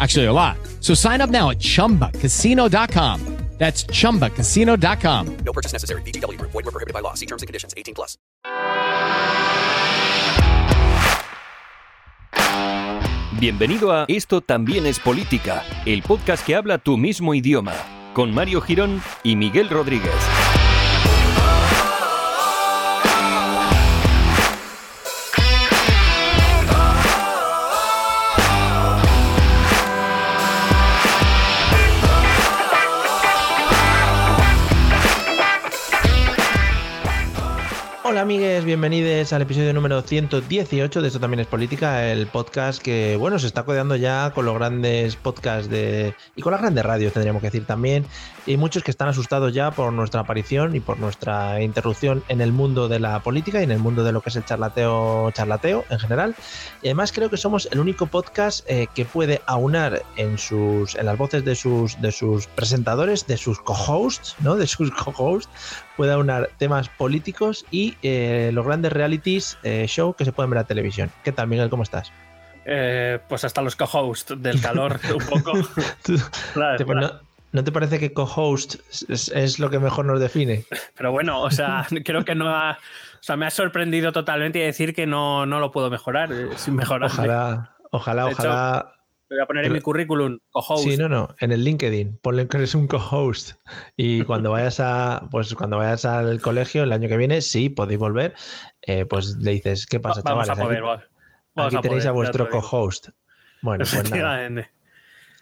Actually, a lot. So sign up now at chumbacasino.com. That's chumbacasino.com. No purchase necessary. Group. Void were prohibited by law. See terms and conditions. 18 plus. Bienvenido a Esto también es política, el podcast que habla tu mismo idioma, con Mario Girón y Miguel Rodríguez. Amigues, bienvenidos al episodio número 118 de Esto también es política, el podcast que, bueno, se está codeando ya con los grandes podcasts de y con las grandes radios, tendríamos que decir también, y muchos que están asustados ya por nuestra aparición y por nuestra interrupción en el mundo de la política y en el mundo de lo que es el charlateo, charlateo en general. Y además creo que somos el único podcast eh, que puede aunar en sus en las voces de sus de sus presentadores, de sus co-hosts, ¿no? De sus co-hosts, puede aunar temas políticos y eh, los grandes realities eh, show que se pueden ver a televisión. ¿Qué tal, Miguel? ¿Cómo estás? Eh, pues hasta los co-host del calor, un poco. Claro, Te- pues, no, ¿no te parece que co-host es, es lo que mejor nos define? Pero bueno, o sea, creo que no ha. O sea, me ha sorprendido totalmente y decir que no, no lo puedo mejorar, eh, sin mejorar. Ojalá, ojalá, De hecho, ojalá. Voy a poner en mi currículum, co-host. Sí, no, no, en el LinkedIn, ponle que eres un co-host. Y cuando vayas a, pues cuando vayas al colegio el año que viene, sí, podéis volver, eh, pues le dices, ¿qué pasa, Va- vamos chavales? a poder. aquí va- vamos aquí tenéis poder, a vuestro lo co-host. Bueno, pues nada.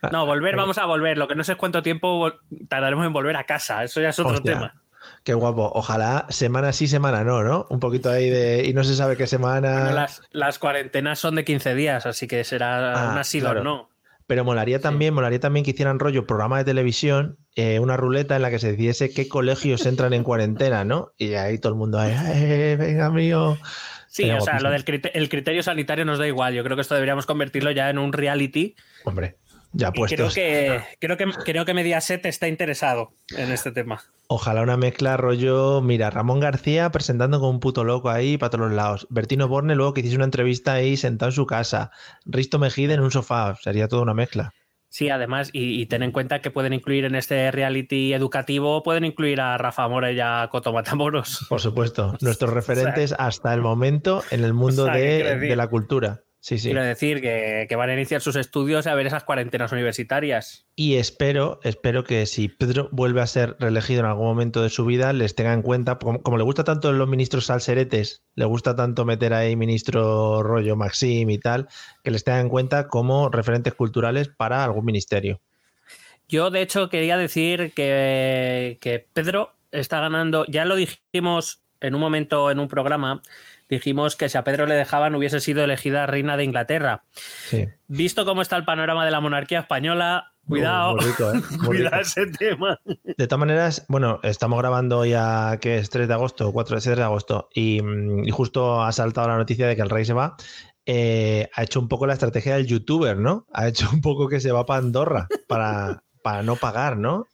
No, volver, vamos a volver. Lo que no sé es cuánto tiempo tardaremos en volver a casa. Eso ya es otro Hostia, tema. Qué guapo. Ojalá semana sí, semana no, ¿no? Un poquito ahí de. Y no se sabe qué semana. Bueno, las, las cuarentenas son de 15 días, así que será Ah, una sí o no. Pero molaría también, molaría también que hicieran rollo programa de televisión, eh, una ruleta en la que se decidiese qué colegios entran en cuarentena, ¿no? Y ahí todo el mundo ahí, "Eh, venga mío. Sí, Sería o sea, guapísimo. lo del el criterio sanitario nos da igual. Yo creo que esto deberíamos convertirlo ya en un reality. Hombre, ya creo que, creo, que, creo que Mediaset está interesado en este tema. Ojalá una mezcla rollo, mira, Ramón García presentando como un puto loco ahí para todos los lados. Bertino Borne luego que hiciese una entrevista ahí sentado en su casa. Risto Mejide en un sofá. Sería toda una mezcla. Sí, además, y, y ten en cuenta que pueden incluir en este reality educativo, pueden incluir a Rafa Mora y a Coto Matamoros. Por supuesto. Nuestros referentes hasta el momento en el mundo de la cultura. Sí, sí. Quiero decir que, que van a iniciar sus estudios a ver esas cuarentenas universitarias. Y espero, espero que si Pedro vuelve a ser reelegido en algún momento de su vida, les tenga en cuenta, como, como le gusta tanto los ministros salseretes, le gusta tanto meter ahí ministro rollo Maxim y tal, que les tenga en cuenta como referentes culturales para algún ministerio. Yo, de hecho, quería decir que, que Pedro está ganando, ya lo dijimos en un momento en un programa, dijimos que si a Pedro le dejaban hubiese sido elegida reina de Inglaterra. Sí. Visto cómo está el panorama de la monarquía española, cuidado, Muy rico, ¿eh? Cuidado ese tema. De todas maneras, bueno, estamos grabando ya que es 3 de agosto, 4 de 6 de agosto, y, mm, y justo ha saltado la noticia de que el rey se va. eh, ha hecho un poco la estrategia del youtuber, ¿no? Ha hecho un poco que se va para Andorra para, para no pagar, ¿no?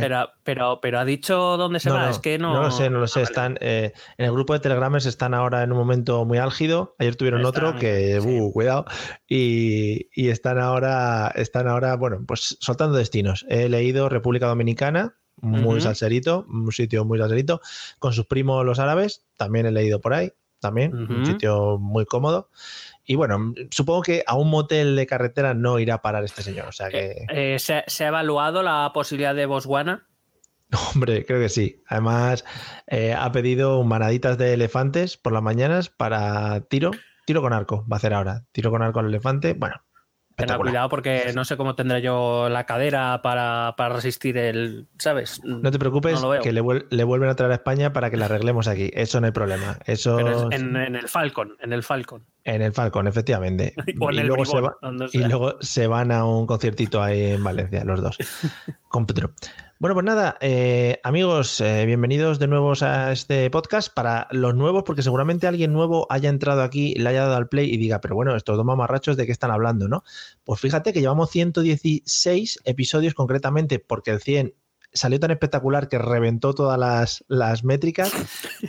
Pero, pero, pero ha dicho dónde se No, va, no, es que no. no lo sé, no lo sé. Ah, vale. Están eh, en el grupo de Telegramers están ahora en un momento muy álgido. Ayer tuvieron otro Están, que, sí. uh, cuidado, y, y están ahora, están ahora, bueno, pues soltando destinos. He leído República Dominicana, muy Ujú. salserito, un sitio muy salserito, con sus primos los árabes, también he leído por ahí, también, un Ujú. sitio muy cómodo. Y bueno, supongo que a un motel de carretera no irá a parar este señor. O sea que, Eh, ¿se, se ha evaluado la posibilidad de Botswana? hombre, creo que sí. Además, eh, ha pedido manaditas de elefantes por las mañanas para tiro. Tiro con arco, va a hacer ahora. Tiro con arco al elefante. Bueno, Tenga cuidado porque no sé cómo tendré yo la cadera para, para resistir el. ¿Sabes? No te preocupes, No que le, vuel- le vuelven a traer a España para que la arreglemos aquí. Eso no hay problema. Eso Pero es en, en el Falcon, en el Falcon. en el Falcon, efectivamente. O en y, el luego se va- y luego se van a un conciertito ahí en Valencia, los dos. con Pedro. Bueno, pues nada, eh, amigos, eh, bienvenidos de nuevo a este podcast. Para los nuevos, porque seguramente alguien nuevo haya entrado aquí, le haya dado al play y diga, pero bueno, estos dos mamarrachos de qué están hablando, ¿no? Pues fíjate que llevamos 116 episodios concretamente, porque el 100 salió tan espectacular que reventó todas las, las métricas.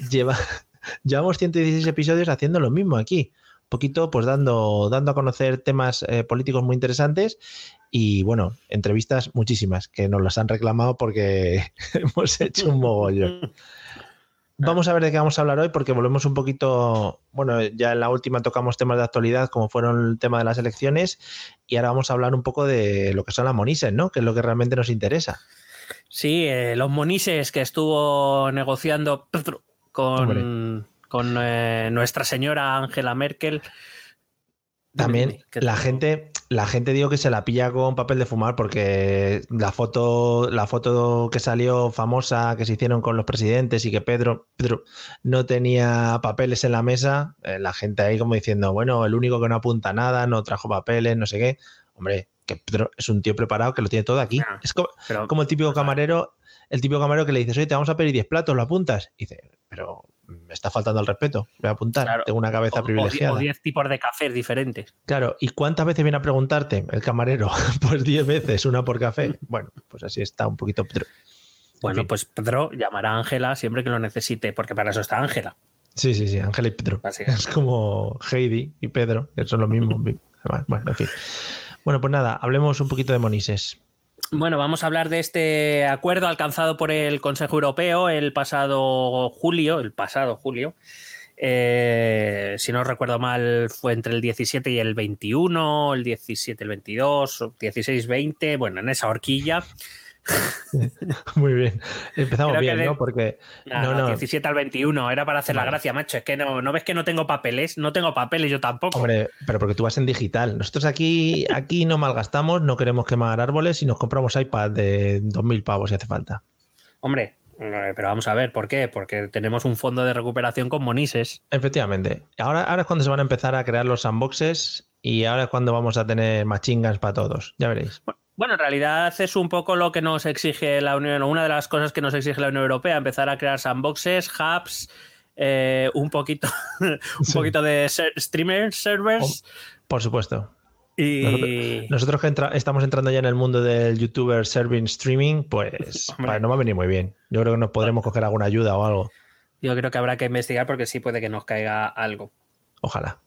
Lleva, llevamos 116 episodios haciendo lo mismo aquí. Poquito, pues dando, dando a conocer temas eh, políticos muy interesantes y bueno, entrevistas muchísimas que nos las han reclamado porque hemos hecho un mogollón. Vamos a ver de qué vamos a hablar hoy porque volvemos un poquito, bueno, ya en la última tocamos temas de actualidad como fueron el tema de las elecciones y ahora vamos a hablar un poco de lo que son las monises, ¿no? Que es lo que realmente nos interesa. Sí, eh, los monises que estuvo negociando con, Hombre. Con eh, nuestra señora Angela Merkel. También dime, ¿qué la te- gente, la gente digo que se la pilla con papel de fumar porque la foto, la foto que salió famosa que se hicieron con los presidentes y que Pedro, Pedro no tenía papeles en la mesa, eh, la gente ahí como diciendo, bueno, el único que no apunta nada, no trajo papeles, no sé qué. Hombre, que Pedro es un tío preparado que lo tiene todo aquí. Es como, pero- como el típico camarero, el típico camarero que le dices, oye, te vamos a pedir 10 platos, ¿lo apuntas? Y dice, pero me está faltando el respeto, voy a apuntar, Claro. tengo una cabeza o- privilegiada. o 10 tipos de café diferentes. Claro, ¿y cuántas veces viene a preguntarte el camarero? Pues 10 veces, una por café. Bueno, pues así está un poquito. Pedro. Bueno, fin. pues Pedro llamará a Ángela siempre que lo necesite, porque para eso está Ángela. Sí, sí, sí, Ángela y Pedro. Así Es como Heidi y Pedro, que son lo mismo. Bueno, en fin. Bueno, pues nada, hablemos un poquito de Monises. Bueno, vamos a hablar de este acuerdo alcanzado por el Consejo Europeo el pasado julio, el pasado julio. Eh, si no recuerdo mal, fue entre el 17 y el 21, el 17 y el 22, o 16-20, bueno, en esa horquilla. Muy bien. Empezamos Creo bien, de- ¿no? Porque. No, no, no, no. 17 al 21, era para hacer la Vale. gracia, macho. Es que no, no ves que no tengo papeles, no tengo papeles, yo tampoco. Hombre, pero porque tú vas en digital. Nosotros aquí, aquí no malgastamos, no queremos quemar árboles y nos compramos iPad de 2.000 pavos si hace falta. Hombre, eh, pero vamos a ver, ¿por qué? Porque tenemos un fondo de recuperación con monises. Efectivamente. Ahora, ahora es cuando se van a empezar a crear los sandboxes y ahora es cuando vamos a tener machingas para todos. Ya veréis. Bueno, en realidad es un poco lo que nos exige la Unión, una de las cosas que nos exige la Unión Europea, empezar a crear sandboxes, hubs, eh, un poquito, un Sí. poquito de ser- streamer servers Por supuesto. y Nosotros que entra- estamos entrando ya en el mundo del youtuber serving streaming, pues vale, no va a venir muy bien. Yo creo que nos podremos coger alguna ayuda o algo. yo creo que habrá que investigar porque sí puede que nos caiga algo. Ojalá.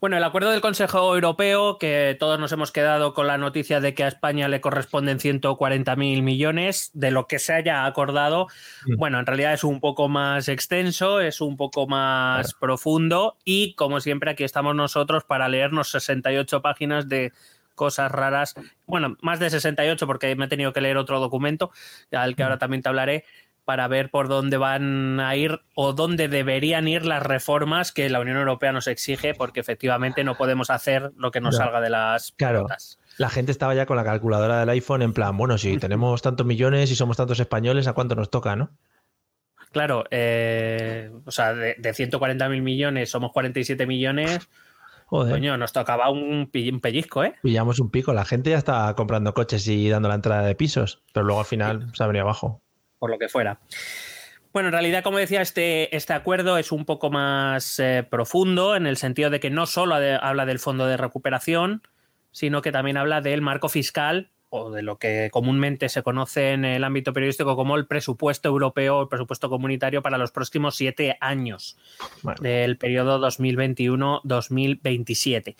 Bueno, el acuerdo del Consejo Europeo, que todos nos hemos quedado con la noticia de que a España le corresponden 140.000 millones de lo que se haya acordado, Mm. bueno, en realidad es un poco más extenso, es un poco más profundo y como siempre aquí estamos nosotros para leernos 68 páginas de cosas raras, bueno, más de 68 porque me he tenido que leer otro documento, al que ahora también te hablaré, para ver por dónde van a ir o dónde deberían ir las reformas que la Unión Europea nos exige, porque efectivamente no podemos hacer lo que nos salga de las Claro. pelotas. La gente estaba ya con la calculadora del iPhone en plan, bueno, si tenemos tantos millones y somos tantos españoles, ¿a cuánto nos toca, no? Claro, eh, o sea, de, de 140.000 millones somos 47 millones, Joder. coño, nos tocaba un pellizco, ¿eh? Pillamos un pico. La gente ya está comprando coches y dando la entrada de pisos, pero luego al final se ha venido abajo. Por lo que fuera. Bueno, en realidad, como decía, este, este acuerdo es un poco más eh, profundo en el sentido de que no solo de- habla del fondo de recuperación, sino que también habla del marco fiscal o de lo que comúnmente se conoce en el ámbito periodístico como el presupuesto europeo, el presupuesto comunitario para los próximos siete años Bueno. del periodo 2021-2027.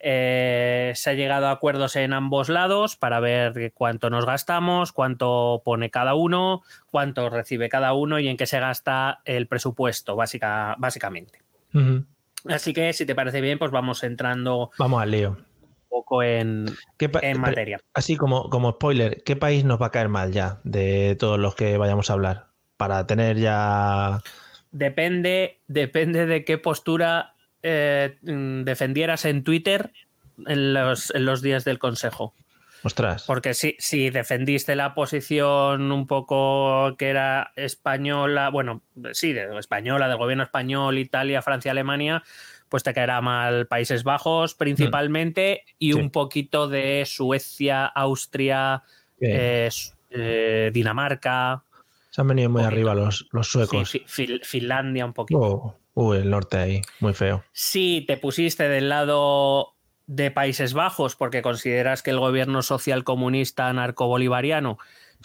Eh, se ha llegado a acuerdos en ambos lados para ver cuánto nos gastamos, cuánto pone cada uno, cuánto recibe cada uno y en qué se gasta el presupuesto, básica, básicamente. Así que, si te parece bien, pues vamos entrando Vamos al lío. un poco en, ¿Qué pa- en materia. Así como, como spoiler, ¿qué país nos va a caer mal ya de todos los que vayamos a hablar? Para tener ya. Depende, depende de qué postura eh, mm, defendieras en Twitter en los, en los días del Consejo. Ostras. Porque si, si defendiste la posición un poco que era española, bueno, sí, de- española, del gobierno español, Italia, Francia, Alemania, pues te caerá mal Países Bajos principalmente y Sí. un poquito de Suecia, Austria, eh, eh, Dinamarca, Se han venido muy poquito. arriba los, los sí, suecos. Fi- Finlandia un poquito. Oh, uh, el norte ahí, muy feo. Si te pusiste del lado de Países Bajos porque consideras que el gobierno social comunista narcobolivariano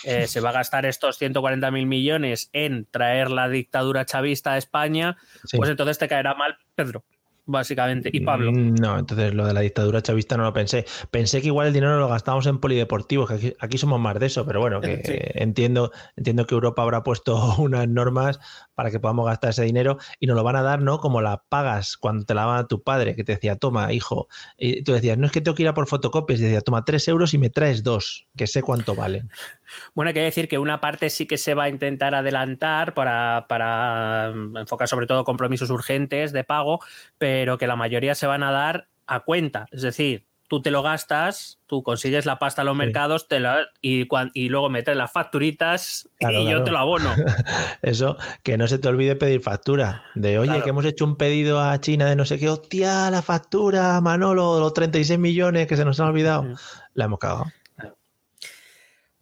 eh, se va a gastar estos 140 mil millones en traer la dictadura chavista a España, Sí. pues entonces te caerá mal Pedro, básicamente, y Pablo. Mm, No, entonces lo de la dictadura chavista no lo pensé. Pensé que igual el dinero lo gastábamos en polideportivos, que aquí, aquí somos más de eso, pero bueno, que Sí. entiendo, entiendo que Europa habrá puesto unas normas para que podamos gastar ese dinero y nos lo van a dar, ¿no? Como la pagas cuando te la daba tu padre, que te decía, toma, hijo. Y tú decías, no es que tengo que ir a por fotocopias, y decía, toma tres euros y me traes dos, que sé cuánto valen. Bueno, hay que decir que una parte sí que se va a intentar adelantar para, para mm, enfocar sobre todo compromisos urgentes de pago, pero que la mayoría se van a dar a cuenta. Es decir, tú te lo gastas, tú consigues la pasta a los Sí. mercados te la- y, y luego metes las facturitas Claro, y yo te lo abono. Eso, que no se te olvide pedir factura. De, oye, Claro. que hemos hecho un pedido a China de no sé qué, hostia, la factura, Manolo, los 36 millones que se nos han olvidado. La hemos cagado.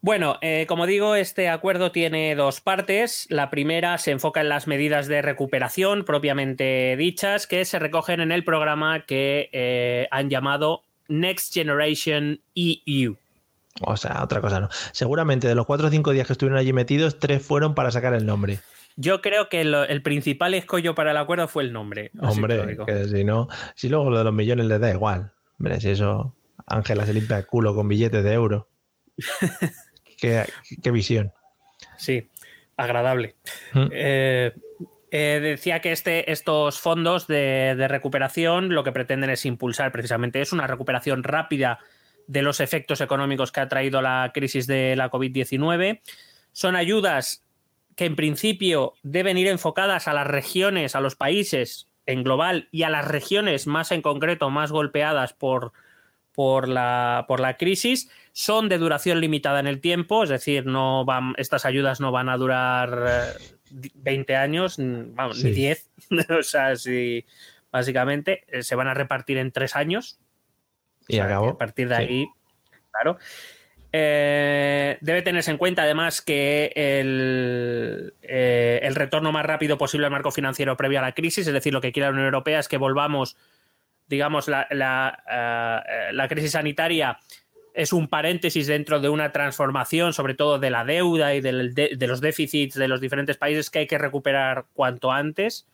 Bueno, eh, como digo, este acuerdo tiene dos partes. La primera se enfoca en las medidas de recuperación propiamente dichas que se recogen en el programa que eh, han llamado Next Generation EU. O sea, otra cosa no. Seguramente de los cuatro o cinco días que estuvieron allí metidos, tres fueron para sacar el nombre. Yo creo que lo- el principal escollo para el acuerdo fue el nombre. Hombre, que si no, si luego lo de los millones les da igual. Hombre, si eso, Ángela se limpia el culo con billetes de euro. qué, qué visión. Sí, agradable. Mm. Eh, eh, decía que este, estos fondos de, de recuperación lo que pretenden es impulsar precisamente es una recuperación rápida de los efectos económicos que ha traído la crisis de la COVID-19. Son ayudas que en principio deben ir enfocadas a las regiones, a los países en global y a las regiones más en concreto, más golpeadas por, por, la, por la crisis. Son de duración limitada en el tiempo, es decir, no van, estas ayudas no van a durar eh, 20 años, mm, vamos, ni Sí. 10. o sea, si básicamente eh, se van a repartir en tres años. Y O sea, que acabó. A partir de Sí. ahí, claro. Eh, debe tenerse en cuenta además que el, eh, el retorno más rápido posible al marco financiero previo a la crisis, es decir, lo que quiere la Unión Europea es que volvamos, digamos, la, la, eh, la crisis sanitaria es un paréntesis dentro de una transformación, sobre todo de la deuda y del- de, de los déficits de los diferentes países que hay que recuperar cuanto antes,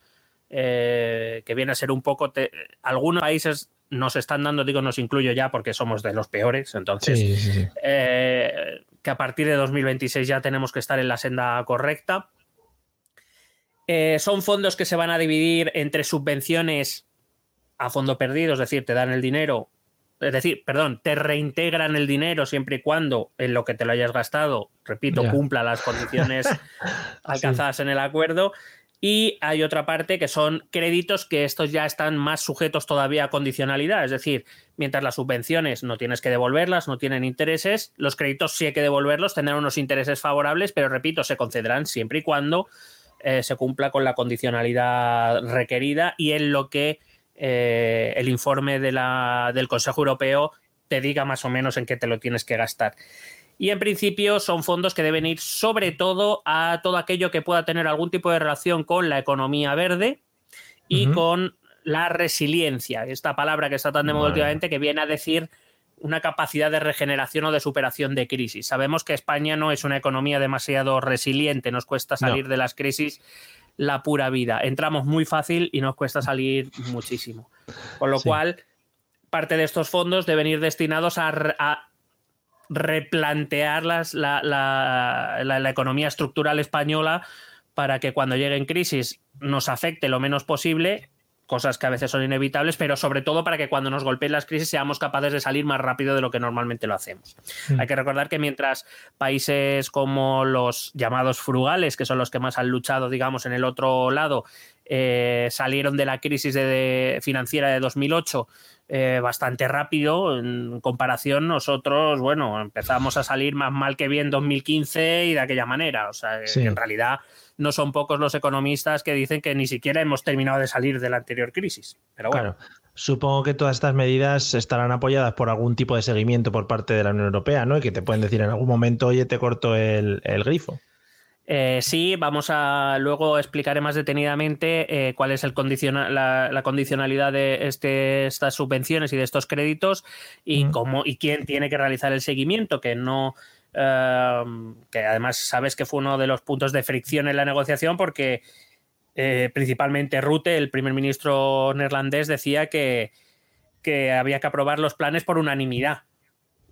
eh, que viene a ser un poco... te- algunos países nos están dando, digo, nos incluyo ya porque somos de los peores, entonces Sí, sí, sí. eh, que a partir de 2026 ya tenemos que estar en la senda correcta. Eh, son fondos que se van a dividir entre subvenciones a fondo perdido, es decir, te dan el dinero, es decir, perdón, te reintegran el dinero siempre y cuando en lo que te lo hayas gastado, repito, cumpla las condiciones alcanzadas en el acuerdo. Y hay otra parte que son créditos que estos ya están más sujetos todavía a condicionalidad. Es decir, mientras las subvenciones no tienes que devolverlas, no tienen intereses, los créditos sí hay que devolverlos, tendrán unos intereses favorables, pero repito, se concederán siempre y cuando eh, se cumpla con la condicionalidad requerida y en lo que eh, el informe de la- del Consejo Europeo te diga más o menos en qué te lo tienes que gastar. Y en principio son fondos que deben ir sobre todo a todo aquello que pueda tener algún tipo de relación con la economía verde y con la resiliencia. Esta palabra que está tan de moda Vale. últimamente que viene a decir una capacidad de regeneración o de superación de crisis. Sabemos que España no es una economía demasiado resiliente, nos cuesta salir de las crisis la pura vida. Entramos muy fácil y nos cuesta salir muchísimo. Con lo cual, parte de estos fondos deben ir destinados a, replantear la, la, economía estructural española para que cuando llegue en crisis nos afecte lo menos posible cosas que a veces son inevitables, pero sobre todo para que cuando nos golpeen las crisis seamos capaces de salir más rápido de lo que normalmente lo hacemos. Mm. Hay que recordar que mientras países como los llamados frugales, que son los que más han luchado, digamos, en el otro lado, eh, salieron de la crisis financiera de 2008 eh, bastante rápido. En comparación, nosotros, bueno, empezamos a salir más mal que bien en 2015 y de aquella manera. O sea, en realidad no son pocos los economistas que dicen que ni siquiera hemos terminado de salir de la anterior crisis. Pero bueno. Claro. Supongo que todas estas medidas estarán apoyadas por algún tipo de seguimiento por parte de la Unión Europea, ¿no? Y que te pueden decir en algún momento, oye, te corto el, grifo. Eh, sí, vamos a luego explicaré más detenidamente eh, cuál es el la, condicionalidad de este, estas subvenciones y de estos créditos y cómo y quién tiene que realizar el seguimiento, que no Em, que además sabes que fue uno de los puntos de fricción en la negociación porque eh, principalmente Rute, el primer ministro neerlandés, decía que, que había que aprobar los planes por unanimidad.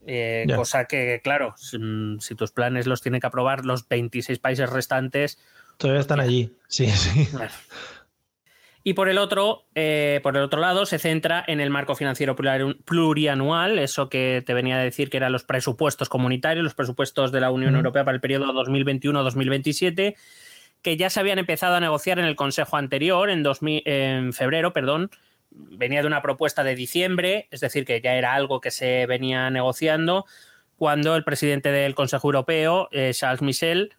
Eh, cosa que, claro, si, tus planes los tienen que aprobar los 26 países restantes. Todavía están allí, sí, sí. Y por el otro, eh, por el otro lado, se centra en el marco financiero plurianual, eso que te venía a decir que eran los presupuestos comunitarios, los presupuestos de la Unión Europea para el periodo 2021-2027, que ya se habían empezado a negociar en el Consejo anterior, en, en febrero, perdón. Venía de una propuesta de diciembre, es decir, que ya era algo que se venía negociando, cuando el presidente del Consejo Europeo, eh, Charles Michel,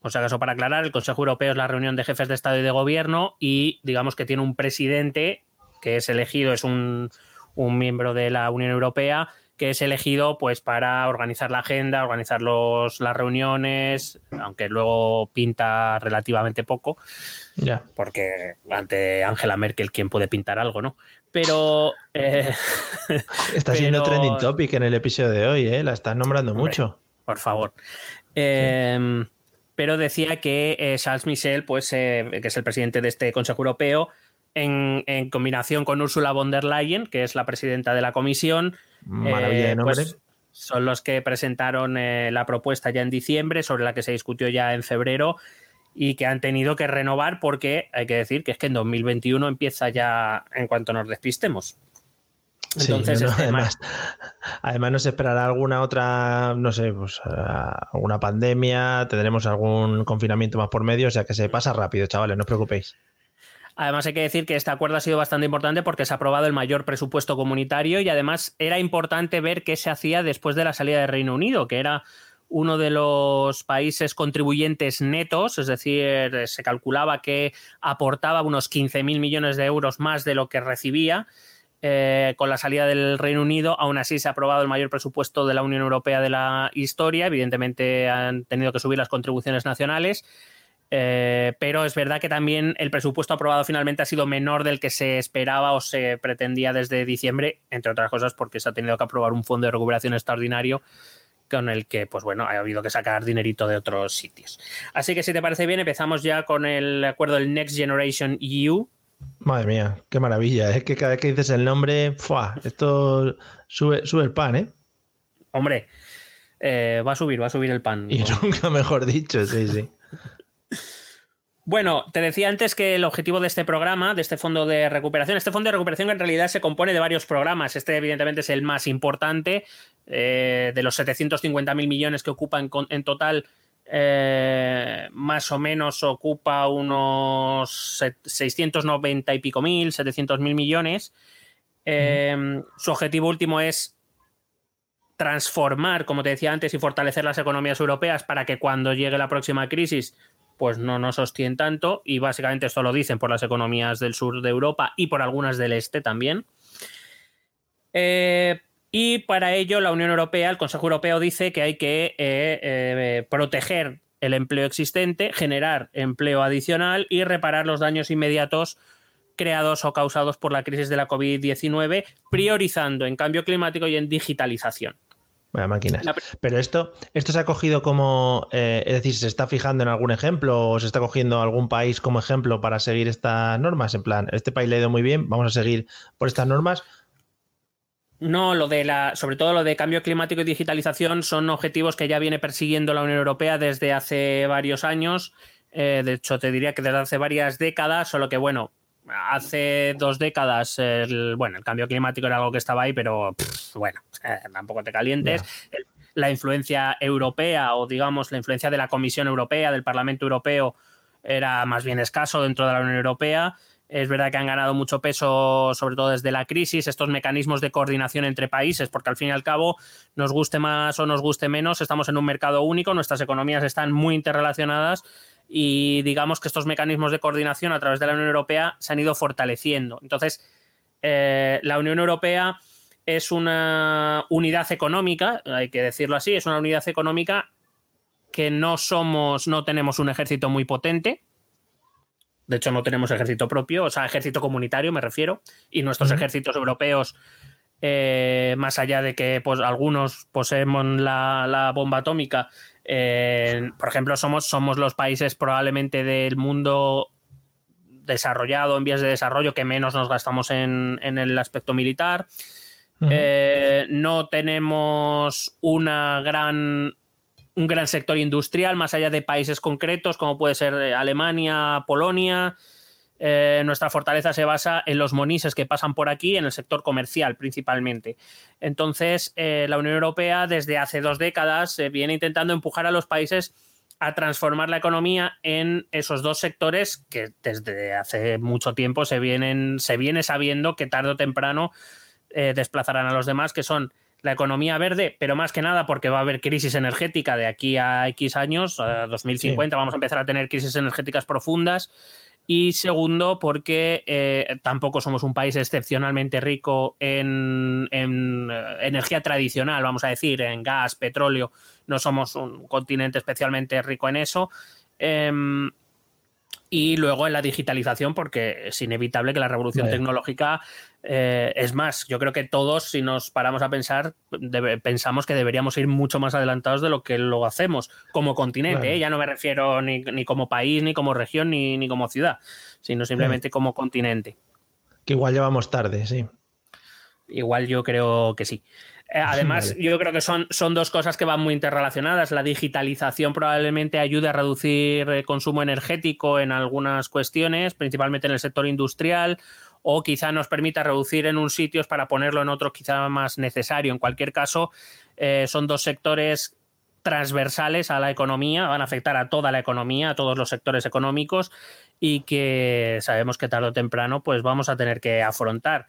por si acaso, para aclarar, el Consejo Europeo es la reunión de jefes de Estado y de Gobierno y digamos que tiene un presidente que es elegido, es un, miembro de la Unión Europea que es elegido pues para organizar la agenda, organizar los, las reuniones, aunque luego pinta relativamente poco, ya. porque ante Angela Merkel quién puede pintar algo, ¿no? Pero eh, está siendo trending topic en el episodio de hoy, ¿eh? La estás nombrando mucho. Por favor. Eh, pero decía que eh, Charles Michel, pues, eh, que es el presidente de este Consejo Europeo, en, combinación con Ursula von der Leyen, que es la presidenta de la Comisión, eh, pues, son los que presentaron la propuesta ya en diciembre, sobre la que se discutió ya en febrero, y que han tenido que renovar porque hay que decir que es que en 2021 empieza ya en cuanto nos despistemos. Entonces, este además, además nos esperará alguna otra, no sé, pues alguna pandemia, tendremos algún confinamiento más por medio, o sea que se pasa rápido, chavales, no os preocupéis. Además hay que decir que este acuerdo ha sido bastante importante porque se ha aprobado el mayor presupuesto comunitario y además era importante ver qué se hacía después de la salida del Reino Unido, que era uno de los países contribuyentes netos, es decir, se calculaba que aportaba unos 15.000 millones de euros más de lo que recibía eh, con la salida del Reino Unido, aún así se ha aprobado el mayor presupuesto de la Unión Europea de la historia. Evidentemente han tenido que subir las contribuciones nacionales. Eh, pero es verdad que también el presupuesto aprobado finalmente ha sido menor del que se esperaba o se pretendía desde diciembre, entre otras cosas porque se ha tenido que aprobar un fondo de recuperación extraordinario con el que, pues bueno, ha habido que sacar dinerito de otros sitios. Así que si te parece bien, empezamos ya con el acuerdo del Next Generation EU, Madre mía, qué maravilla. Es que cada vez que dices el nombre, ¡fua! esto sube, sube el pan, ¿eh? Hombre, eh, va a subir, va a subir el pan. Y nunca mejor dicho, sí, sí. Bueno, te decía antes que el objetivo de este programa, de este fondo de recuperación, este fondo de recuperación en realidad se compone de varios programas. Este evidentemente es el más importante, eh, de los 750.000 millones que ocupan en total eh, más o menos ocupa unos 690 y pico mil, 700 mil millones. Eh, su objetivo último es transformar, como te decía antes, y fortalecer las economías europeas para que cuando llegue la próxima crisis, pues no nos sostien tanto. Y básicamente esto lo dicen por las economías del sur de Europa y por algunas del este también. Eh, y para ello la Unión Europea, el Consejo Europeo dice que hay que eh, eh, proteger el empleo existente, generar empleo adicional y reparar los daños inmediatos creados o causados por la crisis de la COVID-19, priorizando en cambio climático y en digitalización. Vaya máquinas. Pero esto, esto se ha cogido como, eh, es decir, ¿se está fijando en algún ejemplo o se está cogiendo algún país como ejemplo para seguir estas normas? En plan, este país le ha ido muy bien, vamos a seguir por estas normas. No, lo de la, sobre todo lo de cambio climático y digitalización son objetivos que ya viene persiguiendo la Unión Europea desde hace varios años. Eh, de hecho, te diría que desde hace varias décadas, solo que bueno, hace dos décadas el, bueno, el cambio climático era algo que estaba ahí, pero bueno, tampoco te calientes. La influencia europea o digamos la influencia de la Comisión Europea, del Parlamento Europeo, era más bien escaso dentro de la Unión Europea. Es verdad que han ganado mucho peso, sobre todo desde la crisis, estos mecanismos de coordinación entre países, porque al fin y al cabo, nos guste más o nos guste menos, estamos en un mercado único, nuestras economías están muy interrelacionadas y digamos que estos mecanismos de coordinación a través de la Unión Europea se han ido fortaleciendo. Entonces, eh, la Unión Europea es una unidad económica, hay que decirlo así, es una unidad económica que no somos, no tenemos un ejército muy potente. De hecho, no tenemos ejército propio, o sea, ejército comunitario me refiero, y nuestros ejércitos europeos, eh, más allá de que pues, algunos poseemos la bomba atómica, por ejemplo, somos, somos los países probablemente del mundo desarrollado, en vías de desarrollo, que menos nos gastamos en, el aspecto militar. Eh, no tenemos una gran, un gran sector industrial más allá de países concretos, como puede ser Alemania, Polonia. Eh, nuestra fortaleza se basa en los monises que pasan por aquí, en el sector comercial principalmente. Entonces, eh, la Unión Europea desde hace dos décadas eh, viene intentando empujar a los países a transformar la economía en esos dos sectores que desde hace mucho tiempo se, vienen, se viene sabiendo que tarde o temprano desplazarán a los demás, que son la economía verde, pero más que nada porque va a haber crisis energética de aquí a X años, a 2050 vamos a empezar a tener crisis energéticas profundas y segundo, porque eh, tampoco somos un país excepcionalmente rico en, eh, energía tradicional, vamos a decir, en gas, petróleo. No somos un continente especialmente rico en eso. Em, y luego en la digitalización, porque es inevitable que la revolución tecnológica eh, es más. Yo creo que todos, si nos paramos a pensar, pensamos que deberíamos ir mucho más adelantados de lo que lo hacemos como continente. ¿eh? Ya no me refiero ni, como país, ni como región, ni, ni como ciudad, sino simplemente como continente. Que igual llevamos tarde, sí. Igual yo creo que sí. Eh, además, yo creo que son, son dos cosas que van muy interrelacionadas. La digitalización probablemente ayude a reducir el consumo energético en algunas cuestiones, principalmente en el sector industrial, o quizá nos permita reducir en un sitio para ponerlo en otro quizá más necesario. En cualquier caso, eh, son dos sectores transversales a la economía, van a afectar a toda la economía, a todos los sectores económicos y que sabemos que tarde o temprano pues vamos a tener que afrontar.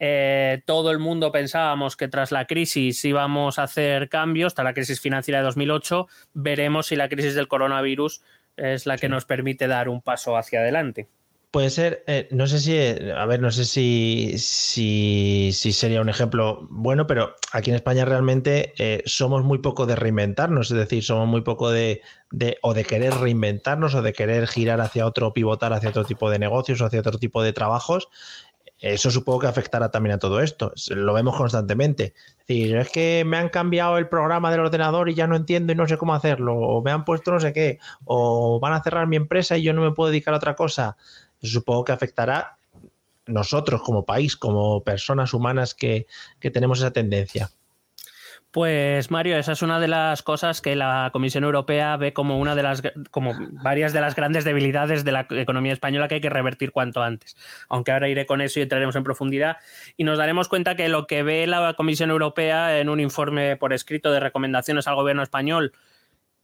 Eh, todo el mundo pensábamos que tras la crisis íbamos a hacer cambios, tras la crisis financiera de 2008, veremos si la crisis del coronavirus es la que nos permite dar un paso hacia adelante. Puede ser, eh, no sé si, a ver, no sé si, si, sería un ejemplo bueno, pero aquí en España realmente eh, somos muy poco de reinventarnos, es decir, somos muy poco de, de, o de querer reinventarnos o de querer girar hacia otro, pivotar hacia otro tipo de negocios o hacia otro tipo de trabajos eso supongo que afectará también a todo esto. Lo vemos constantemente. Es decir, es que me han cambiado el programa del ordenador y ya no entiendo y no sé cómo hacerlo. O me han puesto no sé qué. O van a cerrar mi empresa y yo no me puedo dedicar a otra cosa. Supongo que afectará nosotros como país, como personas humanas que, que tenemos esa tendencia. Pues Mario, esa es una de las cosas que la Comisión Europea ve como una de las como varias de las grandes debilidades de la economía española que hay que revertir cuanto antes. Aunque ahora iré con eso y entraremos en profundidad y nos daremos cuenta que lo que ve la Comisión Europea en un informe por escrito de recomendaciones al gobierno español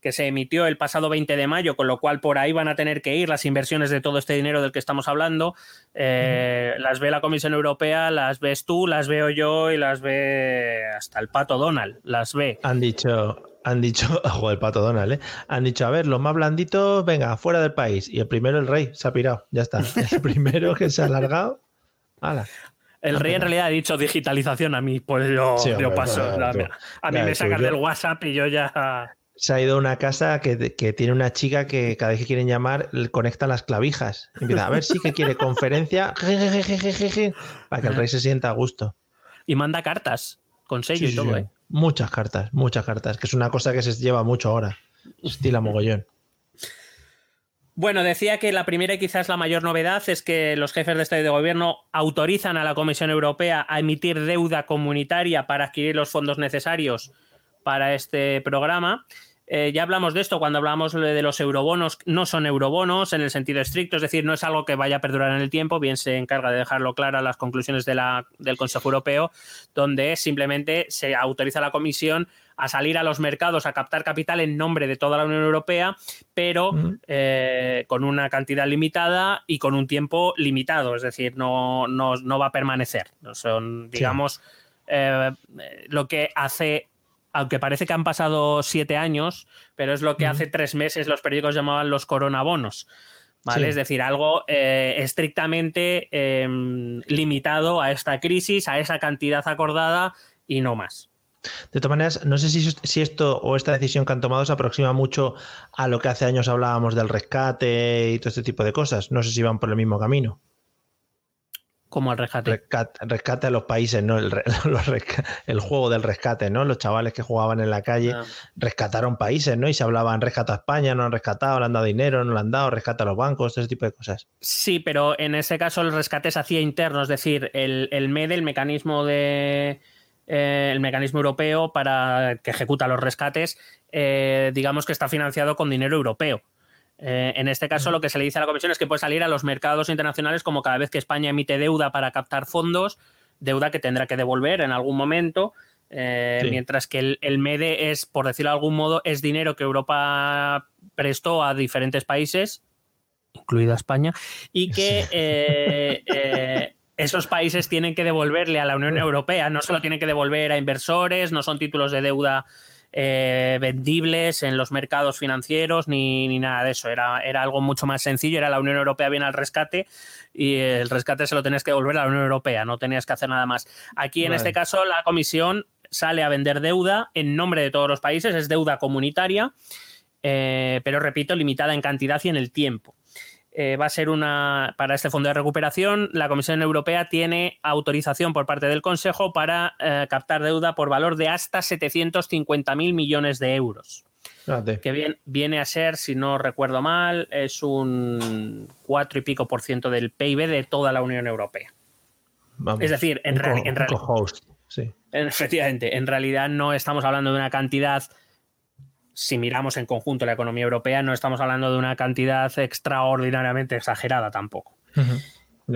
que se emitió el pasado 20 de mayo, con lo cual por ahí van a tener que ir las inversiones de todo este dinero del que estamos hablando. Eh, las ve la Comisión Europea, las ves tú, las veo yo y las ve hasta el pato Donald, las ve. Han dicho, han dicho, ojo, el pato Donald, ¿eh? Han dicho, a ver, los más blanditos, venga, fuera del país. Y el primero, el rey, se ha pirado, ya está. El primero que se ha alargado, hala. El rey en realidad ha dicho digitalización a mí, pues yo, paso. a mí me sacan del WhatsApp y yo ya se ha ido a una casa que, que, tiene una chica que cada vez que quieren llamar conecta las clavijas. Empieza a ver si que quiere conferencia para que el rey se sienta a gusto. Y manda cartas con sello y todo. ¿eh? Muchas cartas, muchas cartas, que es una cosa que se lleva mucho ahora. Estila mogollón. Bueno, decía que la primera y quizás la mayor novedad es que los jefes de Estado y de Gobierno autorizan a la Comisión Europea a emitir deuda comunitaria para adquirir los fondos necesarios para este programa. Eh, ya hablamos de esto cuando hablamos de los eurobonos, no son eurobonos en el sentido estricto, es decir, no es algo que vaya a perdurar en el tiempo, bien se encarga de dejarlo claro a las conclusiones de la, del Consejo Europeo, donde simplemente se autoriza a la Comisión a salir a los mercados a captar capital en nombre de toda la Unión Europea, pero eh, con una cantidad limitada y con un tiempo limitado, es decir, no, no, va a permanecer. Son, digamos, eh, lo que hace aunque parece que han pasado siete años, pero es lo que hace tres meses los periódicos llamaban los coronabonos. ¿Vale? Es decir, algo eh, estrictamente em, limitado a esta crisis, a esa cantidad acordada y no más. De todas maneras, no sé si, si, esto o esta decisión que han tomado se aproxima mucho a lo que hace años hablábamos del rescate y todo este tipo de cosas. No sé si van por el mismo camino. Como el rescate. rescate. a los países, ¿no? El, el, juego del rescate, ¿no? Los chavales que jugaban en la calle ah. rescataron países, ¿no? Y se hablaban rescata a España, no han rescatado, le han dado dinero, no le han dado, rescata a los bancos, ese tipo de cosas. Sí, pero en ese caso el rescate se hacía interno, es decir, el, el MED, el mecanismo de eh, el mecanismo europeo para que ejecuta los rescates, eh, digamos que está financiado con dinero europeo. Eh, en este caso, lo que se le dice a la Comisión es que puede salir a los mercados internacionales como cada vez que España emite deuda para captar fondos, deuda que tendrá que devolver en algún momento, mientras que el, MEDE es, por decirlo de algún modo, es dinero que Europa prestó a diferentes países, incluida España, y que esos países tienen que devolverle a la Unión Europea, no solo tienen que devolver a inversores, no son títulos de deuda eh, vendibles en los mercados financieros ni, nada de eso. Era, era, algo mucho más sencillo. Era la Unión Europea viene al rescate y el rescate se lo tenías que devolver a la Unión Europea. No tenías que hacer nada más. Aquí, en este caso, la Comisión sale a vender deuda en nombre de todos los países. Es deuda comunitaria, eh, pero repito, limitada en cantidad y en el tiempo. Eh, va a ser una para este fondo de recuperación. La Comisión Europea tiene autorización por parte del Consejo para eh, captar deuda por valor de hasta 750.000 millones de euros. Que bien, viene a ser, si no recuerdo mal, es un 4 y pico por ciento del PIB de toda la Unión Europea. es decir, en, realidad. Efectivamente, en realidad no estamos hablando de una cantidad si miramos en conjunto la economía europea, no estamos hablando de una cantidad extraordinariamente exagerada tampoco.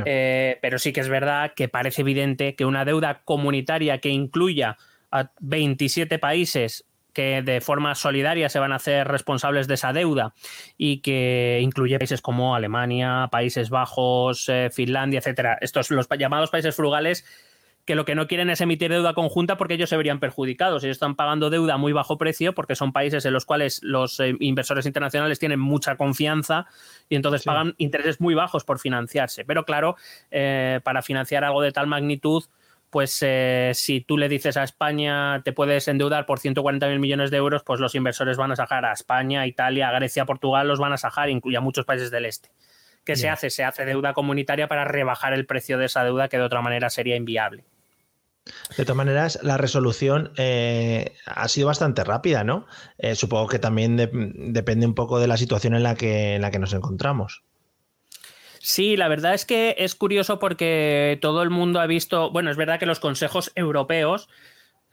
Eh, pero sí que es verdad que parece evidente que una deuda comunitaria que incluya a 27 países que de forma solidaria se van a hacer responsables de esa deuda y que incluye países como Alemania, Países Bajos, eh, Finlandia, etcétera. Estos los llamados países frugales que lo que no quieren es emitir deuda conjunta porque ellos se verían perjudicados. Ellos están pagando deuda a muy bajo precio porque son países en los cuales los eh, inversores internacionales tienen mucha confianza y entonces pagan intereses muy bajos por financiarse. Pero claro, eh, para financiar algo de tal magnitud, pues eh, si tú le dices a España te puedes endeudar por 140 mil millones de euros, pues los inversores van a sacar a España, Italia, Grecia, Portugal, los van a sacar, incluye a muchos países del este. ¿Qué se hace? Se hace deuda comunitaria para rebajar el precio de esa deuda que de otra manera sería inviable. De todas maneras, la resolución eh, ha sido bastante rápida, ¿no? Eh, supongo que también depende un poco de la situación en la, que, en la que nos encontramos. Sí, la verdad es que es curioso porque todo el mundo ha visto, bueno, es verdad que los consejos europeos,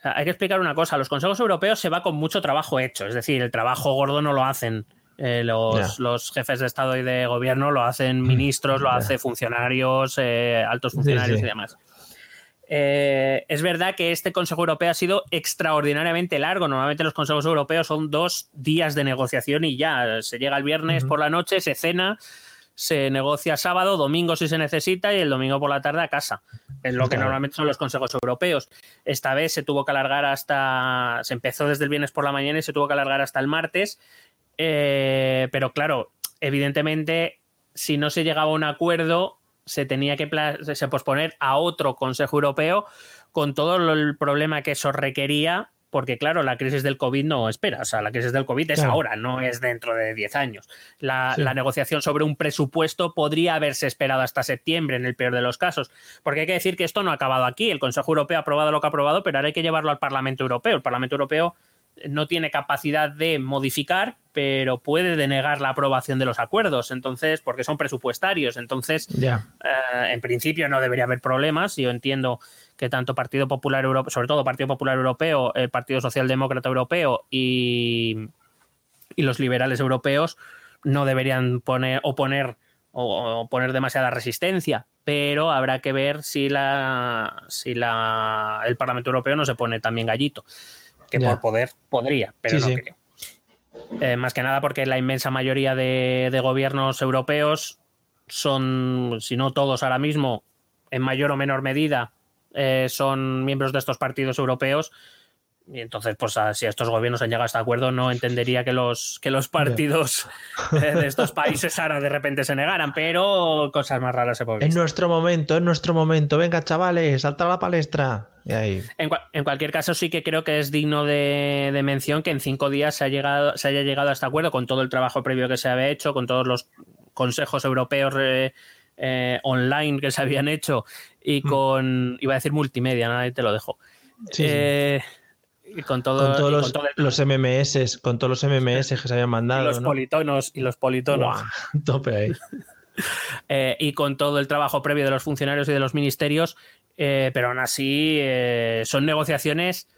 hay que explicar una cosa, los consejos europeos se va con mucho trabajo hecho, es decir, el trabajo gordo no lo hacen eh, los, jefes de Estado y de gobierno, lo hacen mm, ministros, lo hacen funcionarios, altos funcionarios y demás. Eh, es verdad que este Consejo Europeo ha sido extraordinariamente largo. Normalmente los consejos europeos son dos días de negociación y ya se llega el viernes por la noche, se cena, se negocia sábado, domingo si se necesita y el domingo por la tarde a casa. Es lo que normalmente son los consejos europeos. Esta vez se tuvo que alargar hasta, se empezó desde el viernes por la mañana y se tuvo que alargar hasta el martes. Eh, pero claro, evidentemente, si no se llegaba a un acuerdo, se tenía que posponer a otro Consejo Europeo con todo el problema que eso requería porque claro, la crisis del COVID no espera, o sea, la crisis del COVID es Claro. ahora, no es dentro de 10 años. La, Sí. la negociación sobre un presupuesto podría haberse esperado hasta septiembre, en el peor de los casos, porque hay que decir que esto no ha acabado aquí, el Consejo Europeo ha aprobado lo que ha aprobado, pero ahora hay que llevarlo al Parlamento Europeo. El Parlamento Europeo no tiene capacidad de modificar, pero puede denegar la aprobación de los acuerdos, entonces, porque son presupuestarios, entonces eh, en principio no debería haber problemas. Yo entiendo que tanto Partido Popular Europeo, sobre todo Partido Popular Europeo, el Partido Socialdemócrata Europeo y, y los liberales europeos no deberían poner oponer o, o poner demasiada resistencia, pero habrá que ver si la si la el Parlamento Europeo no se pone también gallito, que por poder podría, pero Sí, no sí. creo. Eh, más que nada porque la inmensa mayoría de, de gobiernos europeos son, si no todos ahora mismo, en mayor o menor medida, eh, son miembros de estos partidos europeos. Y entonces, pues a- si estos gobiernos han llegado a este acuerdo, no entendería que los, que los partidos eh, de estos países ahora de repente se negaran, pero cosas más raras se pueden En nuestro momento, en nuestro momento. Venga, chavales, salta a la palestra. Y ahí. En, cua- en cualquier caso, sí que creo que es digno de, de mención que en cinco días se, ha llegado, se haya llegado a este acuerdo con todo el trabajo previo que se había hecho, con todos los consejos europeos eh, eh, online que se habían hecho y Mm. con, iba a decir multimedia, nada, ahí te lo dejo. Sí, sí. Y con todo, con todos y los, con todo el- los MMS, con todos los MMS que se habían y mandado. los ¿no? politonos y los politonos. Tope ahí. eh, y con todo el trabajo previo de los funcionarios y de los ministerios, eh, pero aún así eh, son negociaciones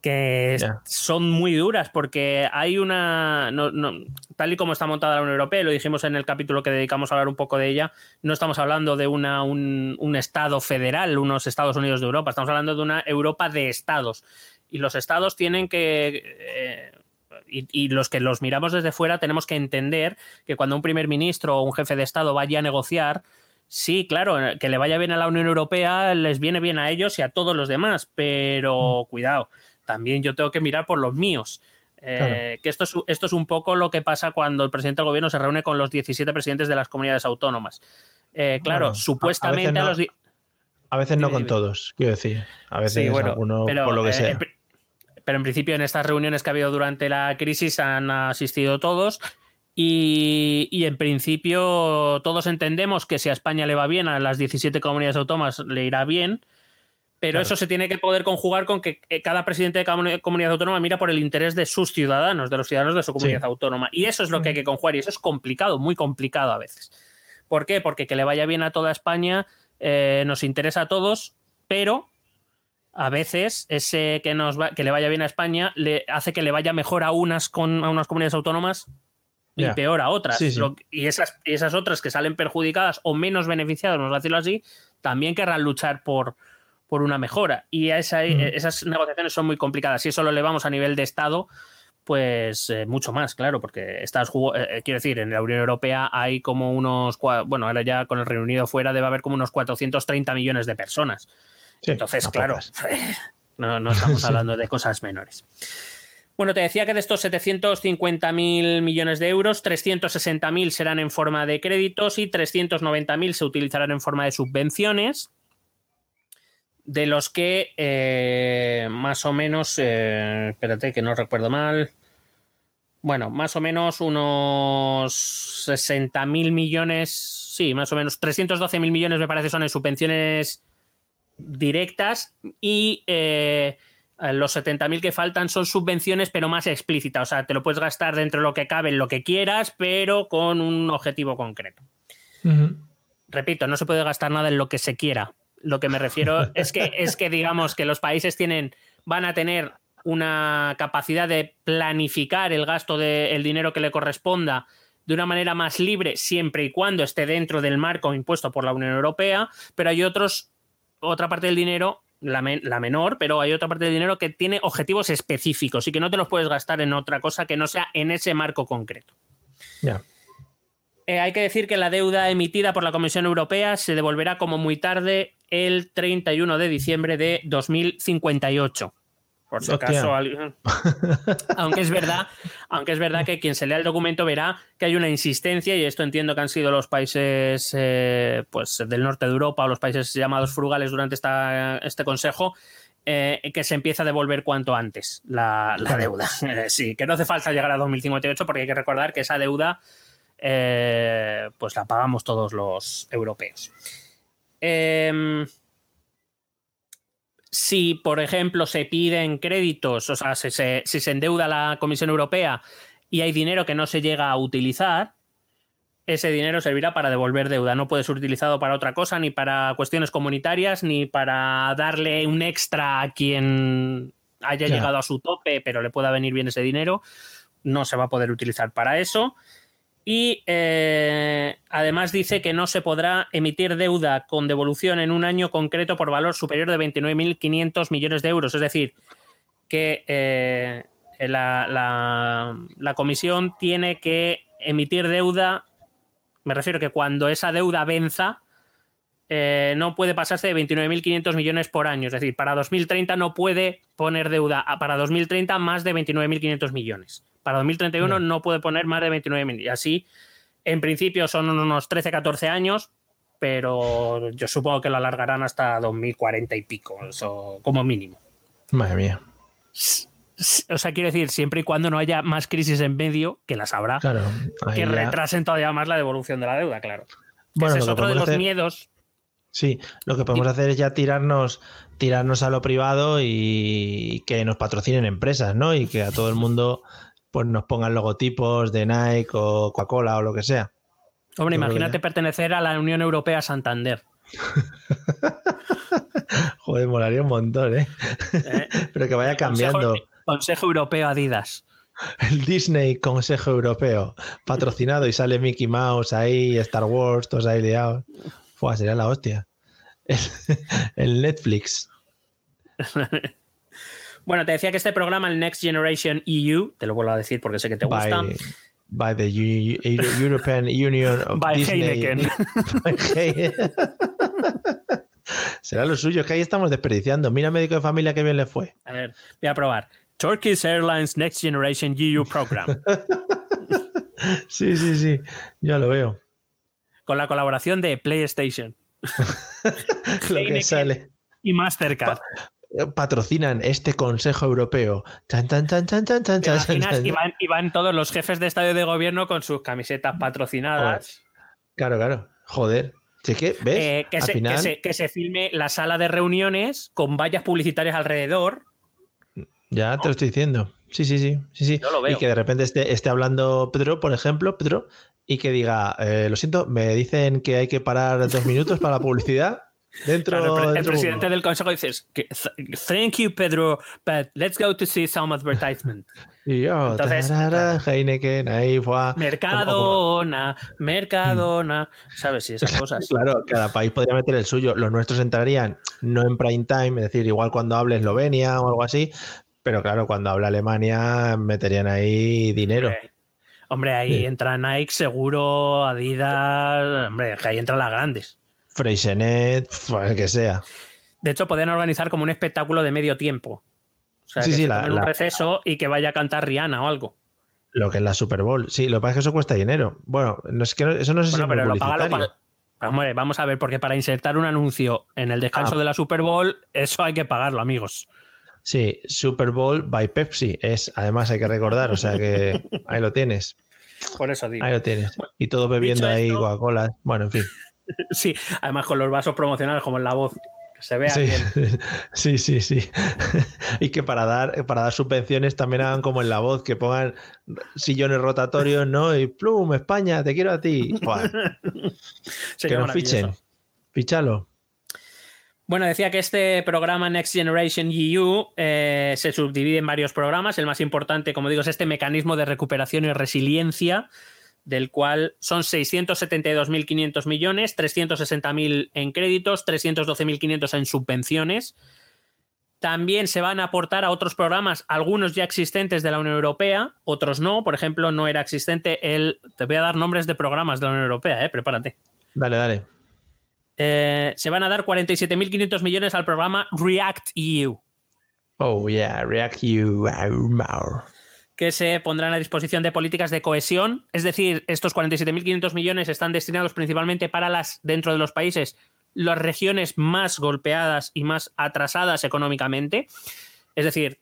que son muy duras porque hay una, no- no- tal y como está montada la Unión Europea, lo dijimos en el capítulo que dedicamos a hablar un poco de ella, no estamos hablando de una, un, un Estado federal, unos Estados Unidos de Europa, estamos hablando de una Europa de Estados. Y los Estados tienen que... eh, y, y los que los miramos desde fuera tenemos que entender que cuando un primer ministro o un jefe de Estado vaya a negociar, sí, claro, que le vaya bien a la Unión Europea les viene bien a ellos y a todos los demás, pero cuidado, también yo tengo que mirar por los míos. Eh, Claro. Que esto es, esto es un poco lo que pasa cuando el presidente del gobierno se reúne con los 17 presidentes de las comunidades autónomas. Eh, claro, Bueno, a- a supuestamente veces a, no. los. A veces no con todos, quiero decir. A veces Sí, bueno, alguno pero, por lo que eh, sea. Pero en principio en estas reuniones que ha habido durante la crisis han asistido todos y, y en principio todos entendemos que si a España le va bien, a las 17 comunidades autónomas le irá bien, pero Claro. eso se tiene que poder conjugar con que eh, cada presidente de cada comunidad autónoma mira por el interés de sus ciudadanos, de los ciudadanos de su comunidad Sí. autónoma. Y eso es lo que hay que conjugar y eso es complicado, muy complicado a veces. ¿Por qué? Porque que le vaya bien a toda España eh, nos interesa a todos, pero a veces ese que nos va- que le vaya bien a España le hace que le vaya mejor a unas con a unas comunidades autónomas y peor a otras. Sí, sí. Lo- y esas, y esas otras que salen perjudicadas o menos beneficiadas, vamos a decirlo así, también querrán luchar por, por una mejora. Y esa- Mm. esas negociaciones son muy complicadas. Si eso lo elevamos a nivel de Estado, pues eh, mucho más, claro, porque estás eh, eh, quiero decir, en la Unión Europea hay como unos, bueno, ahora ya con el Reino Unido fuera debe haber como unos 430 millones de personas. Sí, Entonces, no claro, no estamos hablando de cosas menores. Bueno, te decía que de estos 750.000 millones de euros, 360.000 serán en forma de créditos y 390.000 se utilizarán en forma de subvenciones, de los que eh, más o menos, eh, espérate que no recuerdo mal, bueno, más o menos unos 60.000 millones, sí, más o menos 312.000 millones me parece son en subvenciones directas y eh, los 70.000 que faltan son subvenciones pero más explícitas, o sea, te lo puedes gastar dentro de lo que cabe, en lo que quieras, pero con un objetivo concreto. Repito, no se puede gastar nada en lo que se quiera. Lo que me refiero es que es que digamos que los países tienen van a tener una capacidad de planificar el gasto del dinero que le corresponda de una manera más libre siempre y cuando esté dentro del marco impuesto por la Unión Europea, pero hay otros otra parte del dinero la, men- la menor, pero hay otra parte del dinero que tiene objetivos específicos y que no te los puedes gastar en otra cosa que no sea en ese marco concreto. Ya. Eh, hay que decir que la deuda emitida por la Comisión Europea se devolverá como muy tarde el 31 de diciembre de 2058. Por si Hostia. acaso alguien- aunque es verdad, aunque es verdad que quien se lea el documento verá que hay una insistencia, y esto entiendo que han sido los países eh, pues, del norte de Europa o los países llamados frugales durante esta, este consejo, eh, que se empieza a devolver cuanto antes la, la deuda. Eh, sí, que no hace falta llegar a 2058 porque hay que recordar que esa deuda eh, pues la pagamos todos los europeos. Em, si, por ejemplo, se piden créditos, o sea, si se, si se endeuda la Comisión Europea y hay dinero que no se llega a utilizar, ese dinero servirá para devolver deuda. No puede ser utilizado para otra cosa, ni para cuestiones comunitarias, ni para darle un extra a quien haya Ya. llegado a su tope, pero le pueda venir bien ese dinero. No se va a poder utilizar para eso. Y eh, además dice que no se podrá emitir deuda con devolución en un año concreto por valor superior de 29.500 millones de euros. Es decir, que eh, la, comisión tiene que emitir deuda, me refiero que cuando esa deuda venza, eh, no puede pasarse de 29.500 millones por año. Es decir, para 2030 no puede poner deuda a- para 2030 más de 29.500 millones. Para 2031 no puede poner más de 29.000. Y así, en principio son unos 13-14 años, pero yo supongo que lo alargarán hasta 2040 y pico, eso como mínimo. Madre mía. O sea, quiero decir, siempre y cuando no haya más crisis en medio, que las habrá, Claro. que ya- retrasen todavía más la devolución de la deuda, claro. Bueno, Ese es otro de los hacer- miedos. Sí, lo que podemos hacer es ya tirarnos, tirarnos a lo privado y que nos patrocinen empresas, ¿no? Y que a todo el mundo pues nos pongan logotipos de Nike o Coca-Cola o lo que sea. Hombre, Yo imagínate pertenecer a la Unión Europea Santander. Joder, molaría un montón, ¿eh? ¿eh? Pero que vaya cambiando. Consejo, Consejo Europeo Adidas. El Disney Consejo Europeo patrocinado y sale Mickey Mouse ahí, Star Wars, todos ahí liados. Fua, sería la hostia. El, el Netflix. Bueno, te decía que este programa, el Next Generation EU, te lo vuelvo a decir porque sé que te gusta. By, by the Eu- Eu- European Union of By Disney. Heineken. By Heineken. Será lo suyo, es que ahí estamos desperdiciando. Mira, médico de familia, qué bien le fue. A ver, voy a probar. Turkish Airlines Next Generation EU Program. Sí, sí, sí, ya lo veo. con la colaboración de PlayStation Lo que sale. y Mastercard. Patrocinan este Consejo Europeo. Chan, chan, chan, chan, chan, chan, ¿Te chan, chan, imaginas? Y van, y van todos los jefes de estadio de gobierno con sus camisetas patrocinadas. Claro, claro. Joder. Sí que, ¿ves? Eh, que, Al se, que final, se- que se filme la sala de reuniones con vallas publicitarias alrededor. ya te lo estoy diciendo. Sí, sí, sí. sí, sí. Yo lo veo. Y que de repente esté, esté hablando Pedro, por ejemplo, Pedro, y que diga, eh, lo siento, me dicen que hay que parar dos minutos para la publicidad. Dentro, Claro, el, pre- el dentro presidente del consejo dice: que, "Th- Thank you, Pedro, but let's go to see some advertisement. Y yo, Entonces, tarara, Heineken, ahí fue. Mercadona, Mercadona. ¿Sabes? Y esas cosas. Claro, cada país podría meter el suyo. Los nuestros entrarían no en prime time, es decir, igual cuando hable Eslovenia o algo así, pero claro, cuando habla Alemania meterían ahí dinero. Hombre, Hombre, ahí Sí. entra Nike, seguro, Adidas. Hombre, que ahí entran las grandes. Freixenet, el que sea. De hecho, podrían organizar como un espectáculo de medio tiempo. O sea, Sí, que sí, se la- un la- receso y que vaya a cantar Rihanna o algo. Lo que es la Super Bowl. Sí, lo que pasa es que eso cuesta dinero. Bueno, no es que no- eso no sé si Bueno, es pero lo paga paga- Hombre, vamos a ver, porque para insertar un anuncio en el descanso Ah. de la Super Bowl, eso hay que pagarlo, amigos. Sí, Super Bowl by Pepsi. Es, además hay que recordar, o sea que ahí lo tienes. Por eso digo. Ahí lo tienes. Y todos bebiendo ahí Coca-Cola. Bueno, en fin. Sí, además con los vasos promocionales como en la voz, que se vea Sí, bien. sí, sí, sí. Y que para dar, para dar subvenciones también hagan como en la voz, que pongan sillones rotatorios, ¿no? Y plum, España, te quiero a ti. Sería que nos fichen. Fichalo. Bueno, decía que este programa Next Generation EU eh, se subdivide en varios programas. El más importante, como digo, es este mecanismo de recuperación y resiliencia, del cual son 672.500 millones, 360.000 en créditos, 312.500 en subvenciones. También se van a aportar a otros programas, algunos ya existentes de la Unión Europea, otros no. Por ejemplo, no era existente el. Te voy a dar nombres de programas de la Unión Europea, eh, prepárate. Dale, dale. Eh, se van a dar 47.500 millones al programa React EU, Oh, yeah, React You. Que se pondrán a disposición de políticas de cohesión. Es decir, estos 47.500 millones están destinados principalmente para las, dentro de los países, las regiones más golpeadas y más atrasadas económicamente. Es decir,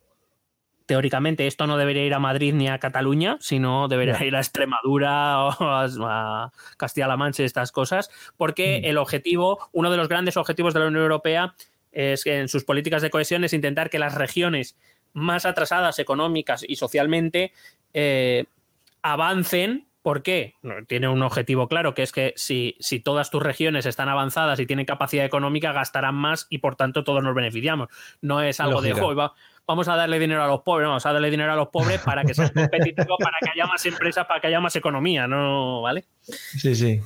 teóricamente esto no debería ir a Madrid ni a Cataluña, sino debería ir a Extremadura o a Castilla-La Mancha, estas cosas, porque mm. el objetivo, uno de los grandes objetivos de la Unión Europea es que en sus políticas de cohesión es intentar que las regiones más atrasadas económicas y socialmente eh, avancen ¿Por qué? Tiene un objetivo claro, que es que si, si, todas tus regiones están avanzadas y tienen capacidad económica, gastarán más y por tanto todos nos beneficiamos. No es algo de, vamos a darle dinero a los pobres, vamos a darle dinero a los pobres para que sea competitivo, para que haya más empresas, para que haya más economía, ¿no? ¿Vale? Sí, sí.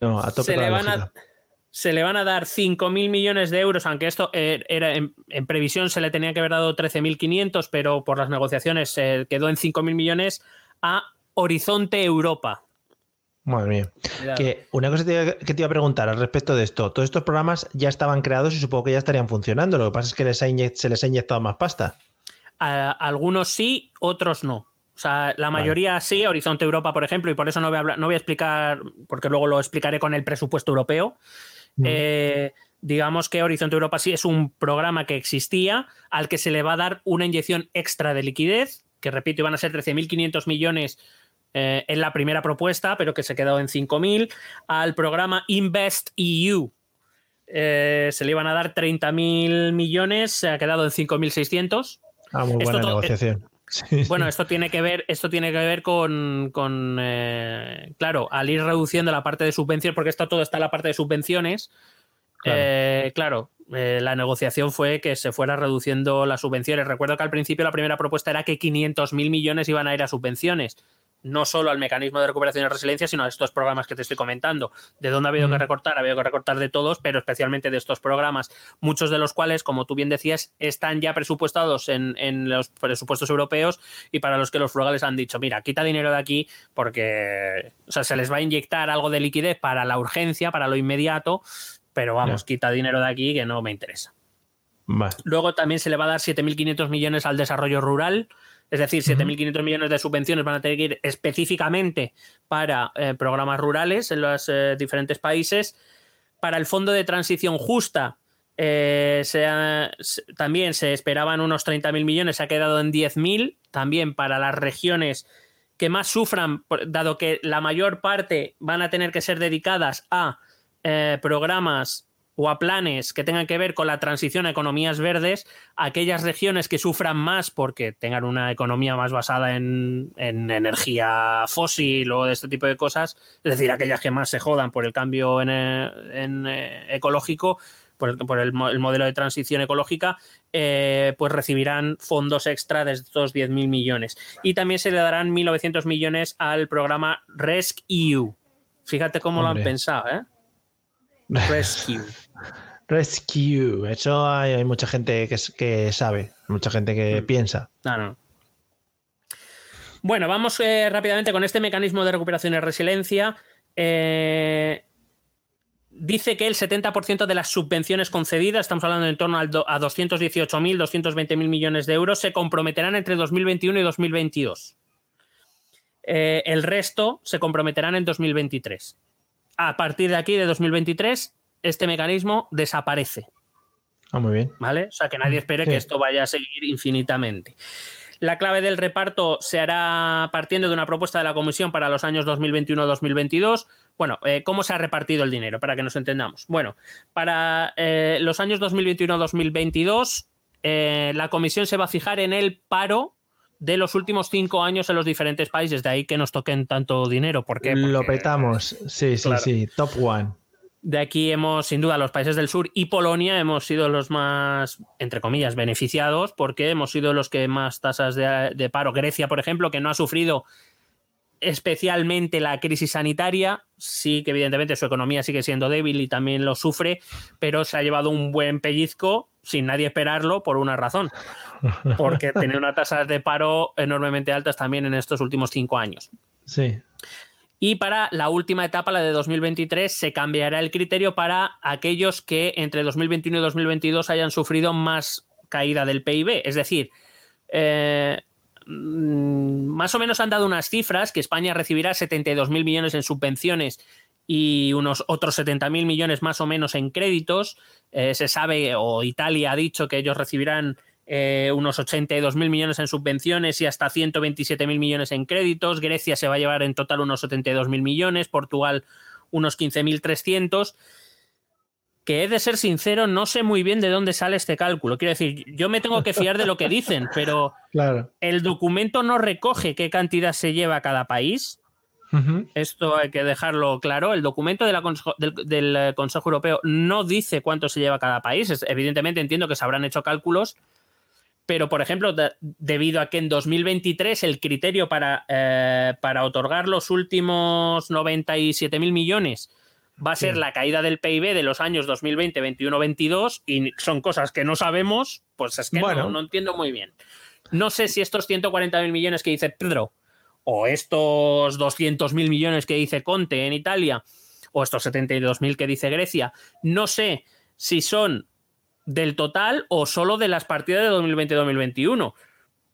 No, a tope se, le van a, se le van a dar 5.000 millones de euros, aunque esto eh, era en, previsión se le tenía que haber dado 13.500, pero por las negociaciones se quedó en 5.000 millones a Horizonte Europa. Madre mía. Que una cosa que te iba a preguntar al respecto de esto. Todos estos programas ya estaban creados y supongo que ya estarían funcionando. Lo que pasa es que se les ha inyectado más pasta. algunos sí, otros no. O sea, la mayoría sí, Horizonte Europa, por ejemplo, y por eso no voy a, no voy a explicar, porque luego lo explicaré con el presupuesto europeo. Eh, digamos que Horizonte Europa sí es un programa que existía, al que se le va a dar una inyección extra de liquidez, que repito, iban a ser 13.500 millones eh, en la primera propuesta, pero que se quedó en 5.000, al programa Invest EU. Eh, se le iban a dar 30.000 millones, se ha quedado en 5.600. Ah, muy buena negociación. Bueno, esto tiene que ver, esto tiene que ver con, eh, claro, al ir reduciendo la parte de subvenciones, porque esto todo está en la parte de subvenciones. Claro, la negociación fue que se fuera reduciendo las subvenciones. Recuerdo que al principio la primera propuesta era que 500.000 millones iban a ir a subvenciones no solo al mecanismo de recuperación y resiliencia, sino a estos programas que te estoy comentando. ¿De dónde ha habido que recortar? Ha habido que recortar de todos, pero especialmente de estos programas, muchos de los cuales, como tú bien decías, están ya presupuestados en, los presupuestos europeos y para los que los frugales han dicho, mira, quita dinero de aquí porque sea, se les va a inyectar algo de liquidez para la urgencia, para lo inmediato, pero vamos, quita dinero de aquí que no me interesa. Luego también se le va a dar 7.500 millones al desarrollo rural, es decir, 7.500 millones de subvenciones van a tener que ir específicamente para eh, programas rurales en los eh, diferentes países. Para el Fondo de Transición Justa eh, también se esperaban unos 30.000 millones, se ha quedado en 10.000. También para las regiones que más sufran, dado que la mayor parte van a tener que ser dedicadas a programas o a planes que tengan que ver con la transición a economías verdes, aquellas regiones que sufran más porque tengan una economía más basada en, energía fósil o de este tipo de cosas, es decir, aquellas que más se jodan por el cambio en, eh, ecológico, por, el, modelo de transición ecológica, eh, pues recibirán fondos extra de estos 10.000 millones. Y también se le darán 1.900 millones al programa RESC-EU. Fíjate cómo lo han pensado, ¿eh? Rescue. Rescue. Eso hay, mucha gente que, sabe, mucha gente que mm. piensa. Bueno, vamos eh, rápidamente con este mecanismo de recuperación y resiliencia. Eh, dice que el 70% de las subvenciones concedidas, estamos hablando en torno a 218.000, 220.000 millones de euros, se comprometerán entre 2021 y 2022. Eh, el resto se comprometerán en 2023 a partir de aquí, de 2023, este mecanismo desaparece. Ah, muy bien. ¿Vale? O sea, que nadie espere que esto vaya a seguir infinitamente. La clave del reparto se hará partiendo de una propuesta de la Comisión para los años 2021-2022. Bueno, eh, ¿cómo se ha repartido el dinero? Para que nos entendamos. Bueno, para eh, los años 2021-2022, eh, la Comisión se va a fijar en el paro de los últimos cinco años en los diferentes países. De ahí que nos toquen tanto dinero. ¿Por qué? Lo petamos. Sí, sí, sí. Top one. De aquí hemos, sin duda, los países del sur y Polonia hemos sido los más, entre comillas, beneficiados porque hemos sido los que más tasas de, paro. Grecia, por ejemplo, que no ha sufrido especialmente la crisis sanitaria, sí que evidentemente su economía sigue siendo débil y también lo sufre, pero se ha llevado un buen pellizco sin nadie esperarlo por una razón, porque tiene unas tasas de paro enormemente altas también en estos últimos cinco años. Sí. Y para la última etapa, la de 2023, se cambiará el criterio para aquellos que entre 2021 y 2022 hayan sufrido más caída del PIB. Es decir, eh, mm, más o menos han dado unas cifras que España recibirá 72.000 millones en subvenciones y unos otros 70.000 millones más o menos en créditos. Eh, se sabe, o Italia ha dicho que ellos recibirán eh, unos 82.000 millones en subvenciones y hasta 127.000 millones en créditos. Grecia se va a llevar en total unos 72.000 millones, Portugal unos 15.300 que he de ser sincero, no sé muy bien de dónde sale este cálculo. Quiero decir, yo me tengo que fiar de lo que dicen, pero Claro. el documento no recoge qué cantidad se lleva cada país. Esto hay que dejarlo claro. El documento de la Consejo- del, del, eh, Consejo Europeo no dice cuánto se lleva cada país. Es- evidentemente entiendo que se habrán hecho cálculos, pero por ejemplo, de- debido a que en 2023 el criterio para, eh, para otorgar los últimos 97.000 millones va a ser Sí. la caída del PIB de los años 2020, 21, 22 y son cosas que no sabemos, pues es que no- Bueno. no, entiendo muy bien. No sé si estos 140.000 millones que dice Pedro o estos 200.000 millones que dice Conte en Italia o estos 72.000 que dice Grecia, no sé si son del total o solo de las partidas de 2020-2021.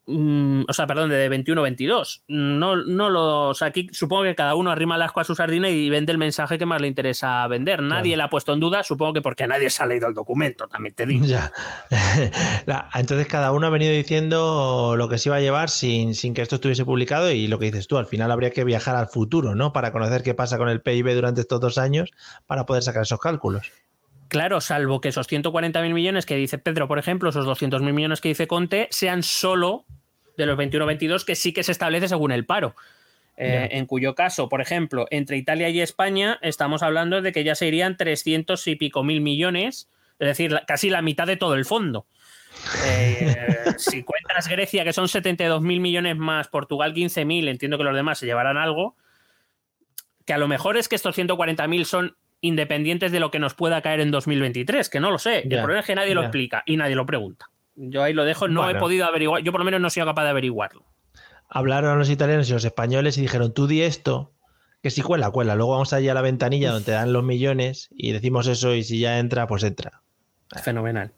Mm, o sea, perdón, de 21-22. No, no lo. O sea, aquí supongo que cada uno arrima el asco a su sardina y vende el mensaje que más le interesa vender. Nadie le ha puesto en duda, supongo que porque nadie se ha leído el documento, también te digo. Ya. Entonces cada uno ha venido diciendo lo que se iba a llevar sin, sin que esto estuviese publicado y lo que dices tú, al final habría que viajar al futuro, ¿no? Para conocer qué pasa con el PIB durante estos dos años para poder sacar esos cálculos. Claro, salvo que esos 140.000 millones que dice Pedro, por ejemplo, esos 200.000 millones que dice Conte, sean solo de los 21-22 que sí que se establece según el paro. Eh. En cuyo caso, por ejemplo, entre Italia y España estamos hablando de que ya se irían 300 y pico mil millones, es decir, casi la mitad de todo el fondo. Eh, si cuentas Grecia, que son 72 mil millones más, Portugal 15 mil, entiendo que los demás se llevarán algo, que a lo mejor es que estos 140 mil son independientes de lo que nos pueda caer en 2023, que no lo sé. el problema es que nadie lo explica y nadie lo pregunta. Yo ahí lo dejo, no Bueno. he podido averiguar, yo por lo menos no he sido capaz de averiguarlo. Hablaron los italianos y los españoles y dijeron, tú di esto, que si cuela, cuela. Luego vamos allí a la ventanilla donde te dan los millones y decimos eso y si ya entra, pues entra. Fenomenal.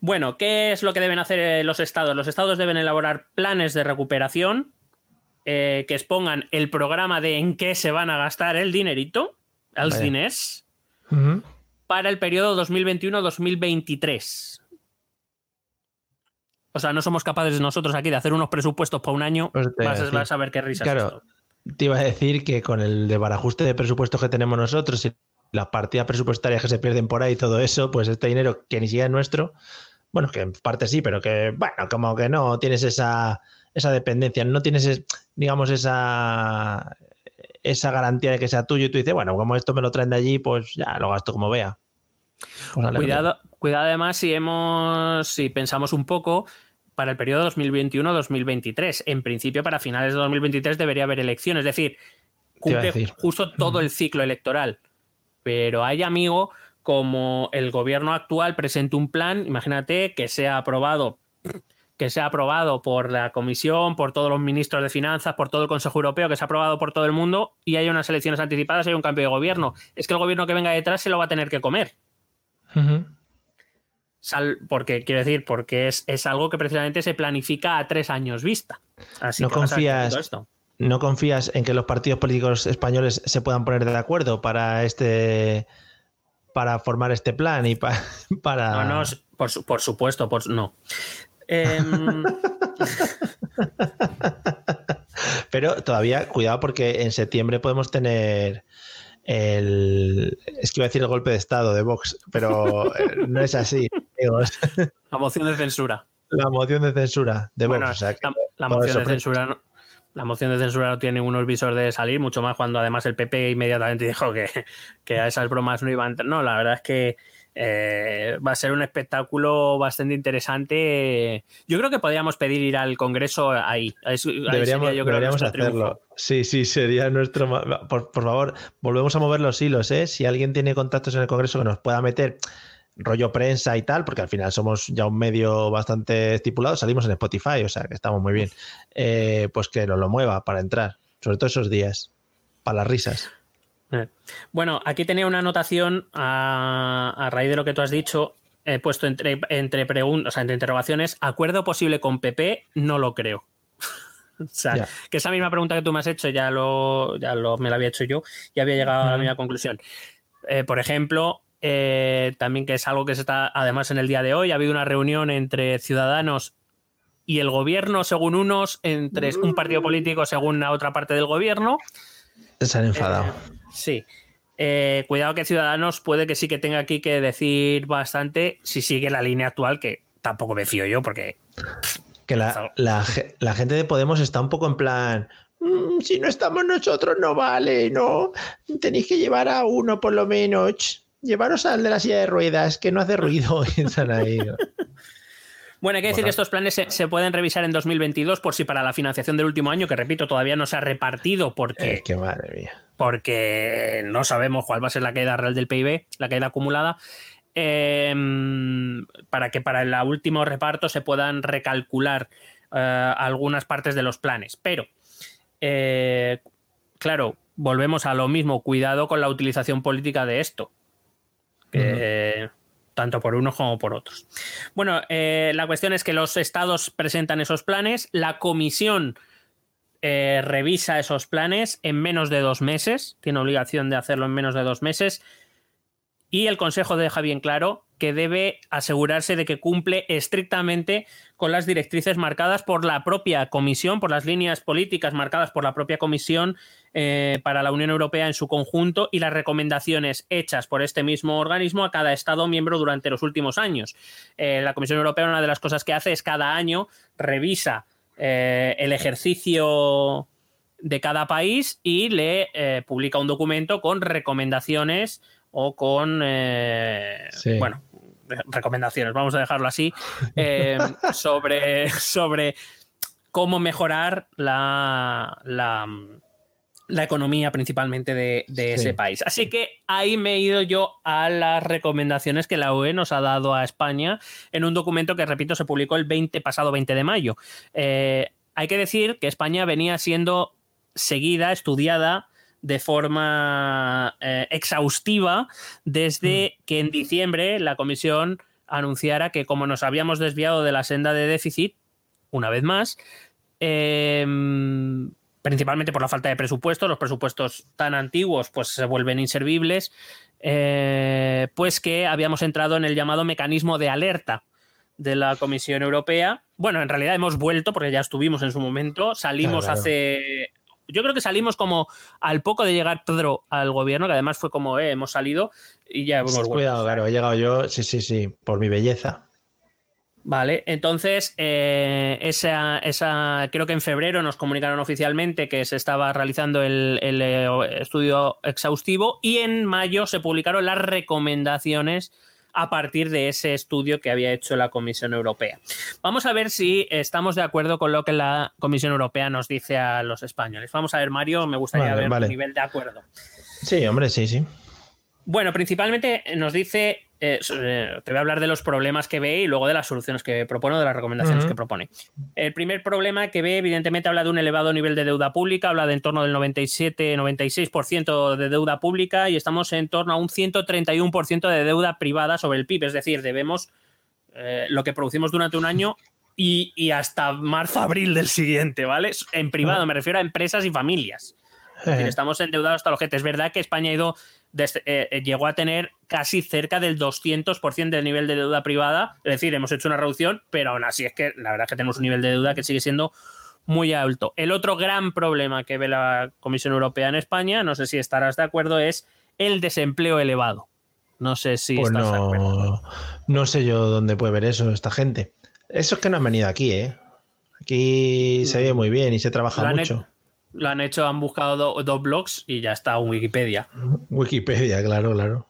Bueno, ¿qué es lo que deben hacer eh, los estados? Los estados deben elaborar planes de recuperación eh, que expongan el programa de en qué se van a gastar el dinerito, el Vaya. diners, para el periodo 2021-2023. O sea, no somos capaces nosotros aquí de hacer unos presupuestos para un año. Pues iba a Vas, vas a ver qué risas. Claro. Te iba a decir que con el desbarajuste de presupuestos que tenemos nosotros y las partidas presupuestarias que se pierden por ahí y todo eso, pues este dinero que ni siquiera es nuestro, bueno, que en parte sí, pero que, bueno, como que no tienes esa, esa dependencia, no tienes, es- digamos, esa, esa garantía de que sea tuyo y tú dices, bueno, como esto me lo traen de allí, pues ya lo gasto como vea. Pues. Cuidado, cuidado además si hemos, si pensamos un poco para el periodo 2021-2023. En principio, para finales de 2023 debería haber elecciones, es decir, cumple justo todo el ciclo electoral. Pero hay, amigo, como el gobierno actual presenta un plan, imagínate que sea aprobado que sea aprobado por la Comisión, por todos los ministros de Finanzas, por todo el Consejo Europeo, que sea aprobado por todo el mundo y hay unas elecciones anticipadas hay un cambio de gobierno. Es que el gobierno que venga detrás se lo va a tener que comer. Sal- porque quiero decir, porque es, es algo que precisamente se planifica a tres años vista. Así No que confías- esto. ¿No confías en que los partidos políticos españoles se puedan poner de acuerdo para este para formar este plan y pa- para No, no, por, su- por supuesto, por, no. Em, Pero todavía, cuidado, porque en septiembre podemos tener el. Es que iba a decir el golpe de Estado de Vox, pero eh, no es así. la moción de censura. la moción de censura de Vox. Bueno, o sea que- la, moción de censura no, la moción de censura no tiene unos visor de salir, mucho más cuando además el PP inmediatamente dijo que, que a esas bromas no iban. No, la verdad es que eh, va a ser un espectáculo bastante interesante. Yo creo que podríamos pedir ir al Congreso ahí. Deberíamos, sería, yo creo, deberíamos nuestro hacerlo. triunfo. Sí, sí, sería nuestro. por favor, volvemos a mover los hilos, ¿eh? Si alguien tiene contactos en el Congreso que nos pueda meter rollo prensa y tal, porque al final somos ya un medio bastante estipulado, salimos en Spotify, o sea que estamos muy bien. Eh, pues que nos lo mueva para entrar, sobre todo esos días, para las risas. Eh. Bueno, aquí tenía una anotación a, a raíz de lo que tú has dicho. He puesto entre, entre preguntas, o sea, entre interrogaciones. Acuerdo posible con PP, no lo creo. O sea, que esa misma pregunta que tú me has hecho ya lo, ya lo me la había hecho yo y había llegado a la misma conclusión. Eh, por ejemplo, eh, también que es algo que se está, además en el día de hoy, ha habido una reunión entre ciudadanos y el gobierno, según unos, entre un partido político según la otra parte del gobierno. Se han enfadado. sí. Eh, cuidado que Ciudadanos puede que sí que tenga aquí que decir bastante si sigue la línea actual, que tampoco me fío yo, porque. Que la, la, la gente de Podemos está un poco en plan. "Mm, si no estamos nosotros, no vale, no. Tenéis que llevar a uno por lo menos. Llevaros al de la silla de ruedas, que no hace ruido. Bueno, hay que decir que estos planes se, se pueden revisar en 2022 por si para la financiación del último año, que repito, todavía no se ha repartido porque, Es que madre mía. porque no sabemos cuál va a ser la caída real del PIB, la caída acumulada, eh, para que para el último reparto se puedan recalcular eh, algunas partes de los planes. Pero, eh, claro, volvemos a lo mismo, cuidado con la utilización política de esto. que, Tanto por unos como por otros. Bueno, eh, la cuestión es que los estados presentan esos planes, la comisión eh, revisa esos planes en menos de dos meses, tiene obligación de hacerlo en menos de dos meses, y el Consejo deja bien claro que debe asegurarse de que cumple estrictamente con las directrices marcadas por la propia Comisión, por las líneas políticas marcadas por la propia Comisión eh, para la Unión Europea en su conjunto y las recomendaciones hechas por este mismo organismo a cada Estado miembro durante los últimos años. Eh, la Comisión Europea una de las cosas que hace es cada año revisa eh, el ejercicio de cada país y le publica un documento con recomendaciones o con, eh, Sí. bueno, re- recomendaciones, vamos a dejarlo así, eh, sobre, sobre cómo mejorar la, la, la economía principalmente de, de Sí. ese país. Así que ahí me he ido yo a las recomendaciones que la UE nos ha dado a España en un documento que, repito, se publicó el 20, pasado 20 de mayo. Eh, hay que decir que España venía siendo seguida, estudiada de forma eh, exhaustiva desde que en diciembre la comisión anunciara que como nos habíamos desviado de la senda de déficit, una vez más, eh, principalmente por la falta de presupuesto, los presupuestos tan antiguos pues se vuelven inservibles, eh, pues que habíamos entrado en el llamado mecanismo de alerta de la Comisión Europea. Bueno, en realidad hemos vuelto porque ya estuvimos en su momento, salimos Claro, hace... Yo creo que salimos como al poco de llegar Pedro al gobierno, que además fue como, eh, hemos salido y ya hemos vuelto. Cuidado, claro, he llegado yo, sí, sí, sí, por mi belleza. Vale, entonces eh, esa, esa, creo que en febrero nos comunicaron oficialmente que se estaba realizando el, el, eh, estudio exhaustivo y en mayo se publicaron las recomendaciones a partir de ese estudio que había hecho la Comisión Europea. Vamos a ver si estamos de acuerdo con lo que la Comisión Europea nos dice a los españoles. Vamos a ver, Mario, me gustaría Vale, ver vale. tu nivel de acuerdo. Sí, hombre, sí, sí. Bueno, principalmente nos dice, eh, eh, te voy a hablar de los problemas que ve y luego de las soluciones que propone o de las recomendaciones que propone. El primer problema que ve, evidentemente, habla de un elevado nivel de deuda pública, habla de en torno del 97-96% de deuda pública y estamos en torno a un 131% de deuda privada sobre el PIB, es decir, debemos eh, lo que producimos durante un año y, y hasta marzo-abril del siguiente, ¿vale? En privado, me refiero a empresas y familias. Es decir, Eh, estamos endeudados hasta el ojete. Es verdad que España ha ido desde- eh, eh, llegó a tener casi cerca del 200% del nivel de deuda privada. Es decir, hemos hecho una reducción, pero aún así es que la verdad es que tenemos un nivel de deuda que sigue siendo muy alto. El otro gran problema que ve la Comisión Europea en España, no sé si estarás de acuerdo, es el desempleo elevado. No sé si pues estás de acuerdo. no, sé yo dónde puede ver eso esta gente. Eso es que no han venido aquí, ¿eh? Aquí se ve muy bien y se trabaja mucho. Lo han hecho, han buscado do- dos blogs y ya está en Wikipedia. Wikipedia, claro, claro.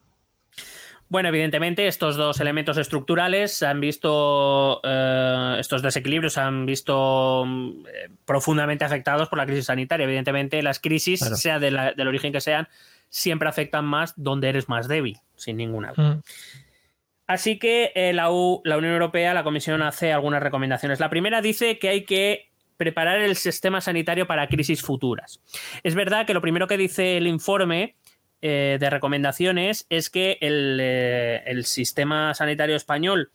Bueno, evidentemente estos dos elementos estructurales se han visto, eh, estos desequilibrios se han visto mm, eh, profundamente afectados por la crisis sanitaria. Evidentemente las crisis, Claro. sea de la- del origen que sean, siempre afectan más donde eres más débil, sin ninguna duda. Mm. Así que eh, la, U- la Unión Europea, la Comisión hace algunas recomendaciones. La primera dice que hay que preparar el sistema sanitario para crisis futuras. Es verdad que lo primero que dice el informe eh, de recomendaciones es que el, eh, el sistema sanitario español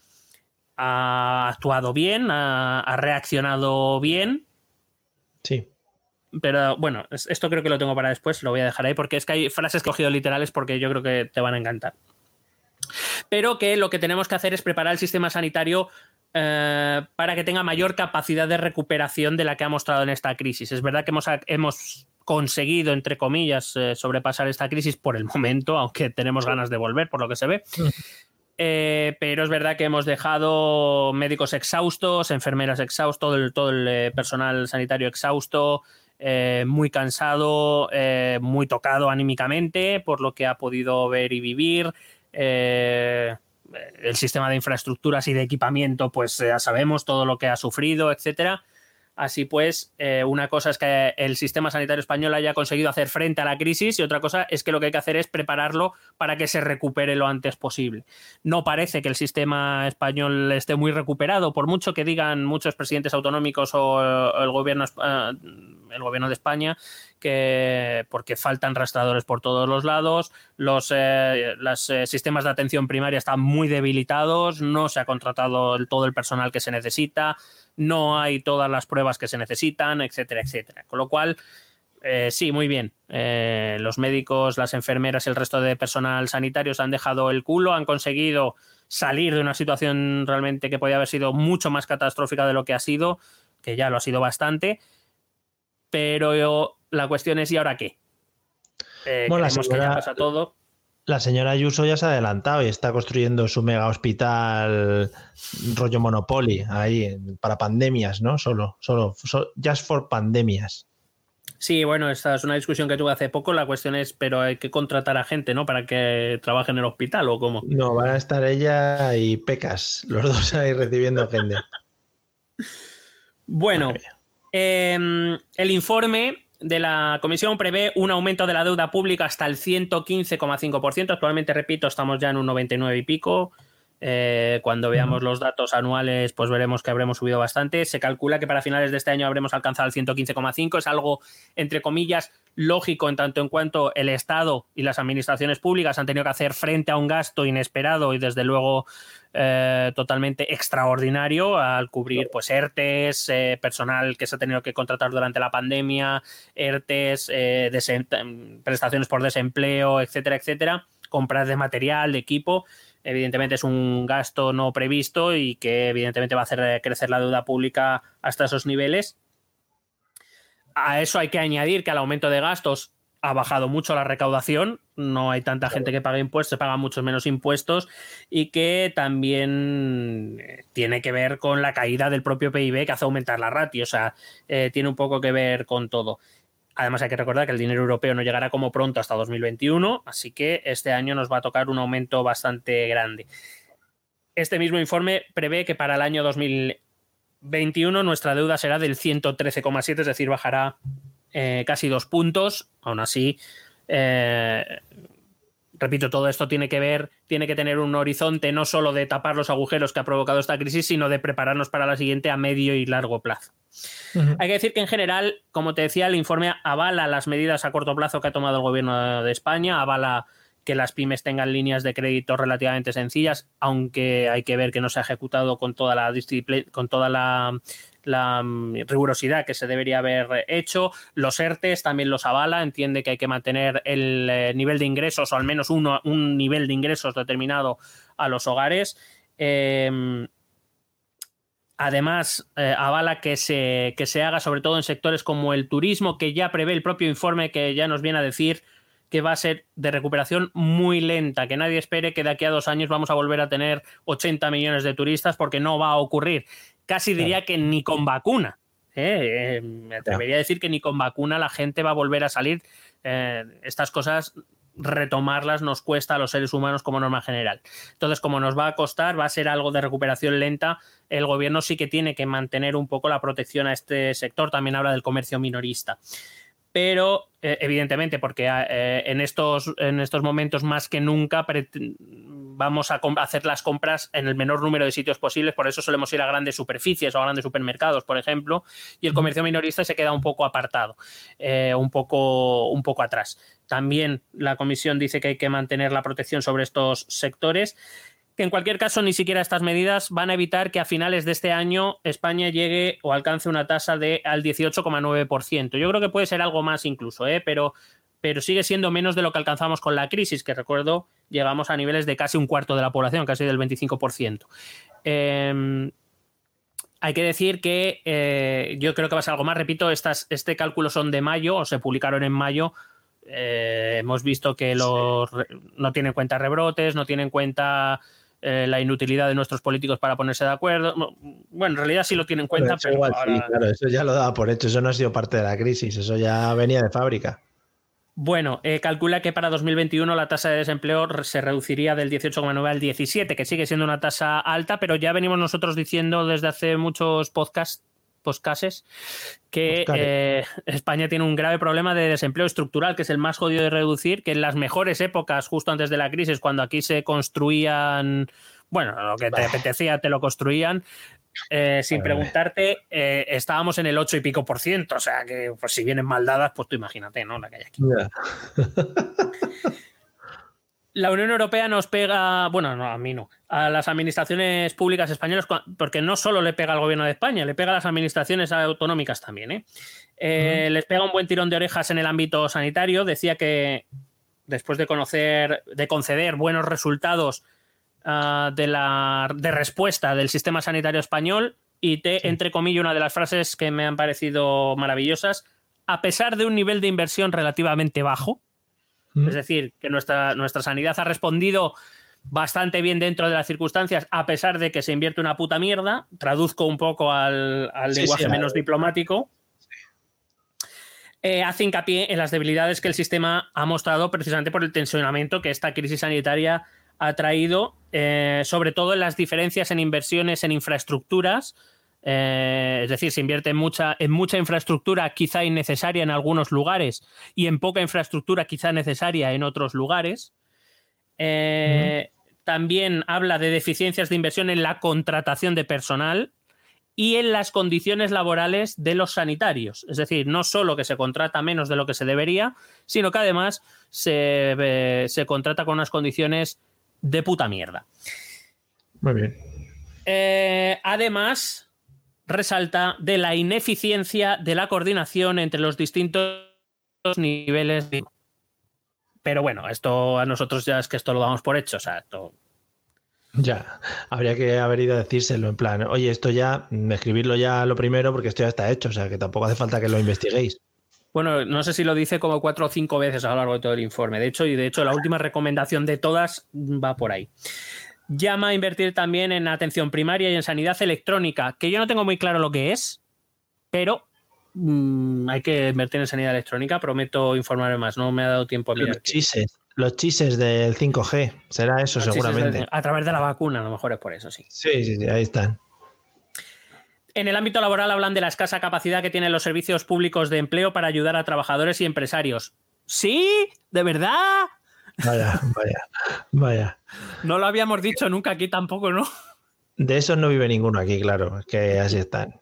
ha actuado bien, ha, ha reaccionado bien, Sí. Pero bueno, esto creo que lo tengo para después, lo voy a dejar ahí porque es que hay frases cogido literales porque yo creo que te van a encantar. Pero que lo que tenemos que hacer es preparar el sistema sanitario eh, para que tenga mayor capacidad de recuperación de la que ha mostrado en esta crisis. Es verdad que hemos, hemos conseguido, entre comillas, eh, sobrepasar esta crisis por el momento, aunque tenemos ganas de volver, por lo que se ve. Eh, pero es verdad que hemos dejado médicos exhaustos, enfermeras exhaustos, todo el, todo el personal sanitario exhausto, muy cansado, muy tocado anímicamente por lo que ha podido ver y vivir. Eh, el sistema de infraestructuras y de equipamiento, pues ya sabemos todo lo que ha sufrido, etcétera. Así pues, eh, una cosa es que el sistema sanitario español haya conseguido hacer frente a la crisis y otra cosa es que lo que hay que hacer es prepararlo para que se recupere lo antes posible. No parece que el sistema español esté muy recuperado, por mucho que digan muchos presidentes autonómicos o el gobierno, eh, el gobierno de España que porque faltan rastradores por todos los lados, los, eh, sistemas de atención primaria están muy debilitados, no se ha contratado todo el personal que se necesita, no hay todas las pruebas que se necesitan, etcétera, etcétera. Con lo cual, eh, sí, muy bien. Eh, los médicos, las enfermeras y el resto de personal sanitario se han dejado el culo, han conseguido salir de una situación realmente que podía haber sido mucho más catastrófica de lo que ha sido, que ya lo ha sido bastante. Pero la cuestión es, ¿y ahora qué? Eh, bueno, la señora, que ya pasa todo. La señora Ayuso ya se ha adelantado y está construyendo su mega hospital rollo Monopoly ahí para pandemias, ¿no? Solo, solo, just for pandemias. Sí, bueno, esta es una discusión que tuve hace poco. La cuestión es, pero hay que contratar a gente, ¿no? Para que trabaje en el hospital o cómo. No, van a estar ella y Pecas, los dos ahí recibiendo gente. Bueno, em, el informe de la Comisión prevé un aumento de la deuda pública hasta el 115,5%. Actualmente, repito, estamos ya en un 99 y pico. Eh, cuando veamos los datos anuales, pues veremos que habremos subido bastante. Se calcula que para finales de este año habremos alcanzado el 115,5. Es algo, entre comillas, lógico en tanto en cuanto el Estado y las administraciones públicas han tenido que hacer frente a un gasto inesperado y, desde luego, eh, totalmente extraordinario al cubrir pues ERTES, eh, personal que se ha tenido que contratar durante la pandemia, ERTES, prestaciones por desempleo, etcétera, etcétera, compras de material, de equipo evidentemente es un gasto no previsto y que evidentemente va a hacer crecer la deuda pública hasta esos niveles. A eso hay que añadir que al aumento de gastos ha bajado mucho la recaudación, no hay tanta gente que paga impuestos, se pagan muchos menos impuestos y que también eh, tiene que ver con la caída del propio PIB que hace aumentar la ratio, o sea, eh, tiene un poco que ver con todo. Además, hay que recordar que el dinero europeo no llegará como pronto hasta 2021, así que este año nos va a tocar un aumento bastante grande. Este mismo informe prevé que para el año 2021 nuestra deuda será del 113,7, es decir, bajará eh, casi dos puntos. Aún así, eh, repito, todo esto tiene que ver, tiene que tener un horizonte no solo de tapar los agujeros que ha provocado esta crisis, sino de prepararnos para la siguiente a medio y largo plazo. Hay que decir que en general, como te decía, el informe avala las medidas a corto plazo que ha tomado el gobierno de España, avala que las pymes tengan líneas de crédito relativamente sencillas, aunque hay que ver que no se ha ejecutado con toda la con toda la, mm, rigurosidad que se debería haber hecho. Los ERTES también los avala, entiende que hay que mantener el eh, nivel de ingresos o al menos uno, un nivel de ingresos determinado a los hogares. Em, Además, eh, avala que se, que se haga sobre todo en sectores como el turismo, que ya prevé el propio informe que ya nos viene a decir que va a ser de recuperación muy lenta, que nadie espere que de aquí a dos años vamos a volver a tener 80 millones de turistas porque no va a ocurrir. Casi diría que ni con vacuna. ¿eh? Eh, me atrevería a decir que ni con vacuna la gente va a volver a salir. estas cosas retomarlas nos cuesta a los seres humanos como norma general. Entonces, como nos va a costar, va a ser algo de recuperación lenta, el gobierno sí que tiene que mantener un poco la protección a este sector. También habla del comercio minorista. Pero, eh, evidentemente, porque eh, en, estos, en estos momentos más que nunca vamos a hacer las compras en el menor número de sitios posibles, por eso solemos ir a grandes superficies o a grandes supermercados, por ejemplo, y el comercio minorista se queda un poco apartado, eh, un, poco, un poco atrás. También la comisión dice que hay que mantener la protección sobre estos sectores que en cualquier caso ni siquiera estas medidas van a evitar que a finales de este año España llegue o alcance una tasa de al 18,9%. Yo creo que puede ser algo más incluso, ¿eh? pero, pero sigue siendo menos de lo que alcanzamos con la crisis, que recuerdo llegamos a niveles de casi un cuarto de la población, casi del 25%. Eh, hay que decir que eh, yo creo que va a ser algo más. Repito, estas, este cálculo son de mayo o se publicaron en mayo. Eh, hemos visto que los, no tienen en cuenta rebrotes, no tienen en cuenta eh, la inutilidad de nuestros políticos para ponerse de acuerdo. Bueno, en realidad sí lo tienen en cuenta, pero igual sí, ahora- claro, eso ya lo daba por hecho, eso no ha sido parte de la crisis, eso ya venía de fábrica. Bueno, eh, calcula que para 2021 la tasa de desempleo se reduciría del 18,9 al 17, que sigue siendo una tasa alta, pero ya venimos nosotros diciendo desde hace muchos podcasts podcasts que eh, España tiene un grave problema de desempleo estructural, que es el más jodido de reducir, que en las mejores épocas, justo antes de la crisis, cuando aquí se construían, bueno, lo que te apetecía te lo construían, eh, sin preguntarte, eh, estábamos en el 8 y pico por ciento, o sea que pues, si vienen mal dadas, pues tú imagínate, ¿no? La que hay aquí. La Unión Europea nos pega, bueno, no, a mí no, a las administraciones públicas españolas, porque no solo le pega al gobierno de España, le pega a las administraciones autonómicas también. ¿eh? Eh, Les pega un buen tirón de orejas en el ámbito sanitario. Decía que después de conocer, de conceder buenos resultados ah, de la de respuesta del sistema sanitario español, y te, entre comillas, una de las frases que me han parecido maravillosas, a pesar de un nivel de inversión relativamente bajo, es decir, que nuestra, nuestra sanidad ha respondido bastante bien dentro de las circunstancias, a pesar de que se invierte una puta mierda. Traduzco un poco al, al Sí, lenguaje sí, menos diplomático. Eh, hace hincapié en las debilidades que el sistema ha mostrado precisamente por el tensionamiento que esta crisis sanitaria ha traído, eh, sobre todo en las diferencias en inversiones en infraestructuras. Eh, es decir, se invierte en mucha, en mucha infraestructura quizá innecesaria en algunos lugares y en poca infraestructura quizá necesaria en otros lugares. Eh, También habla de deficiencias de inversión en la contratación de personal y en las condiciones laborales de los sanitarios. Es decir, no solo que se contrata menos de lo que se debería, sino que además se, eh, se contrata con unas condiciones de puta mierda. Muy bien. Además, resalta de la ineficiencia de la coordinación entre los distintos niveles. de- Pero bueno, esto a nosotros ya es que esto lo damos por hecho. O sea, esto Ya, habría que haber ido a decírselo en plan, oye, esto ya, escribirlo ya lo primero porque esto ya está hecho, o sea que tampoco hace falta que lo investiguéis. Bueno, no sé si lo dice como cuatro o cinco veces a lo largo de todo el informe. De hecho, y de hecho, la última recomendación de todas va por ahí. Llama a invertir también en atención primaria y en sanidad electrónica, que yo no tengo muy claro lo que es, pero mm, hay que invertir en sanidad electrónica. Prometo informarme más. No me ha dado tiempo a mirar. Los chises, los chises del 5G, será eso seguramente. A través de la vacuna, a lo mejor es por eso, sí. Sí, sí, sí, ahí están. En el ámbito laboral hablan de la escasa capacidad que tienen los servicios públicos de empleo para ayudar a trabajadores y empresarios. ¿Sí? ¿De verdad? Vaya, vaya, vaya. No lo habíamos dicho nunca aquí tampoco, ¿no? De esos no vive ninguno aquí, claro, es que así están.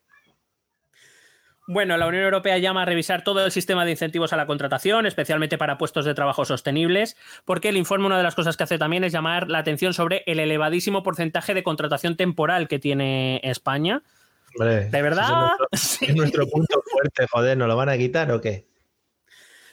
Bueno, la Unión Europea llama a revisar todo el sistema de incentivos a la contratación, especialmente para puestos de trabajo sostenibles, porque el informe una de las cosas que hace también es llamar la atención sobre el elevadísimo porcentaje de contratación temporal que tiene España. Hombre, ¿De verdad? Es nuestro, es nuestro punto fuerte, joder, ¿nos lo van a quitar o qué?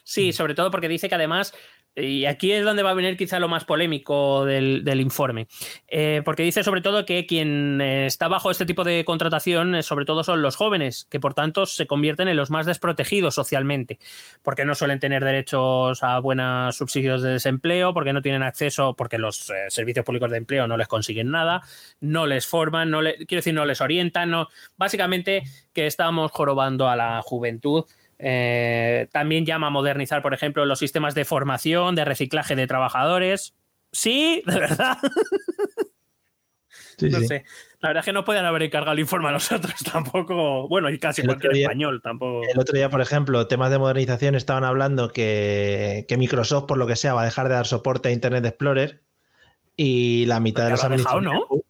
Sí, sobre todo porque dice que además, y aquí es donde va a venir quizá lo más polémico del, informe, eh, porque dice sobre todo que quien eh, está bajo este tipo de contratación, eh, sobre todo son los jóvenes, que por tanto se convierten en los más desprotegidos socialmente, porque no suelen tener derechos a buenos subsidios de desempleo, porque no tienen acceso, porque los servicios públicos de empleo no les consiguen nada, no les forman, no quiero decir, no les orientan, básicamente que estamos jorobando a la juventud. Eh, también llama a modernizar, por ejemplo, los sistemas de formación, de reciclaje de trabajadores. Sí, de verdad. Sí, no sí. sé. La verdad es que no pueden haber encargado el informe a nosotros tampoco. Bueno, y casi El cualquier día- español tampoco. El otro día, por ejemplo, temas de modernización estaban hablando que, que Microsoft, por lo que sea, va a dejar de dar soporte a Internet Explorer y la mitad de los dejado, administraciones-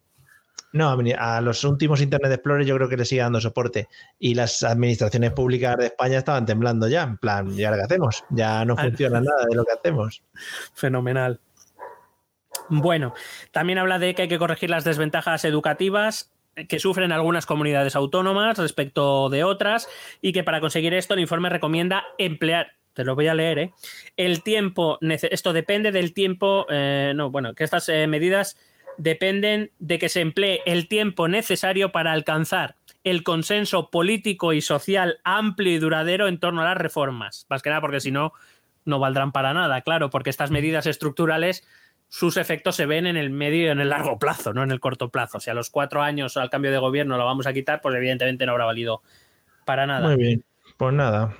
No, a los últimos Internet Explorer yo creo que le sigue dando soporte. Y las administraciones públicas de España estaban temblando ya. En plan, ¿y ahora qué hacemos? Ya no Ah. funciona nada de lo que hacemos. Fenomenal. Bueno, también habla de que hay que corregir las desventajas educativas que sufren algunas comunidades autónomas respecto de otras y que para conseguir esto el informe recomienda emplear te lo voy a leer, ¿eh? El tiempo, esto depende del tiempo, eh, no, bueno, que estas eh, medidas dependen de que se emplee el tiempo necesario para alcanzar el consenso político y social amplio y duradero en torno a las reformas. Más que nada porque si no, no valdrán para nada, claro, porque estas medidas estructurales, sus efectos se ven en el medio y en el largo plazo, no en el corto plazo. Si a los cuatro años al cambio de gobierno lo vamos a quitar, pues evidentemente no habrá valido para nada. Muy bien, pues nada.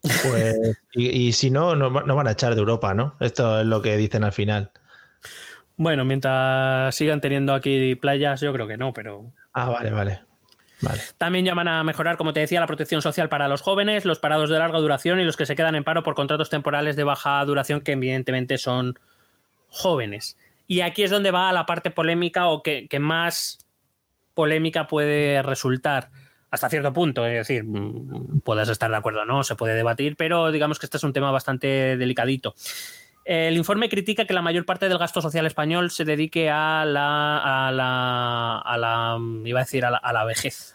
Pues, y, si no, no, no van a echar de Europa, ¿no? Esto es lo que dicen al final. Bueno, mientras sigan teniendo aquí playas, yo creo que no, pero. Ah, vale, vale. Vale. También llaman a mejorar, como te decía, la protección social para los jóvenes, los parados de larga duración y los que se quedan en paro por contratos temporales de baja duración, que evidentemente son jóvenes. Y aquí es donde va la parte polémica o que, más polémica puede resultar hasta cierto punto. Es decir, mm, puedes estar de acuerdo o no, se puede debatir, pero digamos que este es un tema bastante delicadito. El informe critica que la mayor parte del gasto social español se dedique a la, a la, a la iba a decir, a la, vejez,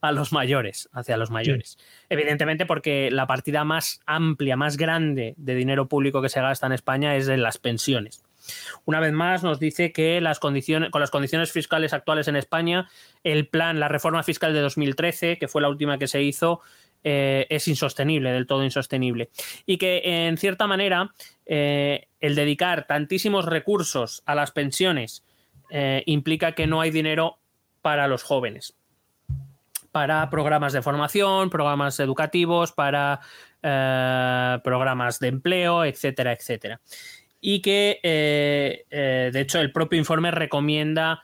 a los mayores, hacia los mayores. Evidentemente porque la partida más amplia, más grande de dinero público que se gasta en España es en las pensiones. Una vez más nos dice que las condiciones, con las condiciones fiscales actuales en España, el plan, la reforma fiscal de 2013, que fue la última que se hizo, eh, es insostenible, del todo insostenible. Y que en cierta manera eh, el dedicar tantísimos recursos a las pensiones eh, implica que no hay dinero para los jóvenes, para programas de formación, programas educativos, para programas de empleo, etcétera, etcétera. Y que, de hecho, el propio informe recomienda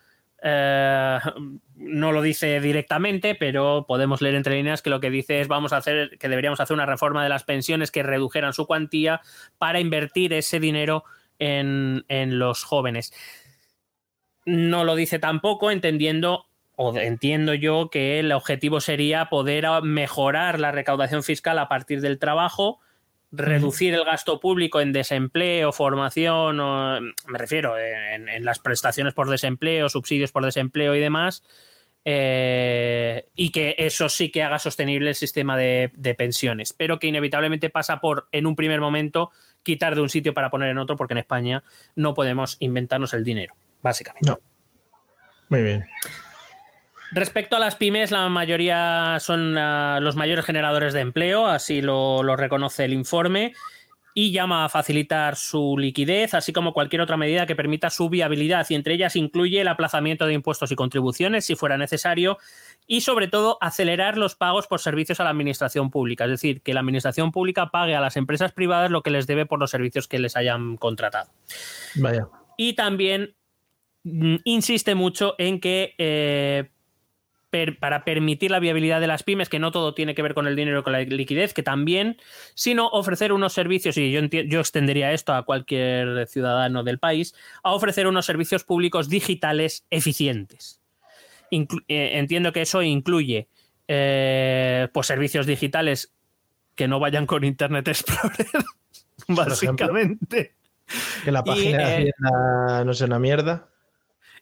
no lo dice directamente, pero podemos leer entre líneas que lo que dice es vamos a hacer, que deberíamos hacer una reforma de las pensiones que redujeran su cuantía para invertir ese dinero en, los jóvenes. No lo dice tampoco, entendiendo o entiendo yo que el objetivo sería poder mejorar la recaudación fiscal a partir del trabajo reducir el gasto público en desempleo, formación, me refiero en, las prestaciones por desempleo, subsidios por desempleo y demás, eh, y que eso sí que haga sostenible el sistema de, pensiones, pero que inevitablemente pasa por, en un primer momento, quitar de un sitio para poner en otro, porque en España no podemos inventarnos el dinero, básicamente. No. Muy bien. Respecto a las pymes, la mayoría son ah, los mayores generadores de empleo, así lo, reconoce el informe, y llama a facilitar su liquidez, así como cualquier otra medida que permita su viabilidad, y entre ellas incluye el aplazamiento de impuestos y contribuciones, si fuera necesario, y sobre todo acelerar los pagos por servicios a la administración pública, es decir, que la administración pública pague a las empresas privadas lo que les debe por los servicios que les hayan contratado. Vaya. Y también mm, insiste mucho en que eh, para permitir la viabilidad de las pymes, que no todo tiene que ver con el dinero, con la liquidez, que también, sino ofrecer unos servicios, y yo, yo extendería esto a cualquier ciudadano del país, a ofrecer unos servicios públicos digitales eficientes. Eh, entiendo que eso incluye eh, pues servicios digitales que no vayan con Internet Explorer, básicamente. que la página eh, no sea una mierda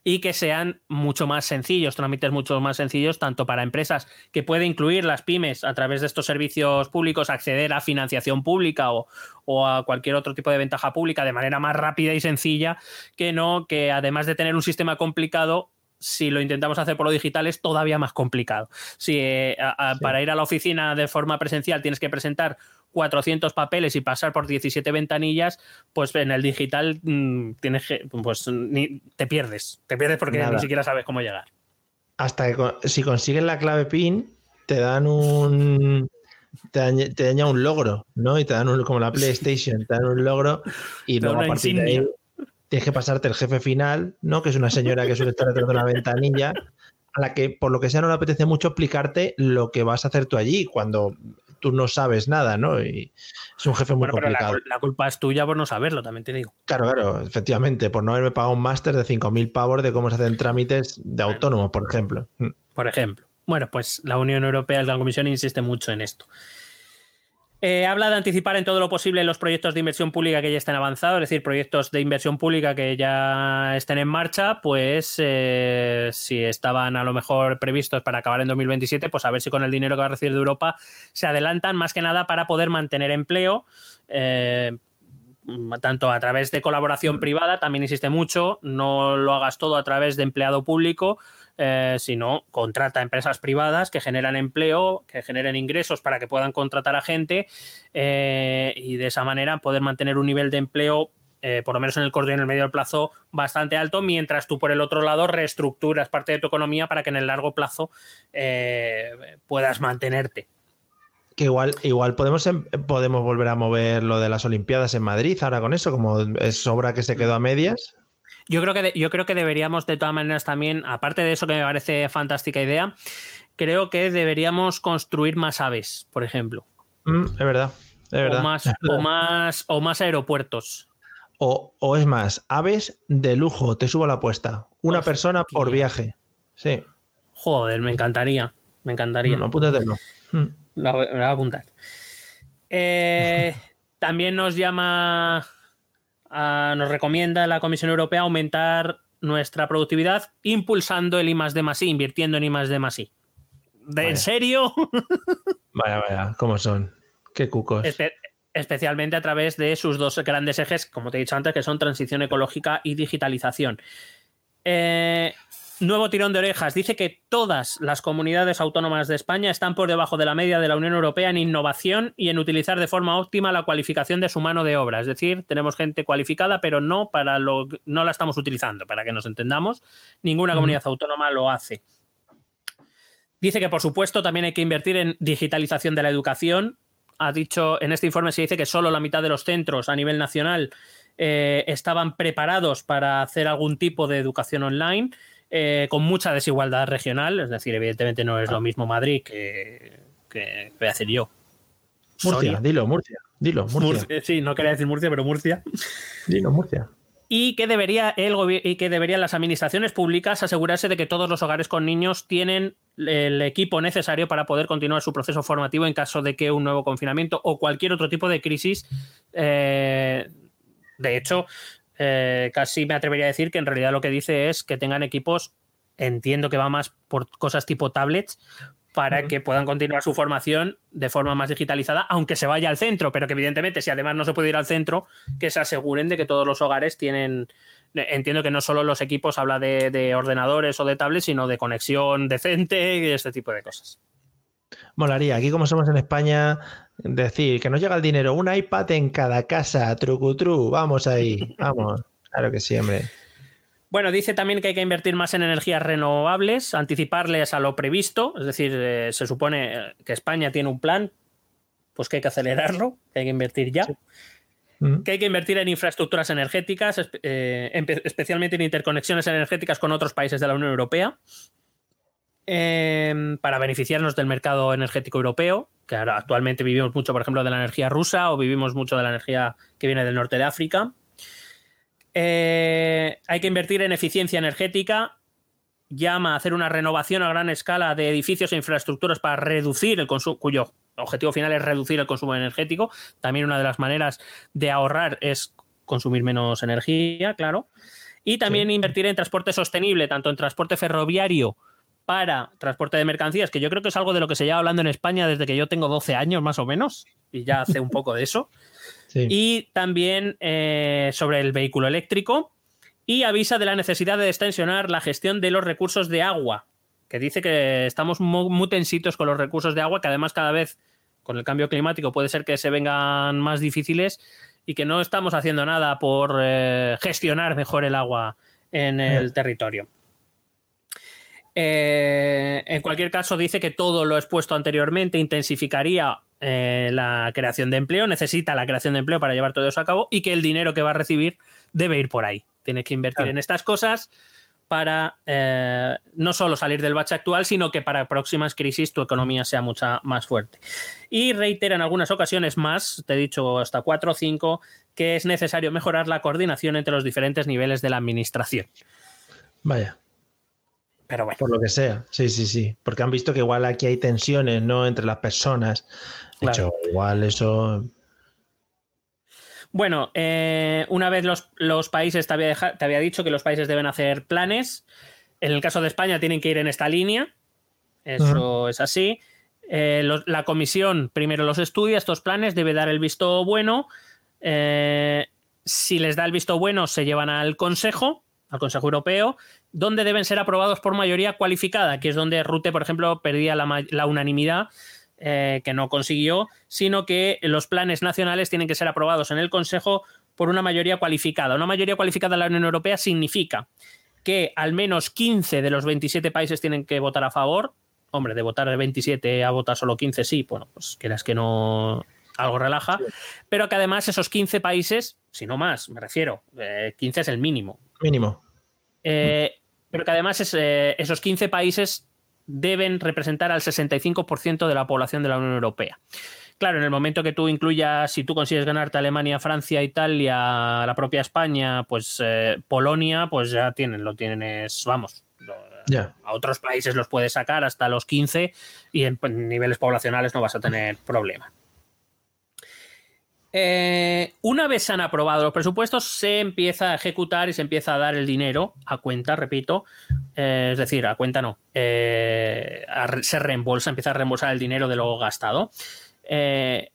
y que sean mucho más sencillos, trámites mucho más sencillos, tanto para empresas que puede incluir las pymes a través de estos servicios públicos, acceder a financiación pública o, a cualquier otro tipo de ventaja pública de manera más rápida y sencilla, que no, que además de tener un sistema complicado, si lo intentamos hacer por lo digital es todavía más complicado. Si eh, para ir a la oficina de forma presencial tienes que presentar 400 papeles y pasar por 17 ventanillas, pues en el digital mm, tienes pues ni, te pierdes, te pierdes porque ni siquiera sabes cómo llegar. Hasta que si consigues la clave PIN, te dan un te, daña un logro, ¿no? Y te dan un, como la PlayStation, te dan un logro y luego a partir de ahí tienes que pasarte el jefe final, ¿no? Que es una señora que suele estar detrás de una ventanilla, a la que por lo que sea no le apetece mucho explicarte lo que vas a hacer tú allí, cuando tú no sabes nada, ¿no? Y es un jefe muy complicado. la, culpa es tuya por no saberlo, también te digo. Claro, claro, efectivamente, por no haberme pagado un máster de 5.000 pavos de cómo se hacen trámites de autónomo, por ejemplo. Mm. Por ejemplo. Bueno, pues la Unión Europea, la Comisión insiste mucho en esto. Eh, habla de anticipar en todo lo posible los proyectos de inversión pública que ya estén avanzados, es decir, proyectos de inversión pública que ya estén en marcha, pues eh, si estaban a lo mejor previstos para acabar en 2027, pues a ver si con el dinero que va a recibir de Europa se adelantan más que nada para poder mantener empleo. Eh, tanto a través de colaboración privada, también existe mucho, no lo hagas todo a través de empleado público, eh, sino contrata empresas privadas que generan empleo, que generen ingresos para que puedan contratar a gente eh, y de esa manera poder mantener un nivel de empleo eh, por lo menos en el corto y en el medio plazo, bastante alto, mientras tú por el otro lado reestructuras parte de tu economía para que en el largo plazo puedas mantenerte. Que igual, igual podemos, em, podemos volver a mover lo de las Olimpiadas en Madrid ahora con eso, como es obra que se quedó a medias. Yo creo, que yo creo que deberíamos, de todas maneras, también, aparte de eso que me parece fantástica idea, creo que deberíamos construir más aves, por ejemplo. Mm, es verdad. Es verdad. O, más, o, más, o más aeropuertos. O, es más, aves de lujo, te subo la apuesta. Una persona por viaje. Sí. Joder, me encantaría. Me encantaría. No, apúntatelo. Mm. Lo, voy a apuntar. Eh, también nos llama nos recomienda la Comisión Europea aumentar nuestra productividad impulsando el I más D invirtiendo en I más D ¿De, ¿En serio? vaya, vaya, ¿cómo son? Qué cucos. especialmente a través de sus dos grandes ejes, como te he dicho antes, que son transición ecológica y digitalización. Eh, Nuevo tirón de orejas. Dice que todas las comunidades autónomas de España están por debajo de la media de la Unión Europea en innovación y en utilizar de forma óptima la cualificación de su mano de obra. Es decir, tenemos gente cualificada, pero no para lo no la estamos utilizando, para que nos entendamos. Ninguna comunidad autónoma lo hace. Dice que, por supuesto, también hay que invertir en digitalización de la educación. Ha dicho, en este informe se dice que solo la mitad de los centros a nivel nacional eh, estaban preparados para hacer algún tipo de educación online. Eh, con mucha desigualdad regional, es decir, evidentemente no es lo mismo Madrid que, que voy a decir yo. Murcia, dilo, Murcia, dilo, Murcia. Sí, no quería decir Murcia, pero Murcia. Dilo, Murcia. Y que, debería el y que deberían las administraciones públicas asegurarse de que todos los hogares con niños tienen el equipo necesario para poder continuar su proceso formativo en caso de que un nuevo confinamiento o cualquier otro tipo de crisis. Eh, de hecho, eh, casi me atrevería a decir que en realidad lo que dice es que tengan equipos, entiendo que va más por cosas tipo tablets, para que puedan continuar su formación de forma más digitalizada, aunque se vaya al centro, pero que evidentemente si además no se puede ir al centro, que se aseguren de que todos los hogares tienen, entiendo que no solo los equipos habla de, de ordenadores o de tablets, sino de conexión decente y este tipo de cosas. Molaría, aquí como somos en España, decir que nos llega el dinero, un iPad en cada casa, trucutru, vamos ahí, vamos, claro que sí, hombre. Bueno, dice también que hay que invertir más en energías renovables, anticiparles a lo previsto, es decir, eh, se supone que España tiene un plan, pues que hay que acelerarlo, que hay que invertir ya. Mm. Que hay que invertir en infraestructuras energéticas, eh, especialmente en interconexiones energéticas con otros países de la Unión Europea, em, para beneficiarnos del mercado energético europeo que ahora actualmente vivimos mucho, por ejemplo, de la energía rusa o vivimos mucho de la energía que viene del norte de África. Eh, hay que invertir en eficiencia energética. Llama a hacer una renovación a gran escala de edificios e infraestructuras para reducir el consumo, cuyo objetivo final es reducir el consumo energético. También una de las maneras de ahorrar es consumir menos energía, claro. Y también invertir en transporte sostenible, tanto en transporte ferroviario para transporte de mercancías, que yo creo que es algo de lo que se lleva hablando en España desde que yo tengo 12 años más o menos, y ya hace un poco de eso. Y también eh, sobre el vehículo eléctrico, y avisa de la necesidad de extensionar la gestión de los recursos de agua, que dice que estamos muy, tensitos con los recursos de agua, que además cada vez con el cambio climático puede ser que se vengan más difíciles y que no estamos haciendo nada por eh, gestionar mejor el agua en el eh. territorio. Eh, en cualquier caso, dice que todo lo expuesto anteriormente intensificaría eh, la creación de empleo, necesita la creación de empleo para llevar todo eso a cabo y que el dinero que va a recibir debe ir por ahí. Tiene que invertir en estas cosas para eh, no solo salir del bache actual, sino que para próximas crisis tu economía sea mucha más fuerte. Y reitera en algunas ocasiones más, te he dicho hasta cuatro o cinco, que es necesario mejorar la coordinación entre los diferentes niveles de la administración. Vaya. Pero bueno. Por lo que sea, sí, sí, sí. Porque han visto que igual aquí hay tensiones, ¿no? Entre las personas. De Claro. hecho, igual eso. Bueno, eh, una vez los, los países, te había, deja- te había dicho que los países deben hacer planes. En el caso de España tienen que ir en esta línea. Eso es así. Eh, los- la comisión primero los estudia, estos planes, debe dar el visto bueno. Eh, si les da el visto bueno, se llevan al Consejo, al Consejo Europeo, donde deben ser aprobados por mayoría cualificada, que es donde Rute, por ejemplo, perdía la, la unanimidad, eh, que no consiguió, sino que los planes nacionales tienen que ser aprobados en el Consejo por una mayoría cualificada. Una mayoría cualificada en la Unión Europea significa que al menos 15 de los 27 países tienen que votar a favor. Hombre, de votar de 27 a votar solo 15, sí, bueno, pues quieras que no algo relaja, pero que además esos 15 países, si no más, me refiero, eh, 15 es el mínimo, Mínimo. eh, pero que además es, eh, esos 15 países deben representar al 65% de la población de la Unión Europea. Claro, en el momento que tú incluyas, si tú consigues ganarte Alemania, Francia, Italia, la propia España, pues eh, Polonia, pues ya tienen, lo tienes, vamos, lo- Ya. a otros países los puedes sacar hasta los 15 y en niveles poblacionales no vas a tener problema. Eh, una vez se han aprobado los presupuestos, se empieza a ejecutar y se empieza a dar el dinero a cuenta, repito. Eh, es decir, a cuenta no. Eh, a se reembolsa, empieza a reembolsar el dinero de lo gastado.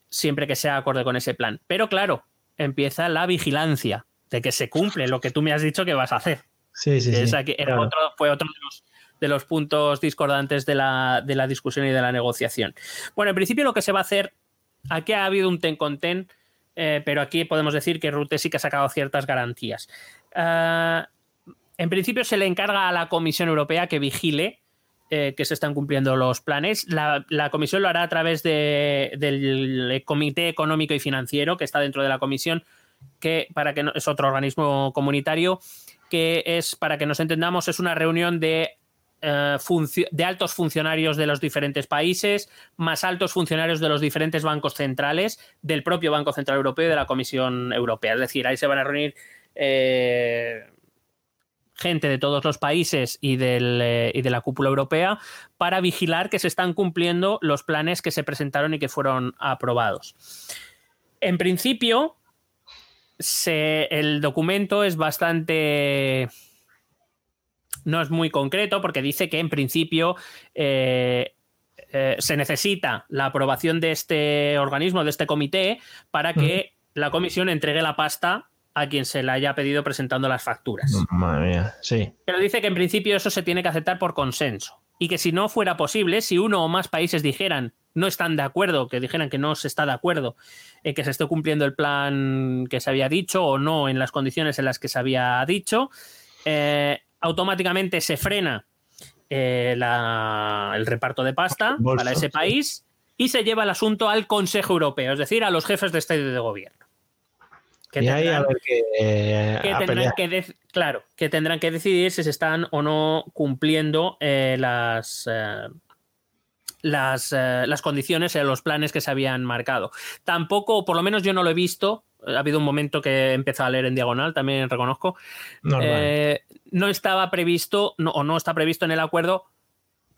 siempre que sea acorde con ese plan. Pero claro, empieza la vigilancia de que se cumple lo que tú me has dicho que vas a hacer. Sí, sí, sí. era claro. otro, fue otro de los, de los puntos discordantes de la, de la discusión y de la negociación. Bueno, en principio lo que se va a hacer, aquí ha habido un ten con ten, eh, pero aquí podemos decir que Rute sí que ha sacado ciertas garantías. Ah, en principio se le encarga a la Comisión Europea que vigile eh, que se están cumpliendo los planes. La, comisión lo hará a través de- del Comité Económico y Financiero, que está dentro de la comisión, que para que no- es otro organismo comunitario, que es, para que nos entendamos, es una reunión de, eh, de altos funcionarios de los diferentes países, más altos funcionarios de los diferentes bancos centrales, del propio Banco Central Europeo y de la Comisión Europea. Es decir, ahí se van a reunir eh, gente de todos los países eh, y de la cúpula europea para vigilar que se están cumpliendo los planes que se presentaron y que fueron aprobados. En principio, el documento es bastante... No es muy concreto porque dice que en principio eh, eh, se necesita la aprobación de este organismo, de este comité, para que la comisión entregue la pasta a quien se la haya pedido presentando las facturas. Madre mía, sí. Pero dice que en principio eso se tiene que aceptar por consenso. Y que si no fuera posible, si uno o más países dijeran no están de acuerdo, que dijeran que no se está de acuerdo, en que se esté cumpliendo el plan que se había dicho o no en las condiciones en las que se había dicho, eh, automáticamente se frena eh, la- el reparto de pasta Bolso, para ese país y se lleva el asunto al Consejo Europeo, es decir, a los jefes de Estado y de Gobierno. Que y ahí a tendrán- ver que, eh, que a tendrán pelear. que dec- claro, que tendrán que decidir si se están o no cumpliendo eh, las, eh, las, las condiciones en los planes que se habían marcado. Tampoco, por lo menos yo no lo he visto. Ha habido un momento que he empezado a leer en diagonal, también reconozco. Eh, no estaba previsto no- o no está previsto en el acuerdo.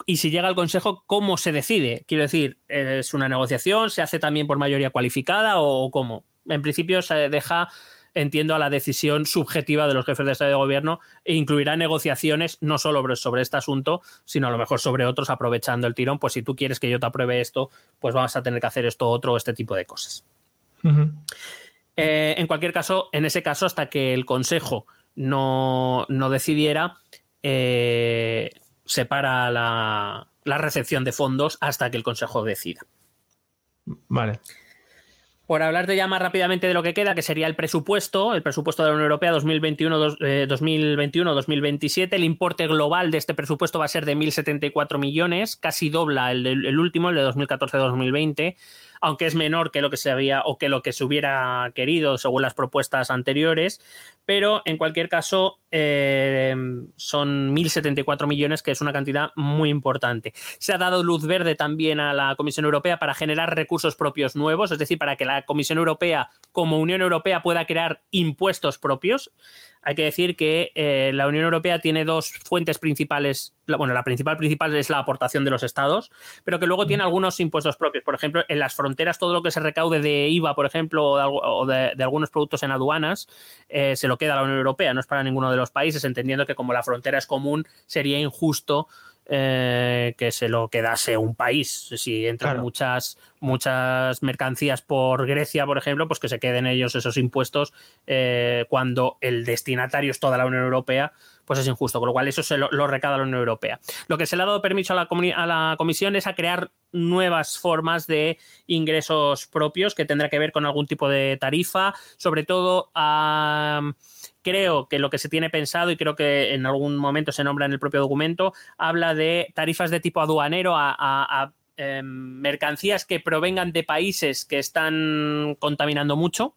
Y si llega al Consejo, ¿cómo se decide? Quiero decir, ¿es una negociación? ¿Se hace también por mayoría cualificada o cómo? En principio se deja, entiendo, a la decisión subjetiva de los jefes de Estado y de Gobierno e incluirá negociaciones no solo sobre- sobre este asunto, sino a lo mejor sobre otros, aprovechando el tirón. Pues si tú quieres que yo te apruebe esto, pues vamos a tener que hacer esto otro, este tipo de cosas. Ujú. Eh, en cualquier caso, en ese caso, hasta que el Consejo no, no decidiera, eh, se para la, la recepción de fondos hasta que el Consejo decida. Vale. Por hablarte ya más rápidamente de lo que queda, que sería el presupuesto, el presupuesto de la Unión Europea 2021, dos- eh, 2021-2027, el importe global de este presupuesto va a ser de 1.074 millones, casi dobla el, el último, el de 2014-2020, aunque es menor que lo que se había o que lo que se hubiera querido según las propuestas anteriores, pero en cualquier caso eh, son 1.074 millones, que es una cantidad muy importante. Se ha dado luz verde también a la Comisión Europea para generar recursos propios nuevos, es decir, para que la Comisión Europea como Unión Europea pueda crear impuestos propios. hay que decir que eh, la Unión Europea tiene dos fuentes principales. Bueno, la principal principal es la aportación de los estados, pero que luego tiene algunos impuestos propios. Por ejemplo, en las fronteras, todo lo que se recaude de IVA, por ejemplo, o de, algunos productos en aduanas, eh, se lo queda a la Unión Europea, no es para ninguno de los países, entendiendo que como la frontera es común, sería injusto eh, que se lo quedase un país. Si entran muchas, muchas mercancías por Grecia, por ejemplo, pues que se queden ellos esos impuestos eh, cuando el destinatario es toda la Unión Europea, pues es injusto. Con lo cual, eso se lo, lo recada la Unión Europea. Lo que se le ha dado permiso a la, a la Comisión es a crear nuevas formas de ingresos propios que tendrá que ver con algún tipo de tarifa, sobre todo a creo que lo que se tiene pensado, y creo que en algún momento se nombra en el propio documento, habla de tarifas de tipo aduanero a, em, mercancías que provengan de países que están contaminando mucho.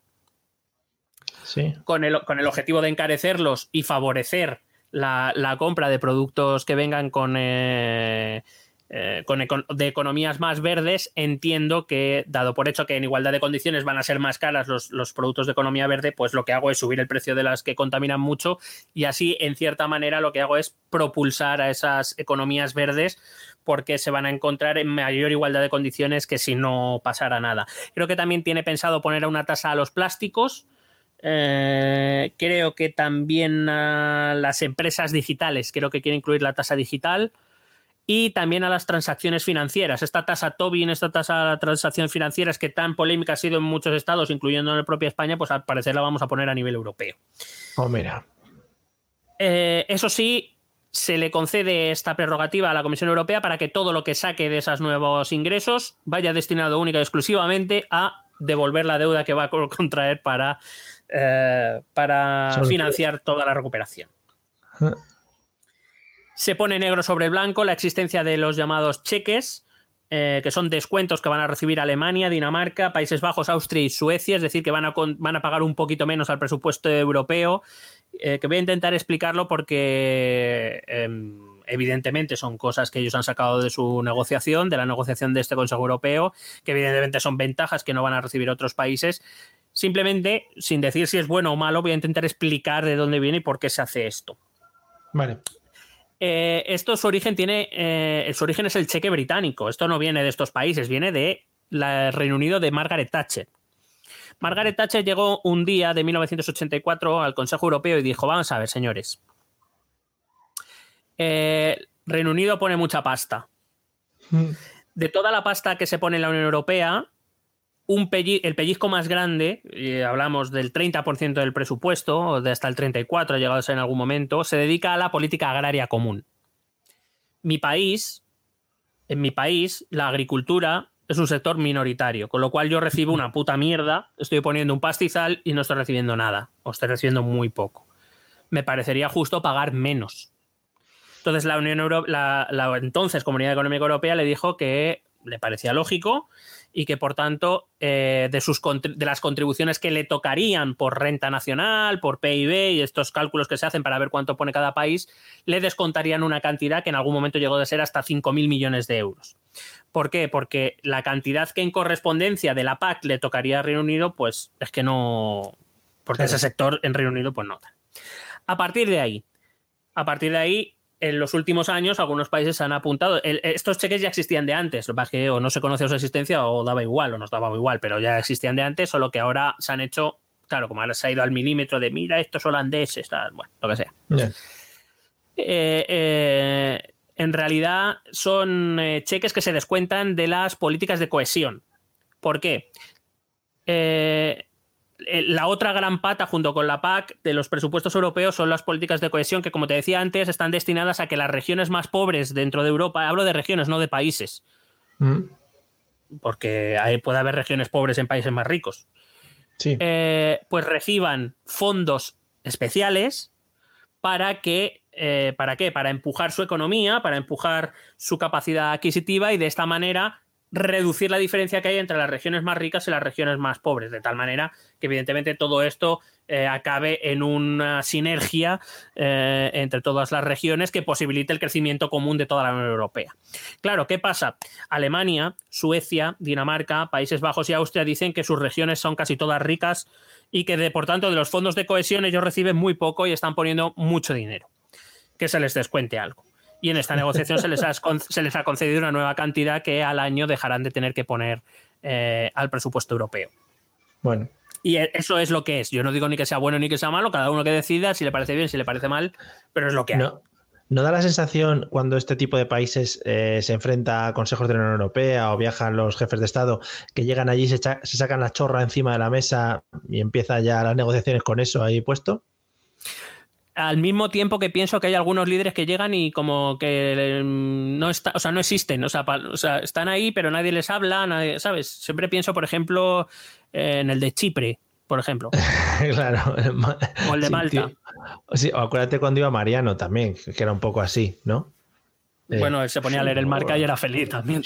Con, el, con el objetivo de encarecerlos y favorecer la, compra de productos que vengan con eh, eh, con de economías más verdes, entiendo que, dado por hecho que en igualdad de condiciones van a ser más caras los, productos de economía verde, pues lo que hago es subir el precio de las que contaminan mucho y así, en cierta manera, lo que hago es propulsar a esas economías verdes porque se van a encontrar en mayor igualdad de condiciones que si no pasara nada. Creo que también tiene pensado poner una tasa a los plásticos. Eh, creo que también a las empresas digitales, creo que quiere incluir la tasa digital y también a las transacciones financieras. Esta tasa Tobin, esta tasa de transacciones financieras que tan polémica ha sido en muchos estados, incluyendo en la propia España, pues al parecer la vamos a poner a nivel europeo. Oh, mira. Eh, eso sí, se le concede esta prerrogativa a la Comisión Europea para que todo lo que saque de esos nuevos ingresos vaya destinado única y exclusivamente a devolver la deuda que va a contraer para, eh, para financiar toda la recuperación. Se pone negro sobre blanco la existencia de los llamados cheques, eh, que son descuentos que van a recibir Alemania, Dinamarca, Países Bajos, Austria y Suecia, es decir, que van a, van a pagar un poquito menos al presupuesto europeo, eh, que voy a intentar explicarlo porque em, evidentemente son cosas que ellos han sacado de su negociación, de la negociación de este Consejo Europeo, que evidentemente son ventajas que no van a recibir otros países. Simplemente, sin decir si es bueno o malo, voy a intentar explicar de dónde viene y por qué se hace esto. Vale. Eh, esto su origen tiene, eh, su origen es el cheque británico. Esto no viene de estos países, viene de Reino Unido de Margaret Thatcher. Margaret Thatcher llegó un día de 1984 al Consejo Europeo y dijo: Vamos a ver, señores. Eh, Reino Unido pone mucha pasta. Mm. De toda la pasta que se pone en la Unión Europea, el pellizco más grande, hablamos del 30% del presupuesto, o de hasta el 34% ha llegado a ser en algún momento, se dedica a la política agraria común. Mi país, en mi país, la agricultura es un sector minoritario, con lo cual yo recibo una puta mierda, estoy poniendo un pastizal y no estoy recibiendo nada, o estoy recibiendo muy poco. Me parecería justo pagar menos. Entonces la Unión Europea, la entonces Comunidad Económica Europea le dijo que le parecía lógico y que por tanto eh, de, sus, de las contribuciones que le tocarían por renta nacional, por PIB y estos cálculos que se hacen para ver cuánto pone cada país, le descontarían una cantidad que en algún momento llegó a ser hasta 5.000 millones de euros. ¿Por qué? Porque la cantidad que en correspondencia de la PAC le tocaría a Reino Unido, pues es que no, porque ese sector en Reino Unido pues no. A partir de ahí, a partir de ahí en los últimos años algunos países han apuntado. estos cheques ya existían de antes, lo que pasa es que o no se conocía su existencia o daba igual o nos daba igual, pero ya existían de antes, solo que ahora se han hecho, claro, como ahora se ha ido al milímetro de mira, estos holandeses, bueno, lo que sea. Eh, eh, en realidad son eh, cheques que se descuentan de las políticas de cohesión. ¿Por qué? Eh, la otra gran pata junto con la PAC de los presupuestos europeos son las políticas de cohesión que, como te decía antes, están destinadas a que las regiones más pobres dentro de Europa, hablo de regiones, no de países, mm. porque puede haber regiones pobres en países más ricos, eh, pues reciban fondos especiales para que, eh, ¿para qué? Para empujar su economía, para empujar su capacidad adquisitiva y de esta manera reducir la diferencia que hay entre las regiones más ricas y las regiones más pobres, de tal manera que evidentemente todo esto eh, acabe en una sinergia eh, entre todas las regiones que posibilite el crecimiento común de toda la Unión Europea. Claro, ¿qué pasa? Alemania, Suecia, Dinamarca, Países Bajos y Austria dicen que sus regiones son casi todas ricas y que de, por tanto de los fondos de cohesión ellos reciben muy poco y están poniendo mucho dinero. Que se les descuente algo y en esta negociación se, les ha, se les ha concedido una nueva cantidad que al año dejarán de tener que poner eh, al presupuesto europeo. Bueno. Y e, eso es lo que es. Yo no digo ni que sea bueno ni que sea malo, cada uno que decida si le parece bien, si le parece mal, pero es lo que hay. No, ¿no da la sensación cuando este tipo de países eh, se enfrenta a consejos de la Unión Europea o viajan los jefes de Estado que llegan allí, se, se sacan la chorra encima de la mesa y empieza ya las negociaciones con eso ahí puesto? Al mismo tiempo que pienso que hay algunos líderes que llegan y como que mm, no está, o sea, no existen, o sea, están ahí, pero nadie les habla, nadie, ¿sabes? Siempre pienso, por ejemplo, en el de Chipre, por ejemplo. claro. O el de Malta. Sí, o acuérdate cuando iba Mariano también, que era un poco así, ¿no? Eh, bueno, él se ponía a leer el marca y era feliz también.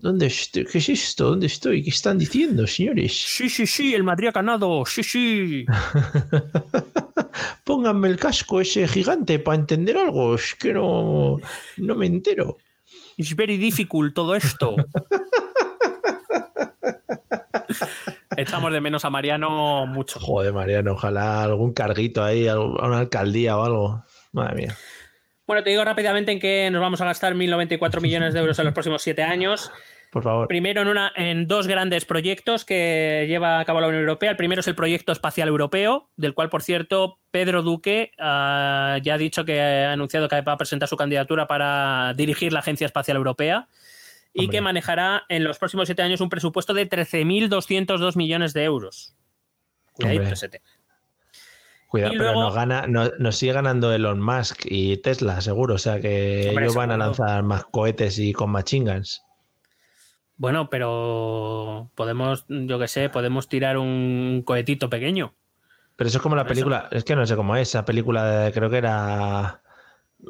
¿Dónde estoy? ¿Qué es esto? ¿Dónde estoy? ¿Qué están diciendo, señores? Sí, sí, sí, el Madrid ha ganado. Sí, sí. Pónganme el casco ese gigante para entender algo. Es que no, no me entero. Es very difficult todo esto. Echamos de menos a Mariano mucho. Joder, Mariano, ojalá algún carguito ahí, a una alcaldía o algo. Madre mía. Bueno, te digo rápidamente en que nos vamos a gastar 1.094 millones de euros en los próximos siete años. Por favor. Primero en, una, en dos grandes proyectos que lleva a cabo la Unión Europea. El primero es el Proyecto Espacial Europeo, del cual, por cierto, Pedro Duque uh, ya ha dicho que ha anunciado que va a presentar su candidatura para dirigir la Agencia Espacial Europea y Hombre. que manejará en los próximos siete años un presupuesto de 13.202 millones de euros. Cuidadito ese tema. Cuidado, pero nos, gana, nos, nos, sigue ganando Elon Musk y Tesla, seguro. O sea que Hombre, ellos van seguro. a lanzar más cohetes y con machingans. Bueno, pero podemos, yo que sé, podemos tirar un cohetito pequeño. Pero eso es como la película, eso. es que no sé cómo es, esa película de, creo que era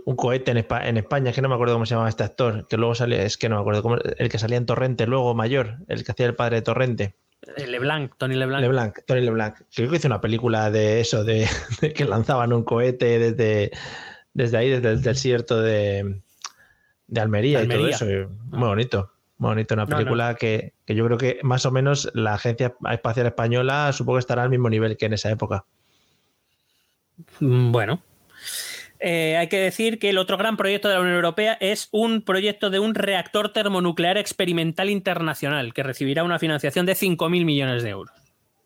un cohete en, Espa en, España, es que no me acuerdo cómo se llamaba este actor, que luego salía, es que no me acuerdo, cómo, el que salía en Torrente luego mayor, el que hacía el padre de Torrente. Eh, Leblanc, Tony Leblanc. Leblanc, Tony Leblanc. Creo que hizo una película de eso, de, de que lanzaban un cohete desde, desde ahí, desde el desierto de, de Almería, Almería, y todo eso. Muy bonito. Bonito, una película no, no. Que, que, yo creo que más o menos la Agencia Espacial Española supongo que estará al mismo nivel que en esa época. Mm, Bueno, eh, hay que decir que el otro gran proyecto de la Unión Europea es un proyecto de un reactor termonuclear experimental internacional que recibirá una financiación de 5.000 millones de euros.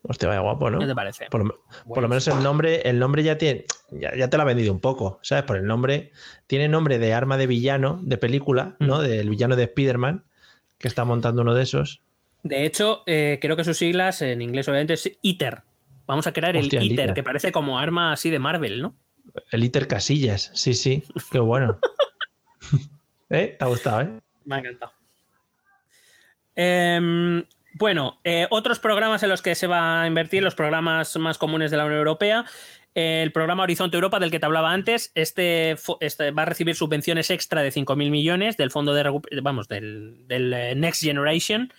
Hostia, vaya guapo, ¿no? ¿Qué te parece? Por, lo, por lo menos el nombre, el nombre ya tiene, ya, ya, te lo ha vendido un poco, ¿sabes? Por el nombre, tiene nombre de arma de villano de película, ¿no? Mm. Del villano de Spider-Man, que está montando uno de esos. De hecho, eh, creo que sus siglas en inglés obviamente es ITER. Vamos a crear Hostia, el, ITER, el ITER, que parece como arma así de Marvel, ¿no? El ITER Casillas, sí, sí, qué bueno. ¿Eh? ¿Te ha gustado, eh? Me ha encantado. Eh, bueno, eh, otros programas en los que se va a invertir, los programas más comunes de la Unión Europea. El programa Horizonte Europa, del que te hablaba antes, este, este va a recibir subvenciones extra de 5.000 millones del fondo de vamos del, del eh, Next Generation.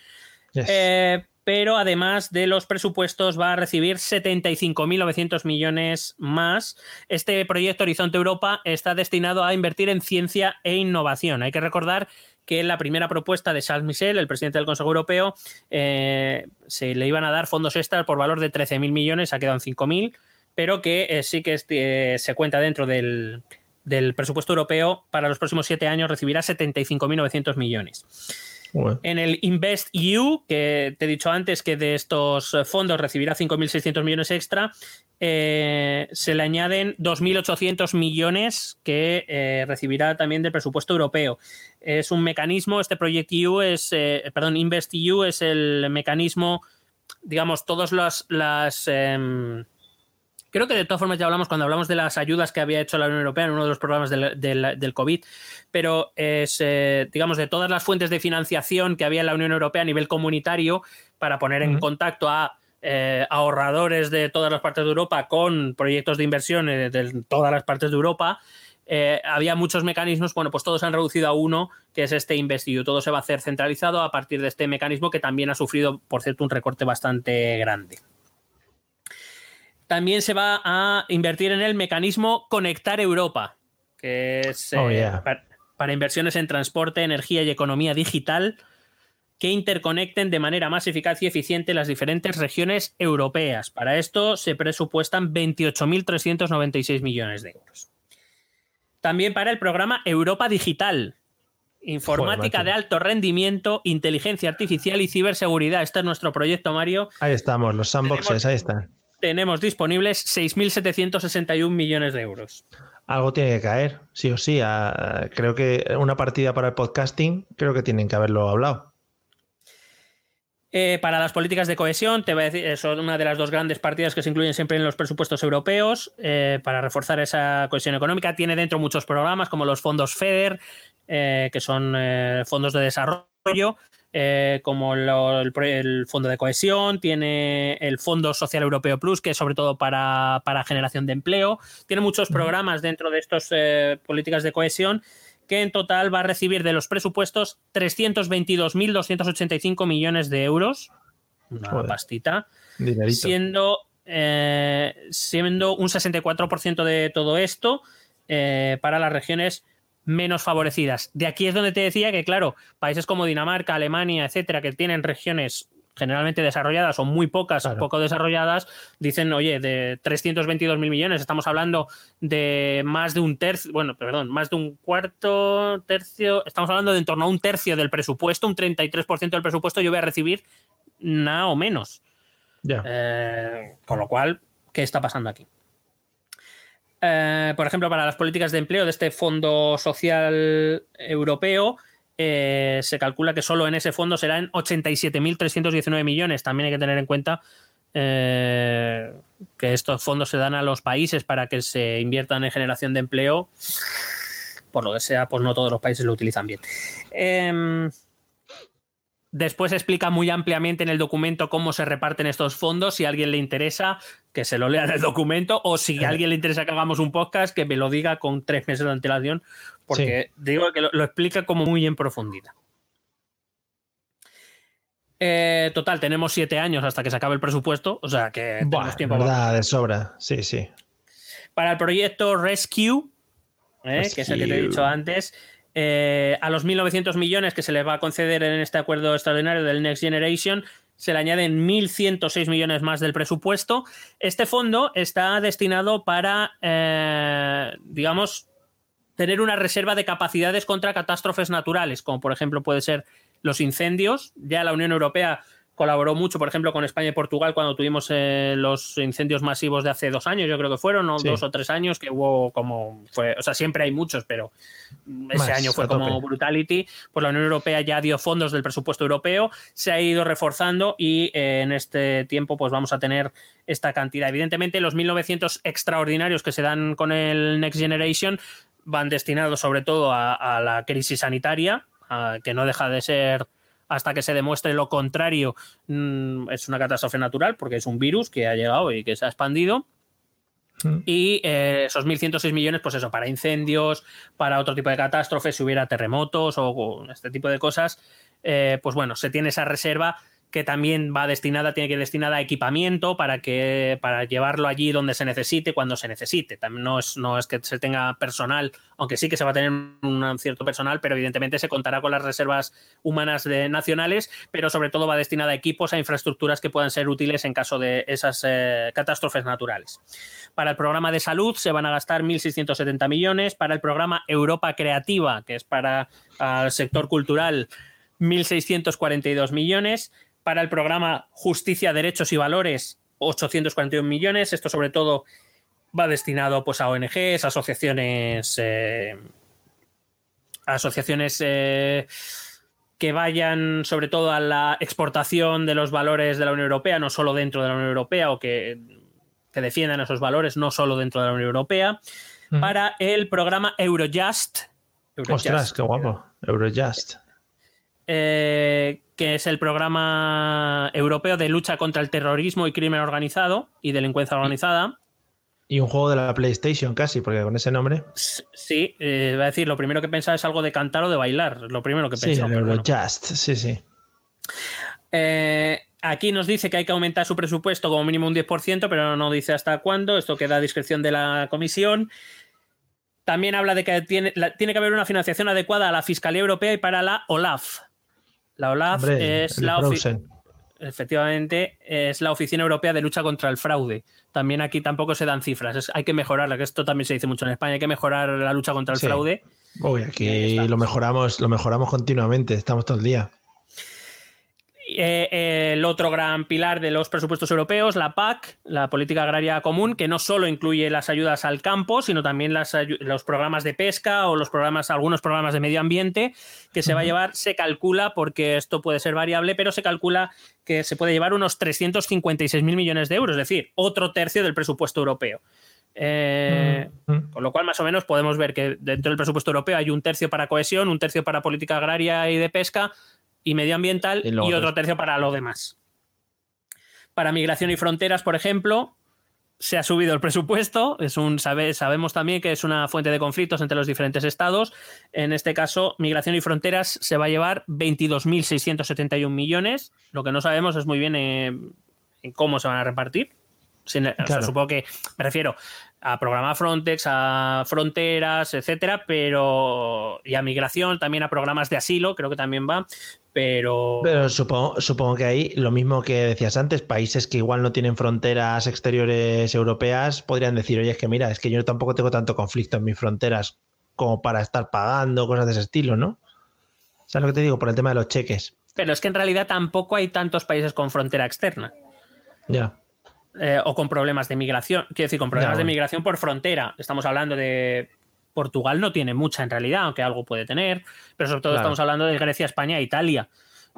Yes. Eh, pero además de los presupuestos va a recibir 75.900 millones más. Este proyecto Horizonte Europa está destinado a invertir en ciencia e innovación. Hay que recordar que en la primera propuesta de Charles Michel, el presidente del Consejo Europeo, eh, se le iban a dar fondos extras por valor de 13.000 millones, ha quedado en 5.000, pero que eh, sí que eh, se cuenta dentro del, del, presupuesto europeo para los próximos siete años recibirá 75.900 millones. Bueno. En el Invest EU, que te he dicho antes que de estos fondos recibirá 5.600 millones extra, eh, se le añaden 2.800 millones que eh, recibirá también del presupuesto europeo. Es un mecanismo, este Project EU es, eh, perdón, Invest EU es el mecanismo, digamos, todas las, las em, creo que de todas formas ya hablamos cuando hablamos de las ayudas que había hecho la Unión Europea en uno de los programas del, del, del COVID, pero es, eh, digamos, de todas las fuentes de financiación que había en la Unión Europea a nivel comunitario para poner en uh -huh. contacto a eh, ahorradores de todas las partes de Europa con proyectos de inversión de todas las partes de Europa. eh, había muchos mecanismos, bueno, pues todos han reducido a uno, que es este InvestEU. Todo se va a hacer centralizado a partir de este mecanismo que también ha sufrido, por cierto, un recorte bastante grande. También se va a invertir en el mecanismo Conectar Europa, que es Oh, eh, yeah. para, para inversiones en transporte, energía y economía digital que interconecten de manera más eficaz y eficiente las diferentes regiones europeas. Para esto se presupuestan 28.396 millones de euros. También para el programa Europa Digital. Informática de alto rendimiento, inteligencia artificial y ciberseguridad. Este es nuestro proyecto, Mario. Ahí estamos, los sandboxes, ahí están. Tenemos disponibles 6.761 millones de euros. Algo tiene que caer, sí o sí. Ah, creo que una partida para el podcasting, creo que tienen que haberlo hablado. Eh, para las políticas de cohesión, te voy a decir, eh, son una de las dos grandes partidas que se incluyen siempre en los presupuestos europeos eh, para reforzar esa cohesión económica. Tiene dentro muchos programas como los fondos FEDER, eh, que son fondos de desarrollo, eh, como lo- el, Fondo de Cohesión, tiene el Fondo Social Europeo Plus, que es sobre todo para, para generación de empleo. Tiene muchos programas dentro de estas políticas de cohesión que en total va a recibir de los presupuestos 322.285 millones de euros. Una Joder. pastita. Dinerito. Siendo, eh, siendo un 64% de todo esto eh, para las regiones menos favorecidas. De aquí es donde te decía que, claro, países como Dinamarca, Alemania, etcétera, que tienen regiones generalmente desarrolladas o muy pocas, Claro. poco desarrolladas, dicen, oye, de 322 mil millones, estamos hablando de más de un tercio, bueno, perdón, más de un cuarto, tercio, estamos hablando de en torno a un tercio del presupuesto, un 33% del presupuesto yo voy a recibir nada o menos. Eh, con lo cual, ¿qué está pasando aquí? Eh, por ejemplo, para las políticas de empleo de este Fondo Social Europeo, eh, se calcula que solo en ese fondo serán 87.319 millones. También hay que tener en cuenta eh, que estos fondos se dan a los países para que se inviertan en generación de empleo. Por lo que sea, pues no todos los países lo utilizan bien. Después explica muy ampliamente en el documento cómo se reparten estos fondos. Si a alguien le interesa, que se lo lea en el documento. O si a alguien le interesa que hagamos un podcast, que me lo diga con tres meses de antelación. Porque digo que lo, lo explica como muy en profundidad. Eh, total, tenemos siete años hasta que se acabe el presupuesto. O sea que Buah, tiempo. verdad, de sobra. Sí, sí. para el proyecto Rescue, ¿eh? que es el que te he Rescue. dicho antes, eh, a los 1.900 millones que se les va a conceder en este acuerdo extraordinario del Next Generation, se le añaden 1.106 millones más del presupuesto. Este fondo está destinado para, eh, digamos, tener una reserva de capacidades contra catástrofes naturales, como por ejemplo puede ser los incendios. Ya la Unión Europea colaboró mucho, por ejemplo, con España y Portugal cuando tuvimos eh, los incendios masivos de hace dos años, yo creo que fueron, o Sí. dos o tres años, que hubo como, fue, o sea, siempre hay muchos, pero ese Más, año fue como brutality. Pues la Unión Europea ya dio fondos del presupuesto europeo, se ha ido reforzando y eh, en este tiempo pues vamos a tener esta cantidad. Evidentemente, los 1.900 extraordinarios que se dan con el Next Generation van destinados sobre todo a, a la crisis sanitaria, a- que no deja de ser hasta que se demuestre lo contrario, mm, es una catástrofe natural porque es un virus que ha llegado y que se ha expandido. Mm. Y eh, esos 1.106 millones, pues eso, para incendios, para otro tipo de catástrofes, si hubiera terremotos o, o este tipo de cosas, eh, pues bueno, se tiene esa reserva que también va destinada, tiene que ir destinada a equipamiento para que para llevarlo allí donde se necesite, cuando se necesite. También no es, no es que se tenga personal, aunque sí que se va a tener un cierto personal, pero evidentemente se contará con las reservas humanas nacionales, pero sobre todo va destinada a equipos, a infraestructuras que puedan ser útiles en caso de esas eh, catástrofes naturales. Para el programa de salud se van a gastar 1.670 millones. Para el programa Europa Creativa, que es para el sector cultural, 1.642 millones. Para el programa Justicia, Derechos y Valores, 841 millones. Esto sobre todo va destinado pues, a ONGs, asociaciones, eh, asociaciones eh, que vayan sobre todo a la exportación de los valores de la Unión Europea, no solo dentro de la Unión Europea, o que, que defiendan esos valores no solo dentro de la Unión Europea. Mm. Para el programa Eurojust. Eurojust, Ostras, qué guapo. Eurojust. eh, que es el programa europeo de lucha contra el terrorismo y crimen organizado y delincuencia organizada. Y un juego de la PlayStation casi, porque con ese nombre. Sí, eh, va a decir, lo primero que pensaba es algo de cantar o de bailar. Lo primero que Sí, pensaba. el pero bueno. Eurojust, sí, sí. Eh, aquí nos dice que hay que aumentar su presupuesto como mínimo un 10%, pero no dice hasta cuándo. Esto queda a discreción de la comisión. También habla de que tiene, la- tiene que haber una financiación adecuada a la Fiscalía Europea y para la OLAF. La OLAF Hombre, es la ofi- Frozen. efectivamente es la Oficina Europea de Lucha contra el Fraude. También aquí tampoco se dan cifras. es- hay que mejorarla, que esto también se dice mucho en España. Hay que mejorar la lucha contra el Sí. fraude. Uy, aquí lo mejoramos, lo mejoramos continuamente, estamos todo el día. Eh, el otro gran pilar de los presupuestos europeos, la PAC, la Política Agraria Común, que no solo incluye las ayudas al campo, sino también las los programas de pesca o los programas, algunos programas de medio ambiente, que se va a llevar, se calcula, porque esto puede ser variable, pero se calcula que se puede llevar unos 356 mil millones de euros, es decir, otro tercio del presupuesto europeo. Eh, con lo cual, más o menos, podemos ver que dentro del presupuesto europeo hay un tercio para cohesión, un tercio para política agraria y de pesca y medioambiental Y otro tercio para lo demás. Para migración y fronteras, por ejemplo, se ha subido el presupuesto. Es un, sabe- sabemos también que es una fuente de conflictos entre los diferentes estados. En este caso, migración y fronteras se va a llevar 22.671 millones. Lo que no sabemos es muy bien eh, en cómo se van a repartir. Sin- o sea, Claro. supongo que me refiero a programa Frontex, a fronteras, etcétera, pero y a migración, también a programas de asilo, creo que también va, pero, Pero supongo, supongo que ahí, lo mismo que decías antes, países que igual no tienen fronteras exteriores europeas podrían decir, oye, es que mira, es que yo tampoco tengo tanto conflicto en mis fronteras como para estar pagando cosas de ese estilo, ¿no? ¿Sabes lo que te digo? Por el tema de los cheques. pero es que en realidad tampoco hay tantos países con frontera externa. Ya. Eh, o con problemas de migración. Quiero decir, con problemas de migración por frontera. Estamos hablando de. Portugal no tiene mucha en realidad, aunque algo puede tener. Pero sobre todo Claro. estamos hablando de Grecia, España e Italia.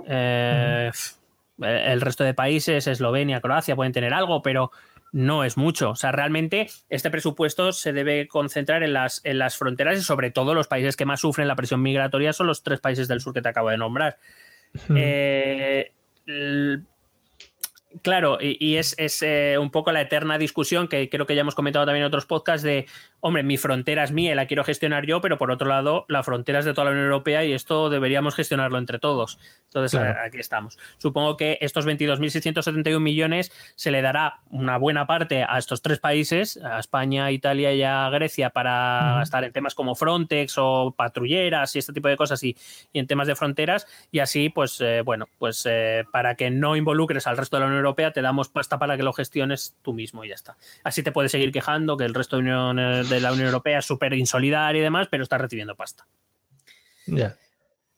Eh, El resto de países, Eslovenia, Croacia, pueden tener algo, pero no es mucho. O sea, realmente este presupuesto se debe concentrar en las, en las fronteras y sobre todo los países que más sufren la presión migratoria son los tres países del sur que te acabo de nombrar. Eh, Claro, y, es, es, eh, un poco la eterna discusión que creo que ya hemos comentado también en otros podcasts de, hombre, mi frontera es mía y la quiero gestionar yo, pero por otro lado, la frontera es de toda la Unión Europea y esto deberíamos gestionarlo entre todos. Entonces, Claro. aquí estamos. Supongo que estos 22.671 millones se le dará una buena parte a estos tres países, a España, Italia y a Grecia, para Ujú. estar en temas como Frontex o patrulleras y este tipo de cosas y, y en temas de fronteras. Y así, pues, eh, bueno, pues eh, para que no involucres al resto de la Unión Europea, te damos pasta para que lo gestiones tú mismo y ya está. Así te puedes seguir quejando que el resto de, Unión- de la Unión Europea es súper insolidario y demás, pero estás recibiendo pasta. Ya.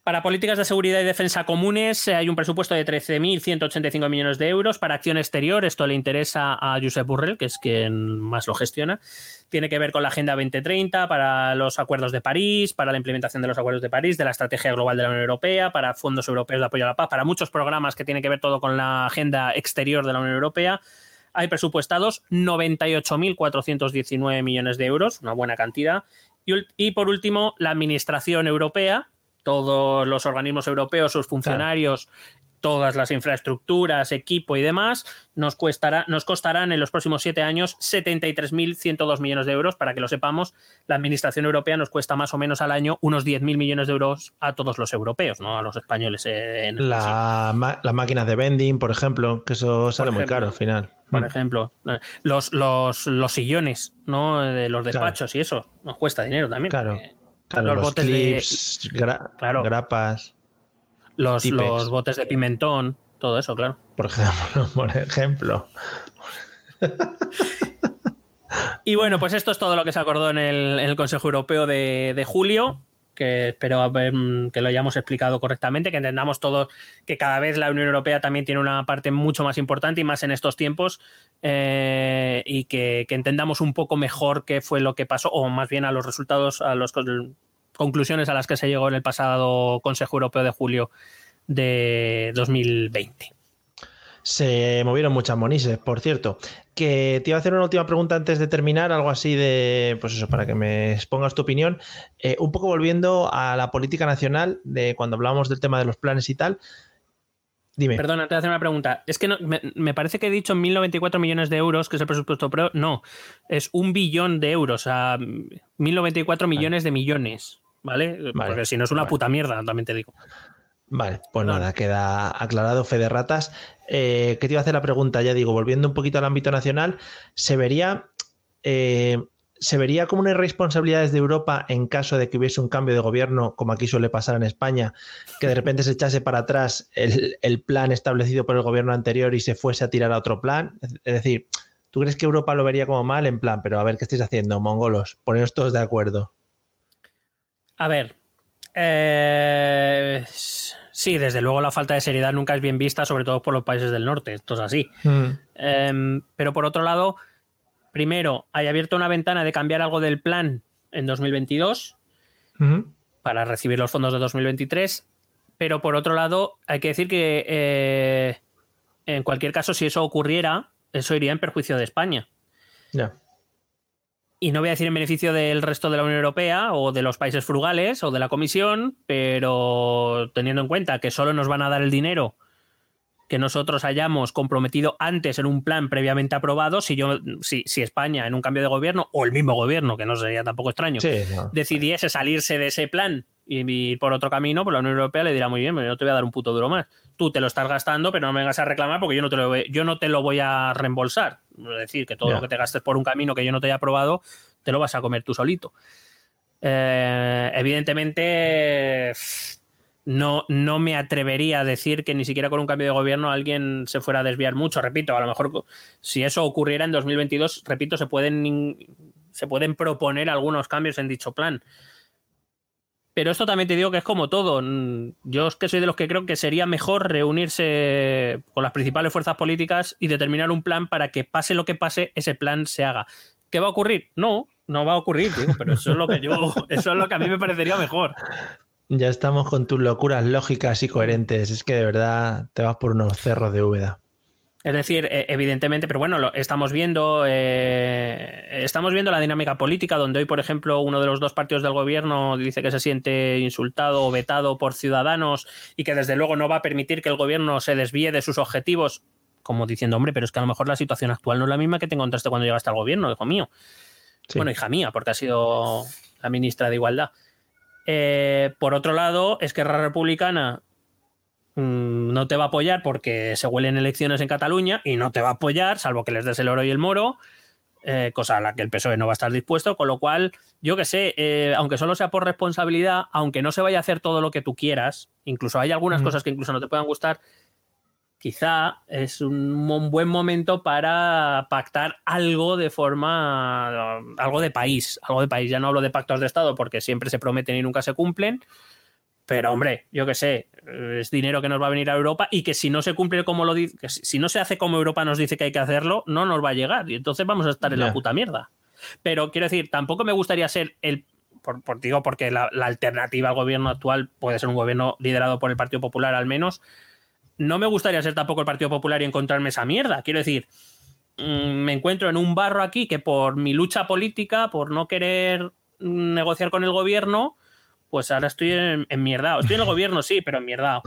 Para políticas de seguridad y defensa comunes eh, hay un presupuesto de 13.185 millones de euros. Para acción exterior, esto le interesa a Josep Burrell, que es quien más lo gestiona. Tiene que ver con la Agenda 2030, para los acuerdos de París, para la implementación de los acuerdos de París, de la estrategia global de la Unión Europea, para fondos europeos de apoyo a la paz, para muchos programas que tienen que ver todo con la agenda exterior de la Unión Europea. Hay presupuestados 98.419 millones de euros, una buena cantidad. Y, por último, la Administración Europea, todos los organismos europeos, sus funcionarios, todas las infraestructuras, equipo y demás, nos, cuestará, nos costarán en los próximos siete años 73.102 millones de euros. Para que lo sepamos, la Administración Europea nos cuesta más o menos al año unos 10.000 millones de euros a todos los europeos, no a los españoles. eh, en La, las máquinas de vending, por ejemplo, que eso sale muy caro al final. por Mm. ejemplo. Eh, Los, los, los sillones, ¿no? De los Claro. despachos y eso. Nos cuesta dinero también. Claro. porque Claro, los los, botes de- clips, gra- Claro. grapas, Los, los botes de pimentón, todo eso, claro. por ejemplo. Por ejemplo. Y bueno, pues esto es todo lo que se acordó en el, en el Consejo Europeo de, de julio, que espero mm, que lo hayamos explicado correctamente, que entendamos todo, que cada vez la Unión Europea también tiene una parte mucho más importante y más en estos tiempos, eh, y que, que entendamos un poco mejor qué fue lo que pasó, o más bien a los resultados, a las conclusiones a las que se llegó en el pasado Consejo Europeo de julio de 2020. Se movieron muchas monises, por cierto. Que te iba a hacer una última pregunta antes de terminar, algo así de, pues eso, para que me expongas tu opinión. Eh, un poco volviendo a la política nacional, de cuando hablábamos del tema de los planes y tal. Dime. Perdona, te voy a hacer una pregunta. Es que no- me, me parece que he dicho 1.094 millones de euros, que es el presupuesto, pero no, es un billón de euros, o sea, 1.094 millones de millones, ¿vale? Porque si no es una vale. puta mierda, también te digo. Vale, pues Vale. nada, queda aclarado, fe de ratas. Eh, ¿Qué te iba a hacer la pregunta? Ya digo, volviendo un poquito al ámbito nacional, ¿se vería, eh, ¿se vería como una irresponsabilidad desde Europa en caso de que hubiese un cambio de gobierno, como aquí suele pasar en España, que de repente se echase para atrás el, el plan establecido por el gobierno anterior y se fuese a tirar a otro plan? Es es decir, ¿tú crees que Europa lo vería como mal? En plan, pero a ver, ¿qué estáis haciendo, mongolos? Poneros todos de acuerdo. A ver. eh, sí, desde luego la falta de seriedad nunca es bien vista, sobre todo por los países del norte. Esto es así. Em, pero por otro lado, primero, hay abierto una ventana de cambiar algo del plan en 2022 Ujú. para recibir los fondos de 2023. Pero por otro lado, hay que decir que eh, en cualquier caso, si eso ocurriera, eso iría en perjuicio de España. Ya. Y no voy a decir en beneficio del resto de la Unión Europea o de los países frugales o de la Comisión, pero teniendo en cuenta que solo nos van a dar el dinero que nosotros hayamos comprometido antes en un plan previamente aprobado, si yo, si, si España en un cambio de gobierno, o el mismo gobierno, que no sería tampoco extraño, Sí, no. decidiese salirse de ese plan y ir por otro camino, pues la Unión Europea le dirá muy bien, yo no te voy a dar un puto duro más. Tú te lo estás gastando, pero no me vengas a reclamar porque yo no te lo, voy- yo no te lo voy a reembolsar. Es decir, que todo lo que te gastes por un camino que yo no te haya aprobado, te lo vas a comer tú solito. Eh, evidentemente, no, no me atrevería a decir que ni siquiera con un cambio de gobierno alguien se fuera a desviar mucho. Repito, a lo mejor si eso ocurriera en 2022, repito, se pueden, se pueden proponer algunos cambios en dicho plan. Pero esto también te digo que es como todo. Mm, Yo es que soy de los que creo que sería mejor reunirse con las principales fuerzas políticas y determinar un plan para que pase lo que pase, ese plan se haga. ¿Qué va a ocurrir? No, no va a ocurrir, digo, pero eso es lo que yo, eso es lo que a mí me parecería mejor. Ya estamos con tus locuras lógicas y coherentes. Es que de verdad te vas por unos cerros de Úbeda. Es decir, eh, evidentemente, pero bueno, lo estamos viendo, eh, estamos viendo la dinámica política, donde hoy, por ejemplo, uno de los dos partidos del gobierno dice que se siente insultado o vetado por ciudadanos y que desde luego no va a permitir que el gobierno se desvíe de sus objetivos, como diciendo, hombre, pero es que a lo mejor la situación actual no es la misma que te encontraste cuando llegaste al gobierno, hijo mío. Sí. Bueno, hija mía, porque ha sido la ministra de Igualdad. Eh, por otro lado, Esquerra Republicana mm, no te va a apoyar porque se huelen elecciones en Cataluña y no te va a apoyar, salvo que les des el oro y el moro, eh, cosa a la que el PSOE no va a estar dispuesto, con lo cual, yo que sé, eh, aunque solo sea por responsabilidad, aunque no se vaya a hacer todo lo que tú quieras, incluso hay algunas cosas que incluso no te puedan gustar, quizá es un buen momento para pactar algo de forma, algo de país, algo de país. Ya no hablo de pactos de Estado porque siempre se prometen y nunca se cumplen. Pero hombre, yo que sé, es dinero que nos va a venir a Europa y que si no se cumple como lo dice, que si no se hace como Europa nos dice que hay que hacerlo, no nos va a llegar y entonces vamos a estar en la puta mierda. Pero quiero decir, tampoco me gustaría ser el, por, por- digo, porque la, la alternativa al gobierno actual puede ser un gobierno liderado por el Partido Popular al menos. No me gustaría ser tampoco el Partido Popular y encontrarme esa mierda. Quiero decir, mm, me encuentro en un barro aquí que por mi lucha política, por no querer mm, negociar con el gobierno, pues ahora estoy en, en mierda. Estoy en el gobierno, sí, pero en mierda.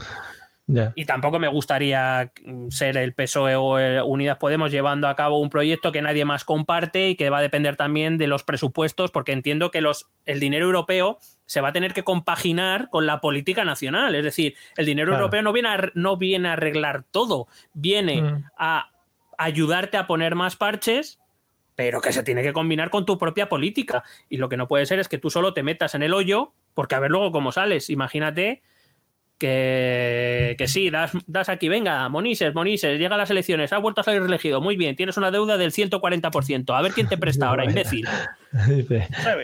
Y tampoco me gustaría mm, ser el PSOE o el Unidas Podemos llevando a cabo un proyecto que nadie más comparte y que va a depender también de los presupuestos, porque entiendo que los, el dinero europeo se va a tener que compaginar con la política nacional. Es decir, el dinero Claro. europeo no viene, a, no viene a arreglar todo, viene Mm. a ayudarte a poner más parches, pero que se tiene que combinar con tu propia política. Y lo que no puede ser es que tú solo te metas en el hoyo, porque a ver luego cómo sales. Imagínate que, que sí, das, das aquí, venga, Monises, Monises, llega a las elecciones, has vuelto a salir elegido, muy bien, tienes una deuda del 140%, a ver quién te presta ahora, imbécil.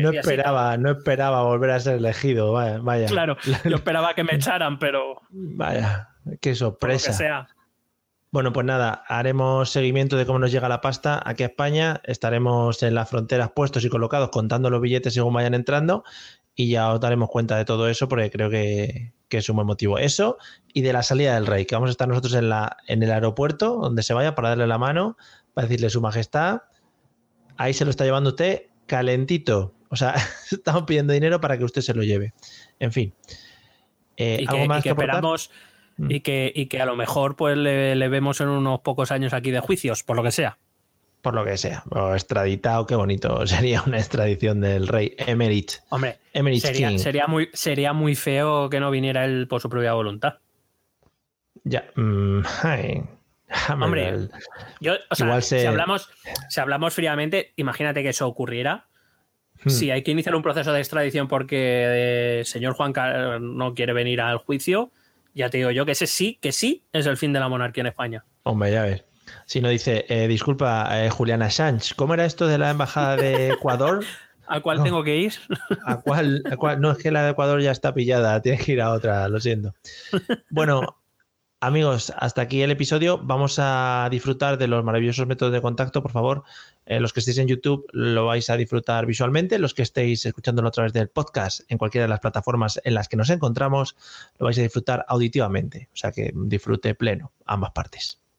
No esperaba, no esperaba volver a ser elegido. Vaya, vaya, Claro, yo esperaba que me echaran, pero vaya, qué por lo sorpresa. que sea. Bueno, pues nada, haremos seguimiento de cómo nos llega la pasta aquí a España. Estaremos en las fronteras puestos y colocados contando los billetes según vayan entrando y ya os daremos cuenta de todo eso porque creo que, que es un buen motivo. Eso y de la salida del rey, que vamos a estar nosotros en, la, en el aeropuerto, donde se vaya, para darle la mano, para decirle su majestad. Ahí se lo está llevando usted calentito. O sea, estamos pidiendo dinero para que usted se lo lleve. En fin. Eh, Y ¿Algo que, más que aportar? Mm. Y que, y que a lo mejor pues le, le vemos en unos pocos años aquí de juicios, por lo que sea. Por lo que sea. O extraditado, qué bonito. Sería una extradición del rey Emerit. Hombre, Emerit sería, King. sería, muy, sería muy feo que no viniera él por su propia voluntad. Ya. mm, ay. Hombre, ver. Yo, o sea, Igual se- si, hablamos, si hablamos fríamente, imagínate que eso ocurriera. Hmm. Si hay que iniciar un proceso de extradición porque el señor Juan Carlos no quiere venir al juicio, ya te digo yo que ese sí, que sí es el fin de la monarquía en España. Hombre, ya ves. Si no dice, eh, disculpa, eh, Juliana Sánchez, ¿cómo era esto de la embajada de Ecuador? ¿Al cual No. tengo que ir? ¿A cuál, a cuál? No, es que la de Ecuador ya está pillada, tienes que ir a otra, lo siento. Bueno, amigos, hasta aquí el episodio. Vamos a disfrutar de los maravillosos métodos de contacto, por favor. Eh, los que estéis en YouTube lo vais a disfrutar visualmente, los que estéis escuchándolo a través del podcast en cualquiera de las plataformas en las que nos encontramos, lo vais a disfrutar auditivamente. O sea que disfrute pleno, ambas partes.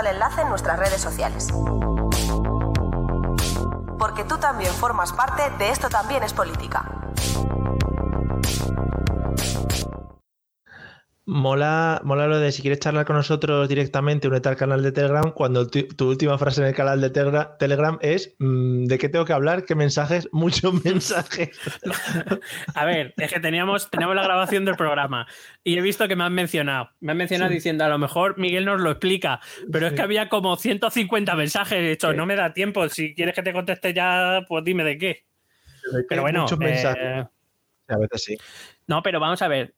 El enlace en nuestras redes sociales. Porque tú también formas parte de Esto también es política. Mola, mola lo de si quieres charlar con nosotros directamente, únete al canal de Telegram, cuando tu, tu última frase en el canal de Telegra- Telegram es mm, ¿de qué tengo que hablar? ¿Qué mensajes? Muchos mensajes. A ver, es que teníamos, teníamos la grabación del programa y he visto que me han mencionado. Me han mencionado diciendo, a lo mejor Miguel nos lo explica, pero es que había como 150 mensajes. He dicho, no me da tiempo. Si quieres que te conteste ya, pues dime de qué. Pero bueno, Muchos eh, mensajes. A veces sí. no, pero vamos a ver.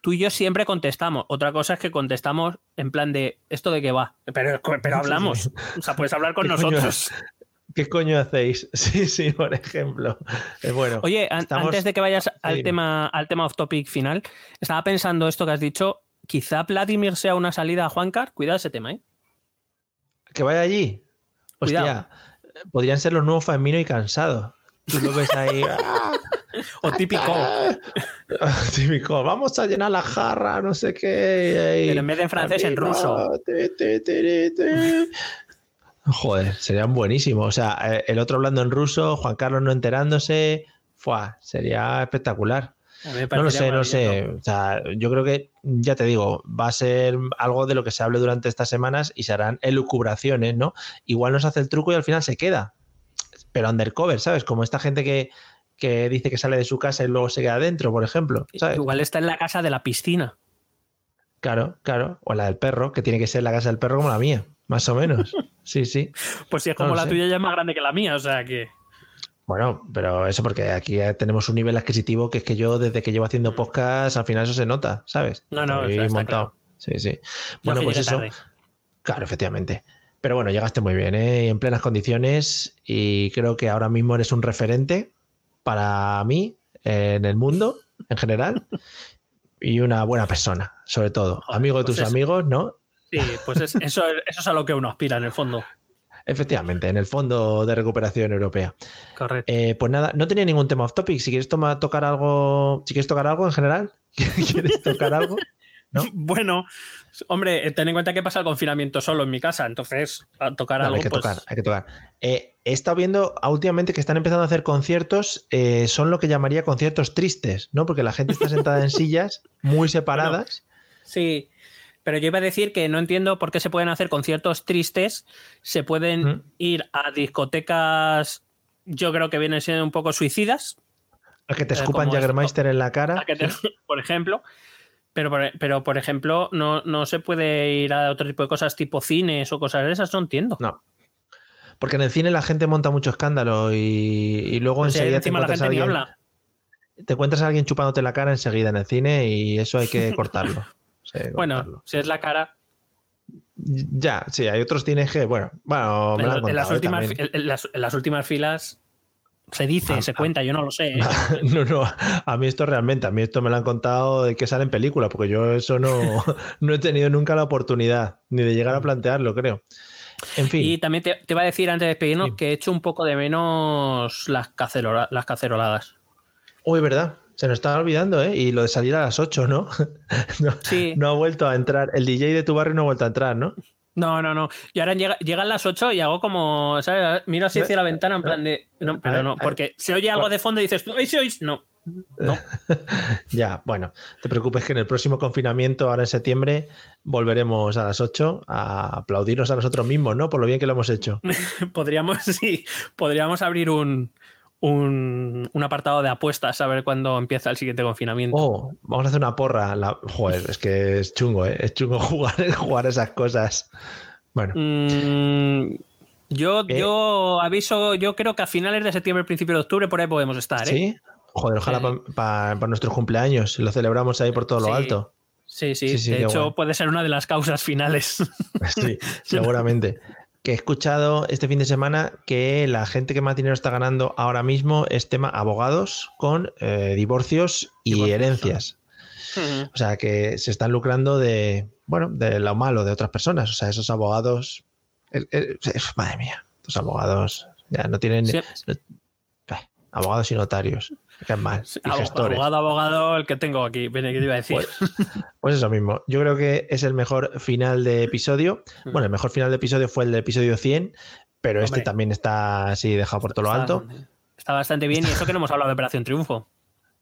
Tú y yo siempre contestamos. Otra cosa es que contestamos en plan de esto de qué va. Pero, pero hablamos. O sea, puedes hablar con nosotros. ¿Qué coño hacéis? Sí, sí, por ejemplo. Eh, bueno, Oye, estamos- antes de que vayas al tema, al tema off topic final, estaba pensando esto que has dicho. Quizá Vladimir sea una salida a Juancar. Cuidado ese tema, ¿eh? que vaya allí. Hostia, Cuidado. podrían ser los nuevos Famino y Cansado. Tú lo ves ahí. O típico. Típico, vamos a llenar la jarra, no sé qué. y- Pero en vez de en francés, en ruso. te, te, te, te. Joder, serían buenísimos. O sea, eh, el otro hablando en ruso, Juan Carlos no enterándose. Fuah, sería espectacular. No lo sé, no sé. O sea, yo creo que, ya te digo, va a ser algo de lo que se hable durante estas semanas y se harán elucubraciones, ¿no? Igual nos hace el truco y al final se queda. Pero undercover, ¿sabes? Como esta gente que, que dice que sale de su casa y luego se queda dentro, por ejemplo. ¿sabes? Igual está en la casa de la piscina. Claro, claro. O la del perro, que tiene que ser la casa del perro como la mía, más o menos. Sí, sí. Pues si es como la sé. tuya, ya es más grande que la mía. O sea que. Bueno, pero eso porque aquí ya tenemos un nivel adquisitivo que es que yo desde que llevo haciendo podcast, al final eso se nota, ¿sabes? No, no, Estoy está montado. Sí, sí. Bueno, pues eso. tarde. Claro, efectivamente. Pero bueno, llegaste muy bien, ¿eh? en plenas condiciones y creo que ahora mismo eres un referente para mí eh, en el mundo en general y una buena persona, sobre todo. Amigo de pues tus amigos, ¿no? Sí, pues es- eso, eso es a lo que uno aspira en el fondo. Efectivamente, en el Fondo de Recuperación Europea. Correcto. Eh, pues nada, no tenía ningún tema off topic. Si quieres toma- tocar algo, si quieres tocar algo en general, ¿quieres tocar algo? ¿No? Bueno, hombre, eh, ten en cuenta que pasa el confinamiento solo en mi casa. Entonces, a tocar No, algo. hay que pues, tocar, hay que tocar. Eh, he estado viendo ah, últimamente que están empezando a hacer conciertos, eh, son lo que llamaría conciertos tristes, ¿no? Porque la gente está sentada en sillas muy separadas. Sí, pero yo iba a decir que no entiendo por qué se pueden hacer conciertos tristes, se pueden Mm. ir a discotecas, yo creo que vienen siendo un poco suicidas, a que te escupan como Jaggermeister en la cara. a que te- por ejemplo, pero por, pero por ejemplo no, no se puede ir a otro tipo de cosas tipo cines o cosas de esas, no entiendo. No. Porque en el cine la gente monta mucho escándalo y, y luego O sea, enseguida te encima encuentras, a gente alguien, habla. te encuentras a alguien chupándote la cara enseguida en el cine y eso hay que cortarlo. Sí, Bueno, cortarlo. si es la cara, Ya, sí, hay otros cines que, bueno, bueno, me en, lo han las ¿eh? últimas, también. en las- en las últimas filas Se dice, Ah, se cuenta, yo no lo sé. ¿eh? No, no, a mí esto realmente, a mí esto me lo han contado de que sale en película, porque yo eso no, no he tenido nunca la oportunidad, ni de llegar a plantearlo, creo. En fin. Y también te, te iba a decir antes de despedirnos Sí. que he hecho un poco de menos las, cacerola- las caceroladas. Uy, verdad, se nos estaba olvidando, ¿eh? Y lo de salir a las 8, ¿no? no, Sí. no ha vuelto a entrar, el DJ de tu barrio no ha vuelto a entrar, ¿no? No, no, no. Y ahora llega- llegan las 8 y hago como, ¿sabes? Miro así hacia la ventana en plan de. No, pero no, porque se oye algo de fondo y dices, ¡ay, se oís! No. No. Ya, bueno, te preocupes que en el próximo confinamiento, ahora en septiembre, volveremos a las 8 a aplaudirnos a nosotros mismos, ¿no? Por lo bien que lo hemos hecho. podríamos, sí, podríamos abrir un, un, un apartado de apuestas a ver cuándo empieza el siguiente confinamiento. Oh, vamos a hacer una porra. La... Joder, es que es chungo, ¿eh? Es chungo jugar, jugar esas cosas. Bueno, Mm, yo, ¿Qué? yo aviso, yo creo que a finales de septiembre, principio de octubre, por ahí podemos estar, ¿eh? ¿sí? Joder, ojalá Sí. para nuestros cumpleaños. Lo celebramos ahí por todo lo Sí. alto. Sí, sí. Sí, sí, de hecho, puede ser una de las causas finales. Sí, seguramente. Que he escuchado este fin de semana que la gente que más dinero está ganando ahora mismo es tema abogados con eh, divorcios y Divorcios, herencias. O sea, que se están lucrando de, bueno, de lo malo de otras personas. O sea, esos abogados, eh, madre mía, los abogados ya no tienen Sí. no- eh, abogados y notarios, que es mal, abogado, abogado, el que tengo aquí. Viene, ¿qué te iba a decir? Pues eso mismo. Yo creo que es el mejor final de episodio. Bueno, el mejor final de episodio fue el de episodio 100, pero este también está así dejado por todo lo alto. Está bastante bien y eso que no hemos hablado de Operación Triunfo.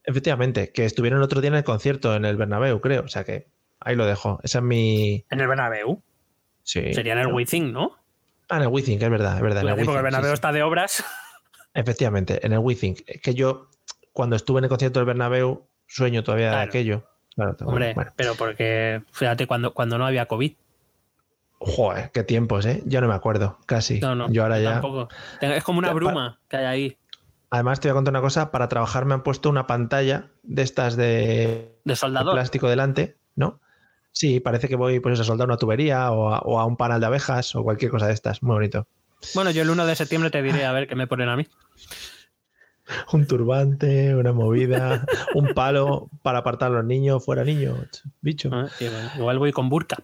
Efectivamente, que estuvieron otro día en el concierto en el Bernabéu, creo. O sea que ahí lo dejo. Esa es mi... En el Bernabéu. Sí. Sería en el Wizzing, ¿no? Ah, en el WeThink, es verdad, es verdad. En el Porque el Bernabéu sí, está de obras. Efectivamente, en el WeThink. Es que yo, cuando estuve en el concierto del Bernabéu, sueño todavía de aquello. Claro, Hombre, bueno. pero porque, fíjate, cuando, cuando no había COVID. Joder, qué tiempos, ¿eh? Yo no me acuerdo, casi. No, no. yo ahora ya... tampoco. Es como una bruma que hay ahí. Además, te voy a contar una cosa. Para trabajar me han puesto una pantalla de estas de, De de soldador. plástico delante, ¿no? Sí, parece que voy pues, a soldar una tubería o a, o a un panal de abejas o cualquier cosa de estas. Muy bonito. Bueno, yo el 1 de septiembre te diré a ver qué me ponen a mí. Un turbante, una movida, un palo para apartar a los niños. Fuera niños, bicho. Ah, igual voy con burka.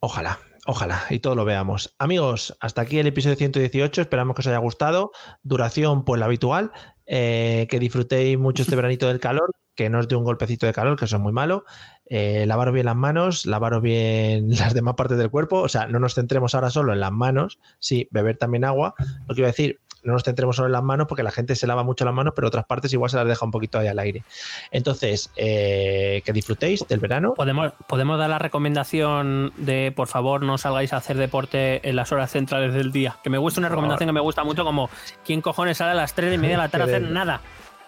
Ojalá, ojalá, y todo lo veamos. Amigos, hasta aquí el episodio 118. Esperamos que os haya gustado. Duración, pues la habitual. Eh, que disfrutéis mucho este veranito del calor, que no os dé un golpecito de calor, que eso es muy malo. Eh, lavaros bien las manos, lavaros bien las demás partes del cuerpo. O sea, no nos centremos ahora solo en las manos. Sí, beber también agua. Lo que iba a decir, no nos centremos solo en las manos porque la gente se lava mucho las manos, pero otras partes igual se las deja un poquito ahí al aire. Entonces, eh, que disfrutéis del verano. Podemos, podemos dar la recomendación de por favor no salgáis a hacer deporte en las horas centrales del día. Que me gusta una recomendación que me gusta mucho, como ¿quién cojones sale a las 3 y media de la tarde a hacer nada?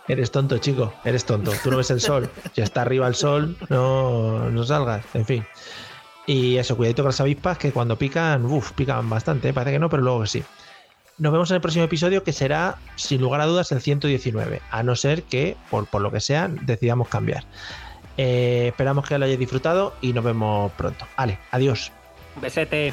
Eres tonto, chico, eres tonto. Tú no ves el sol. Ya está arriba el sol, no, no salgas. En fin. Y eso, cuidadito con las avispas que cuando pican, uff, pican bastante. ¿eh? Parece que no, pero luego sí. Nos vemos en el próximo episodio que será, sin lugar a dudas, el 119. A no ser que, por, por lo que sea, decidamos cambiar. Eh, esperamos que lo hayáis disfrutado y nos vemos pronto. Vale, adiós. Besete.